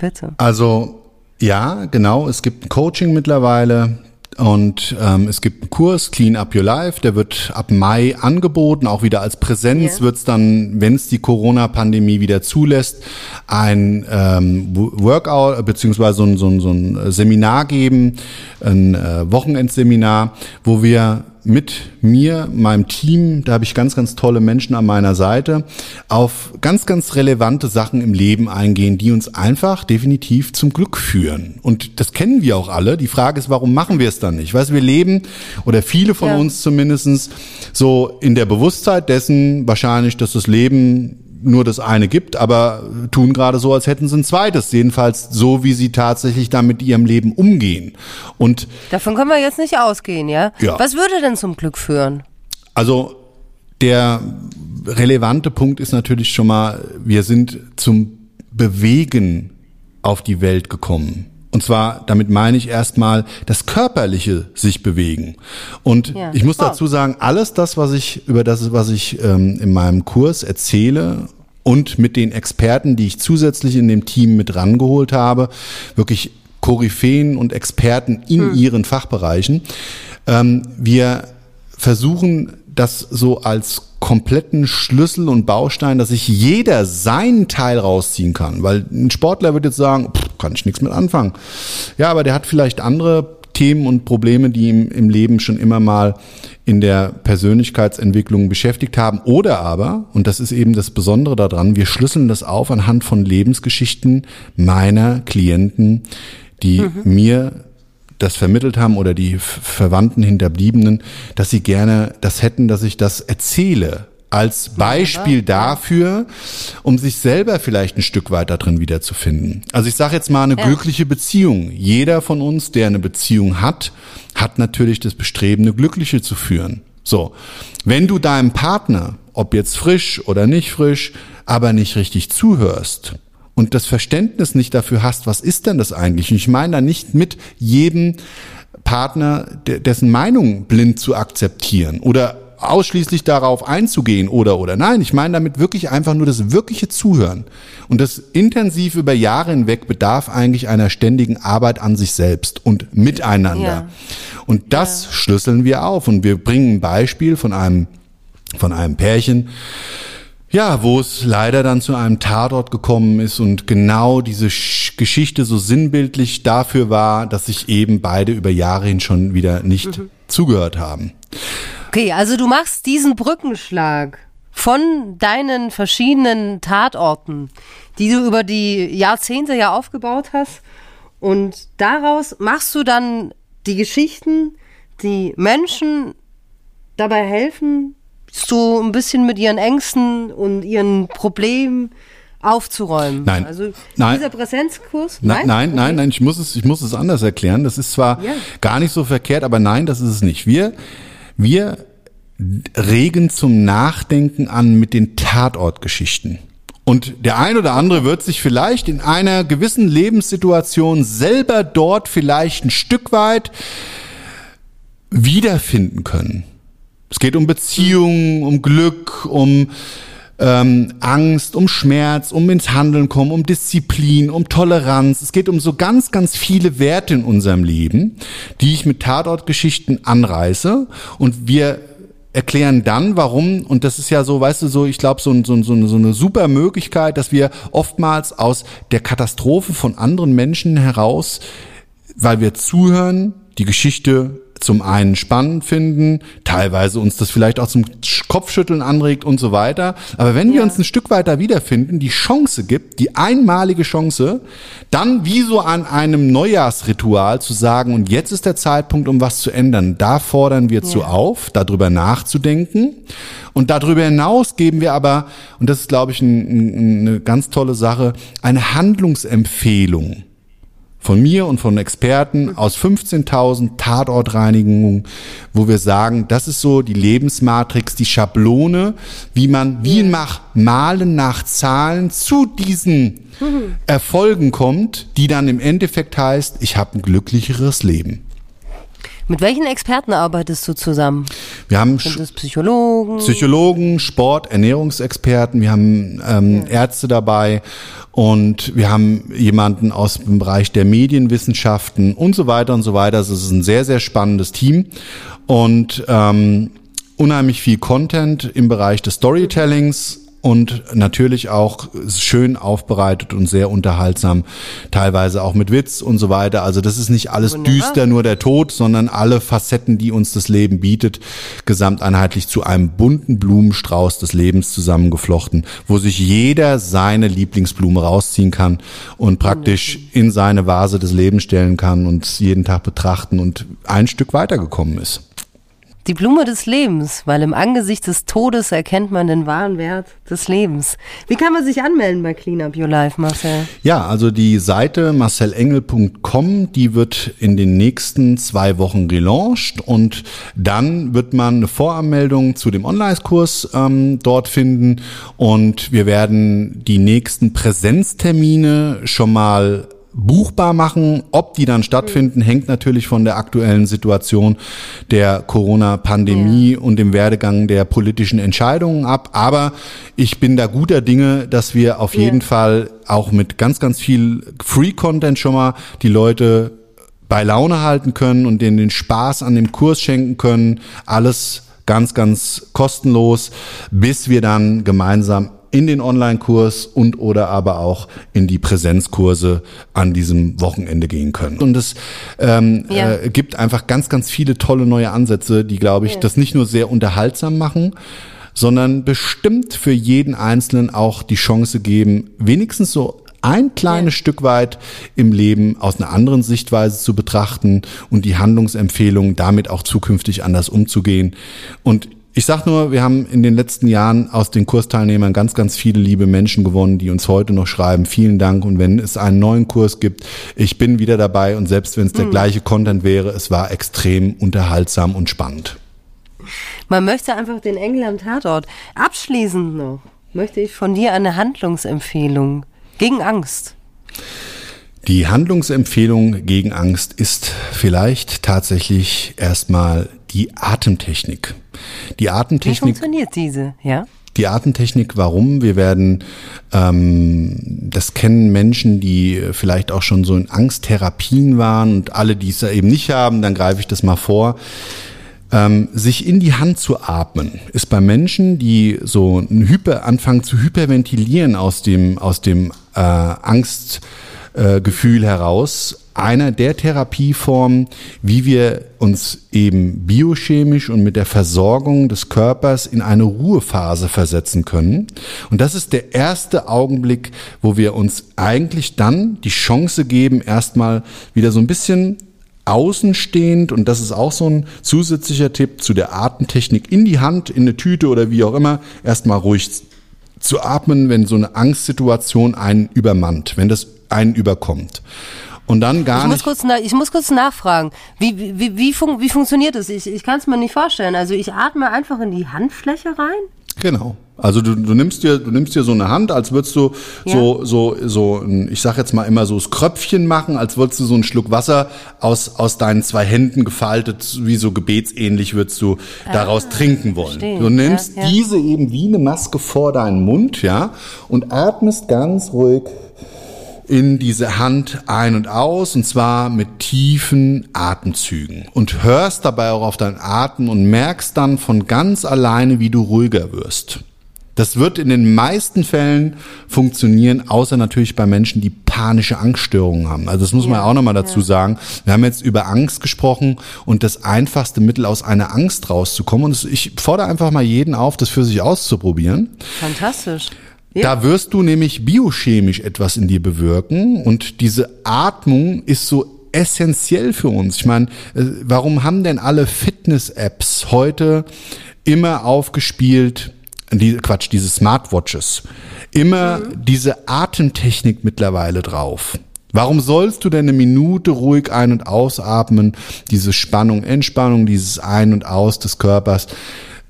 Bitte. Also ja, genau. Es gibt ein Coaching mittlerweile und ähm, es gibt einen Kurs Clean Up Your Life. Der wird ab Mai angeboten, auch wieder als Präsenz Ja. wird es dann, wenn es die Corona-Pandemie wieder zulässt, ein ähm, Wo- Workout äh, beziehungsweise so ein, so, ein, so ein Seminar geben, ein äh, Wochenendseminar, wo wir mit mir, meinem Team, da habe ich ganz, ganz tolle Menschen an meiner Seite, auf ganz, ganz relevante Sachen im Leben eingehen, die uns einfach definitiv zum Glück führen. Und das kennen wir auch alle. Die Frage ist, warum machen wir es dann nicht? Weißt, wir leben, oder viele von Ja. uns zumindestens so in der Bewusstheit dessen wahrscheinlich, dass das Leben nur das eine gibt, aber tun gerade so, als hätten sie ein zweites. Jedenfalls so, wie sie tatsächlich dann mit ihrem Leben umgehen. Und Davon können wir jetzt nicht ausgehen, ja? Ja. Was würde denn zum Glück führen? Also der relevante Punkt ist natürlich schon mal, wir sind zum Bewegen auf die Welt gekommen. Und zwar, damit meine ich erstmal das körperliche sich bewegen. Und Ja. ich muss dazu sagen, alles das, was ich über das, was ich ähm, in meinem Kurs erzähle und mit den Experten, die ich zusätzlich in dem Team mit rangeholt habe, wirklich Koryphäen und Experten in ihren Fachbereichen. Ähm, wir versuchen das so als kompletten Schlüssel und Baustein, dass sich jeder seinen Teil rausziehen kann. Weil ein Sportler wird jetzt sagen, pff, kann ich nichts mit anfangen. Ja, aber der hat vielleicht andere Themen und Probleme, die ihm im Leben schon immer mal in der Persönlichkeitsentwicklung beschäftigt haben. Oder aber, und das ist eben das Besondere daran, wir schlüsseln das auf anhand von Lebensgeschichten meiner Klienten, die mir das vermittelt haben oder die Verwandten Hinterbliebenen, dass sie gerne das hätten, dass ich das erzähle. Als Beispiel dafür, um sich selber vielleicht ein Stück weiter drin wiederzufinden. Also ich sage jetzt mal eine glückliche Beziehung. Jeder von uns, der eine Beziehung hat, hat natürlich das Bestreben, eine glückliche zu führen. So, wenn du deinem Partner, ob jetzt frisch oder nicht frisch, aber nicht richtig zuhörst, und das Verständnis nicht dafür hast, was ist denn das eigentlich? Und ich meine da nicht mit jedem Partner, de- dessen Meinung blind zu akzeptieren oder ausschließlich darauf einzugehen oder oder nein, ich meine damit wirklich einfach nur das wirkliche Zuhören und das intensiv über Jahre hinweg bedarf eigentlich einer ständigen Arbeit an sich selbst und miteinander. Ja. Und das schlüsseln wir auf und wir bringen ein Beispiel von einem von einem Pärchen, ja, wo es leider dann zu einem Tatort gekommen ist und genau diese Sch Geschichte so sinnbildlich dafür war, dass sich eben beide über Jahre hin schon wieder nicht zugehört haben. Okay, also du machst diesen Brückenschlag von deinen verschiedenen Tatorten, die du über die Jahrzehnte ja aufgebaut hast. Und daraus machst du dann die Geschichten, die Menschen dabei helfen, so ein bisschen mit ihren Ängsten und ihren Problemen aufzuräumen. Nein. Also Nein. dieser Präsenzkurs. Nein, nein, nein, nein, ich muss es, ich muss es anders erklären. Das ist zwar Ja. gar nicht so verkehrt, aber nein, das ist es nicht. Wir, wir regen zum Nachdenken an mit den Tatortgeschichten. Und der ein oder andere wird sich vielleicht in einer gewissen Lebenssituation selber dort vielleicht ein Stück weit wiederfinden können. Es geht um Beziehungen, um Glück, um ähm, Angst, um Schmerz, um ins Handeln kommen, um Disziplin, um Toleranz. Es geht um so ganz, ganz viele Werte in unserem Leben, die ich mit Tatortgeschichten anreiße. Und wir erklären dann, warum, und das ist ja so, weißt du, so, ich glaube, so, so, so, so eine super Möglichkeit, dass wir oftmals aus der Katastrophe von anderen Menschen heraus weil wir zuhören, die Geschichte zum einen spannend finden, teilweise uns das vielleicht auch zum Sch- Kopfschütteln anregt und so weiter. Aber wenn wir uns ein Stück weiter wiederfinden, die Chance gibt, die einmalige Chance, dann wie so an einem Neujahrsritual zu sagen, und jetzt ist der Zeitpunkt, um was zu ändern, da fordern wir zu auf, darüber nachzudenken. Und darüber hinaus geben wir aber, und das ist, glaube ich, ein, ein, eine ganz tolle Sache, eine Handlungsempfehlung von mir und von Experten aus 15.000 Tatortreinigungen, wo wir sagen, das ist so die Lebensmatrix, die Schablone, wie man wie nach Malen nach Zahlen zu diesen Erfolgen kommt, die dann im Endeffekt heißt, ich habe ein glücklicheres Leben. Mit welchen Experten arbeitest du zusammen? Wir haben Sind es Psychologen? Psychologen, Sport, Ernährungsexperten, wir haben ähm, Ärzte dabei und wir haben jemanden aus dem Bereich der Medienwissenschaften und so weiter und so weiter. Also es ist ein sehr, sehr spannendes Team und ähm, unheimlich viel Content im Bereich des Storytellings und natürlich auch schön aufbereitet und sehr unterhaltsam, teilweise auch mit Witz und so weiter. Also das ist nicht alles Wunderbar. düster, nur der Tod, sondern alle Facetten, die uns das Leben bietet, gesamteinheitlich zu einem bunten Blumenstrauß des Lebens zusammengeflochten, wo sich jeder seine Lieblingsblume rausziehen kann und praktisch in seine Vase des Lebens stellen kann und jeden Tag betrachten und ein Stück weitergekommen ist. Die Blume des Lebens, weil im Angesicht des Todes erkennt man den wahren Wert des Lebens. Wie kann man sich anmelden bei Clean Up Your Life, Marcel? Ja, also die Seite marcelengel.com, die wird in den nächsten zwei Wochen gelauncht und dann wird man eine Voranmeldung zu dem Online-Kurs ähm, dort finden und wir werden die nächsten Präsenztermine schon mal buchbar machen. Ob die dann stattfinden, hängt natürlich von der aktuellen Situation der Corona-Pandemie Ja. und dem Werdegang der politischen Entscheidungen ab. Aber ich bin da guter Dinge, dass wir auf Ja. jeden Fall auch mit ganz, ganz viel Free-Content schon mal die Leute bei Laune halten können und denen den Spaß an dem Kurs schenken können. Alles ganz, ganz kostenlos, bis wir dann gemeinsam in den Online-Kurs und oder aber auch in die Präsenzkurse an diesem Wochenende gehen können. Und es ähm, Ja. äh, gibt einfach ganz, ganz viele tolle neue Ansätze, die, glaube ich, das nicht nur sehr unterhaltsam machen, sondern bestimmt für jeden Einzelnen auch die Chance geben, wenigstens so ein kleines Stück weit im Leben aus einer anderen Sichtweise zu betrachten und die Handlungsempfehlungen damit auch zukünftig anders umzugehen. Und ich sag nur, wir haben in den letzten Jahren aus den Kursteilnehmern ganz, ganz viele liebe Menschen gewonnen, die uns heute noch schreiben, vielen Dank. Und wenn es einen neuen Kurs gibt, ich bin wieder dabei und selbst wenn es der gleiche Content wäre, es war extrem unterhaltsam und spannend. Man möchte einfach den Engel am Tatort. Abschließend noch möchte ich von dir eine Handlungsempfehlung gegen Angst. Die Handlungsempfehlung gegen Angst ist vielleicht tatsächlich erstmal die Atemtechnik. Die Wie Atemtechnik, funktioniert diese? Ja? die Atemtechnik, warum? Wir werden, ähm, das kennen Menschen, die vielleicht auch schon so in Angsttherapien waren und alle, die es da eben nicht haben, dann greife ich das mal vor. Ähm, sich in die Hand zu atmen, ist bei Menschen, die so ein Hyper, anfangen zu hyperventilieren aus dem, aus dem äh, Angstgefühl äh, heraus, einer der Therapieformen, wie wir uns eben biochemisch und mit der Versorgung des Körpers in eine Ruhephase versetzen können. Und das ist der erste Augenblick, wo wir uns eigentlich dann die Chance geben, erstmal wieder so ein bisschen außenstehend und das ist auch so ein zusätzlicher Tipp zu der Atemtechnik in die Hand, in eine Tüte oder wie auch immer, erstmal ruhig zu atmen, wenn so eine Angstsituation einen übermannt, wenn das einen überkommt. Und dann gar Ich muss, nicht. kurz, ich muss kurz nachfragen. Wie, wie, wie, wie, fun wie funktioniert das? Ich, ich kann es mir nicht vorstellen. Also ich atme einfach in die Handfläche rein. Genau. Also du, du nimmst dir, du nimmst dir so eine Hand, als würdest du so, so, so, ein, ich sag jetzt mal immer so das Kröpfchen machen, als würdest du so einen Schluck Wasser aus, aus deinen zwei Händen gefaltet, wie so gebetsähnlich würdest du daraus trinken wollen. verstehe. Du nimmst Ja, ja. diese eben wie eine Maske vor deinen Mund, ja, und atmest ganz ruhig in diese Hand ein und aus und zwar mit tiefen Atemzügen und hörst dabei auch auf deinen Atem und merkst dann von ganz alleine, wie du ruhiger wirst. Das wird in den meisten Fällen funktionieren, außer natürlich bei Menschen, die panische Angststörungen haben. Also das muss man Ja, auch nochmal dazu sagen. Wir haben jetzt über Angst gesprochen und das einfachste Mittel aus einer Angst rauszukommen. Und ich fordere einfach mal jeden auf, das für sich auszuprobieren. Fantastisch. Da wirst du nämlich biochemisch etwas in dir bewirken und diese Atmung ist so essentiell für uns. Ich meine, äh, warum haben denn alle Fitness-Apps heute immer aufgespielt, die, Quatsch, diese Smartwatches, immer diese Atemtechnik mittlerweile drauf? Warum sollst du denn eine Minute ruhig ein- und ausatmen, diese Spannung, Entspannung, dieses Ein- und Aus des Körpers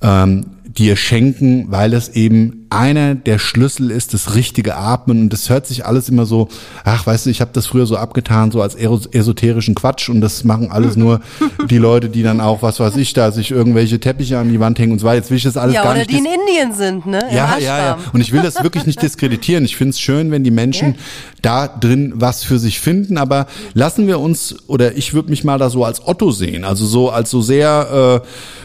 ähm, dir schenken, weil es eben einer der Schlüssel ist, das richtige Atmen. Und das hört sich alles immer so, ach, weißt du, ich habe das früher so abgetan, so als esoterischen Quatsch. Und das machen alles nur die Leute, die dann auch, was weiß ich, da sich irgendwelche Teppiche an die Wand hängen und so weiter. Jetzt will ich das alles Ja, gar oder nicht die in Indien sind, ne? Im ja, ja, ja. Und ich will das wirklich nicht diskreditieren. Ich finde es schön, wenn die Menschen da drin was für sich finden. Aber lassen wir uns, oder ich würde mich mal da so als Otto sehen. Also so, als so sehr,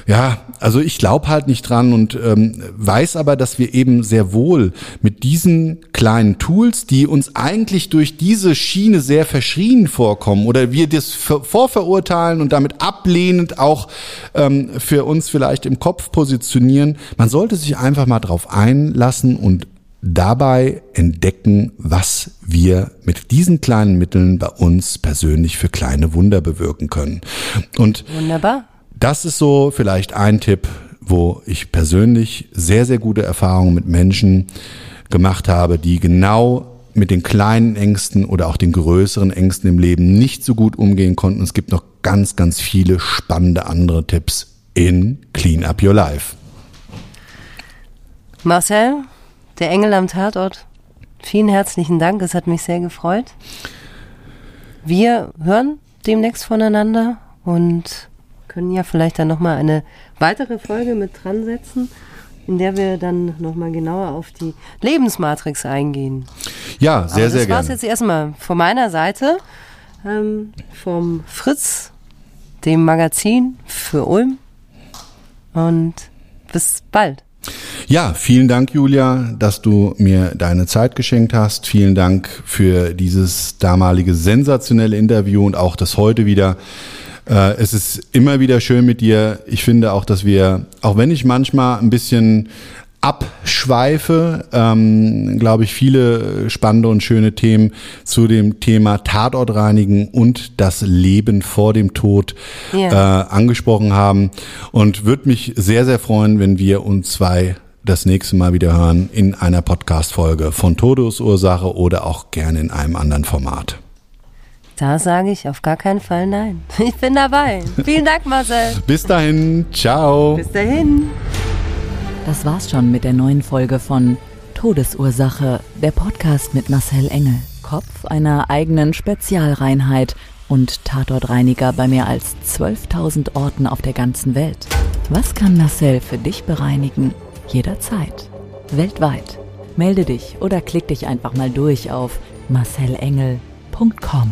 äh, ja, also ich glaube halt nicht dran und ähm, weiß aber, dass wir eben sehr wohl mit diesen kleinen Tools, die uns eigentlich durch diese Schiene sehr verschrien vorkommen oder wir das ver- vorverurteilen und damit ablehnend auch ähm, für uns vielleicht im Kopf positionieren. Man sollte sich einfach mal drauf einlassen und dabei entdecken, was wir mit diesen kleinen Mitteln bei uns persönlich für kleine Wunder bewirken können. Und Wunderbar. das ist so vielleicht ein Tipp, wo ich persönlich sehr, sehr gute Erfahrungen mit Menschen gemacht habe, die genau mit den kleinen Ängsten oder auch den größeren Ängsten im Leben nicht so gut umgehen konnten. Es gibt noch ganz, ganz viele spannende andere Tipps in Clean Up Your Life. Marcel, der Engel am Tatort, vielen herzlichen Dank. Es hat mich sehr gefreut. wir hören demnächst voneinander und können ja vielleicht dann nochmal eine weitere Folge mit dran setzen, in der wir dann nochmal genauer auf die Lebensmatrix eingehen. Ja, sehr, Aber sehr das war's gerne. jetzt erstmal von meiner Seite, ähm, vom Fritz, dem Magazin für Ulm. Und bis bald. Ja, vielen Dank, Julia, dass du mir deine Zeit geschenkt hast. Vielen Dank für dieses damalige sensationelle Interview und auch das heute wieder. Äh, Es ist immer wieder schön mit dir. Ich finde auch, dass wir, auch wenn ich manchmal ein bisschen abschweife, ähm, glaube ich, viele spannende und schöne Themen zu dem Thema Tatortreinigen und das Leben vor dem Tod Ja. äh, angesprochen haben. Und würde mich sehr, sehr freuen, wenn wir uns zwei das nächste Mal wieder hören in einer Podcast-Folge von Todesursache oder auch gerne in einem anderen Format. Da sage ich auf gar keinen Fall nein. Ich bin dabei. Vielen Dank, Marcel. Bis dahin, ciao. Bis dahin. Das war's schon mit der neuen Folge von Todesursache, der Podcast mit Marcel Engel. Kopf einer eigenen Spezialreinheit und Tatortreiniger bei mehr als 12.000 Orten auf der ganzen Welt. Was kann Marcel für dich bereinigen? Jederzeit. Weltweit. Melde dich oder klick dich einfach mal durch auf marcelengel.com.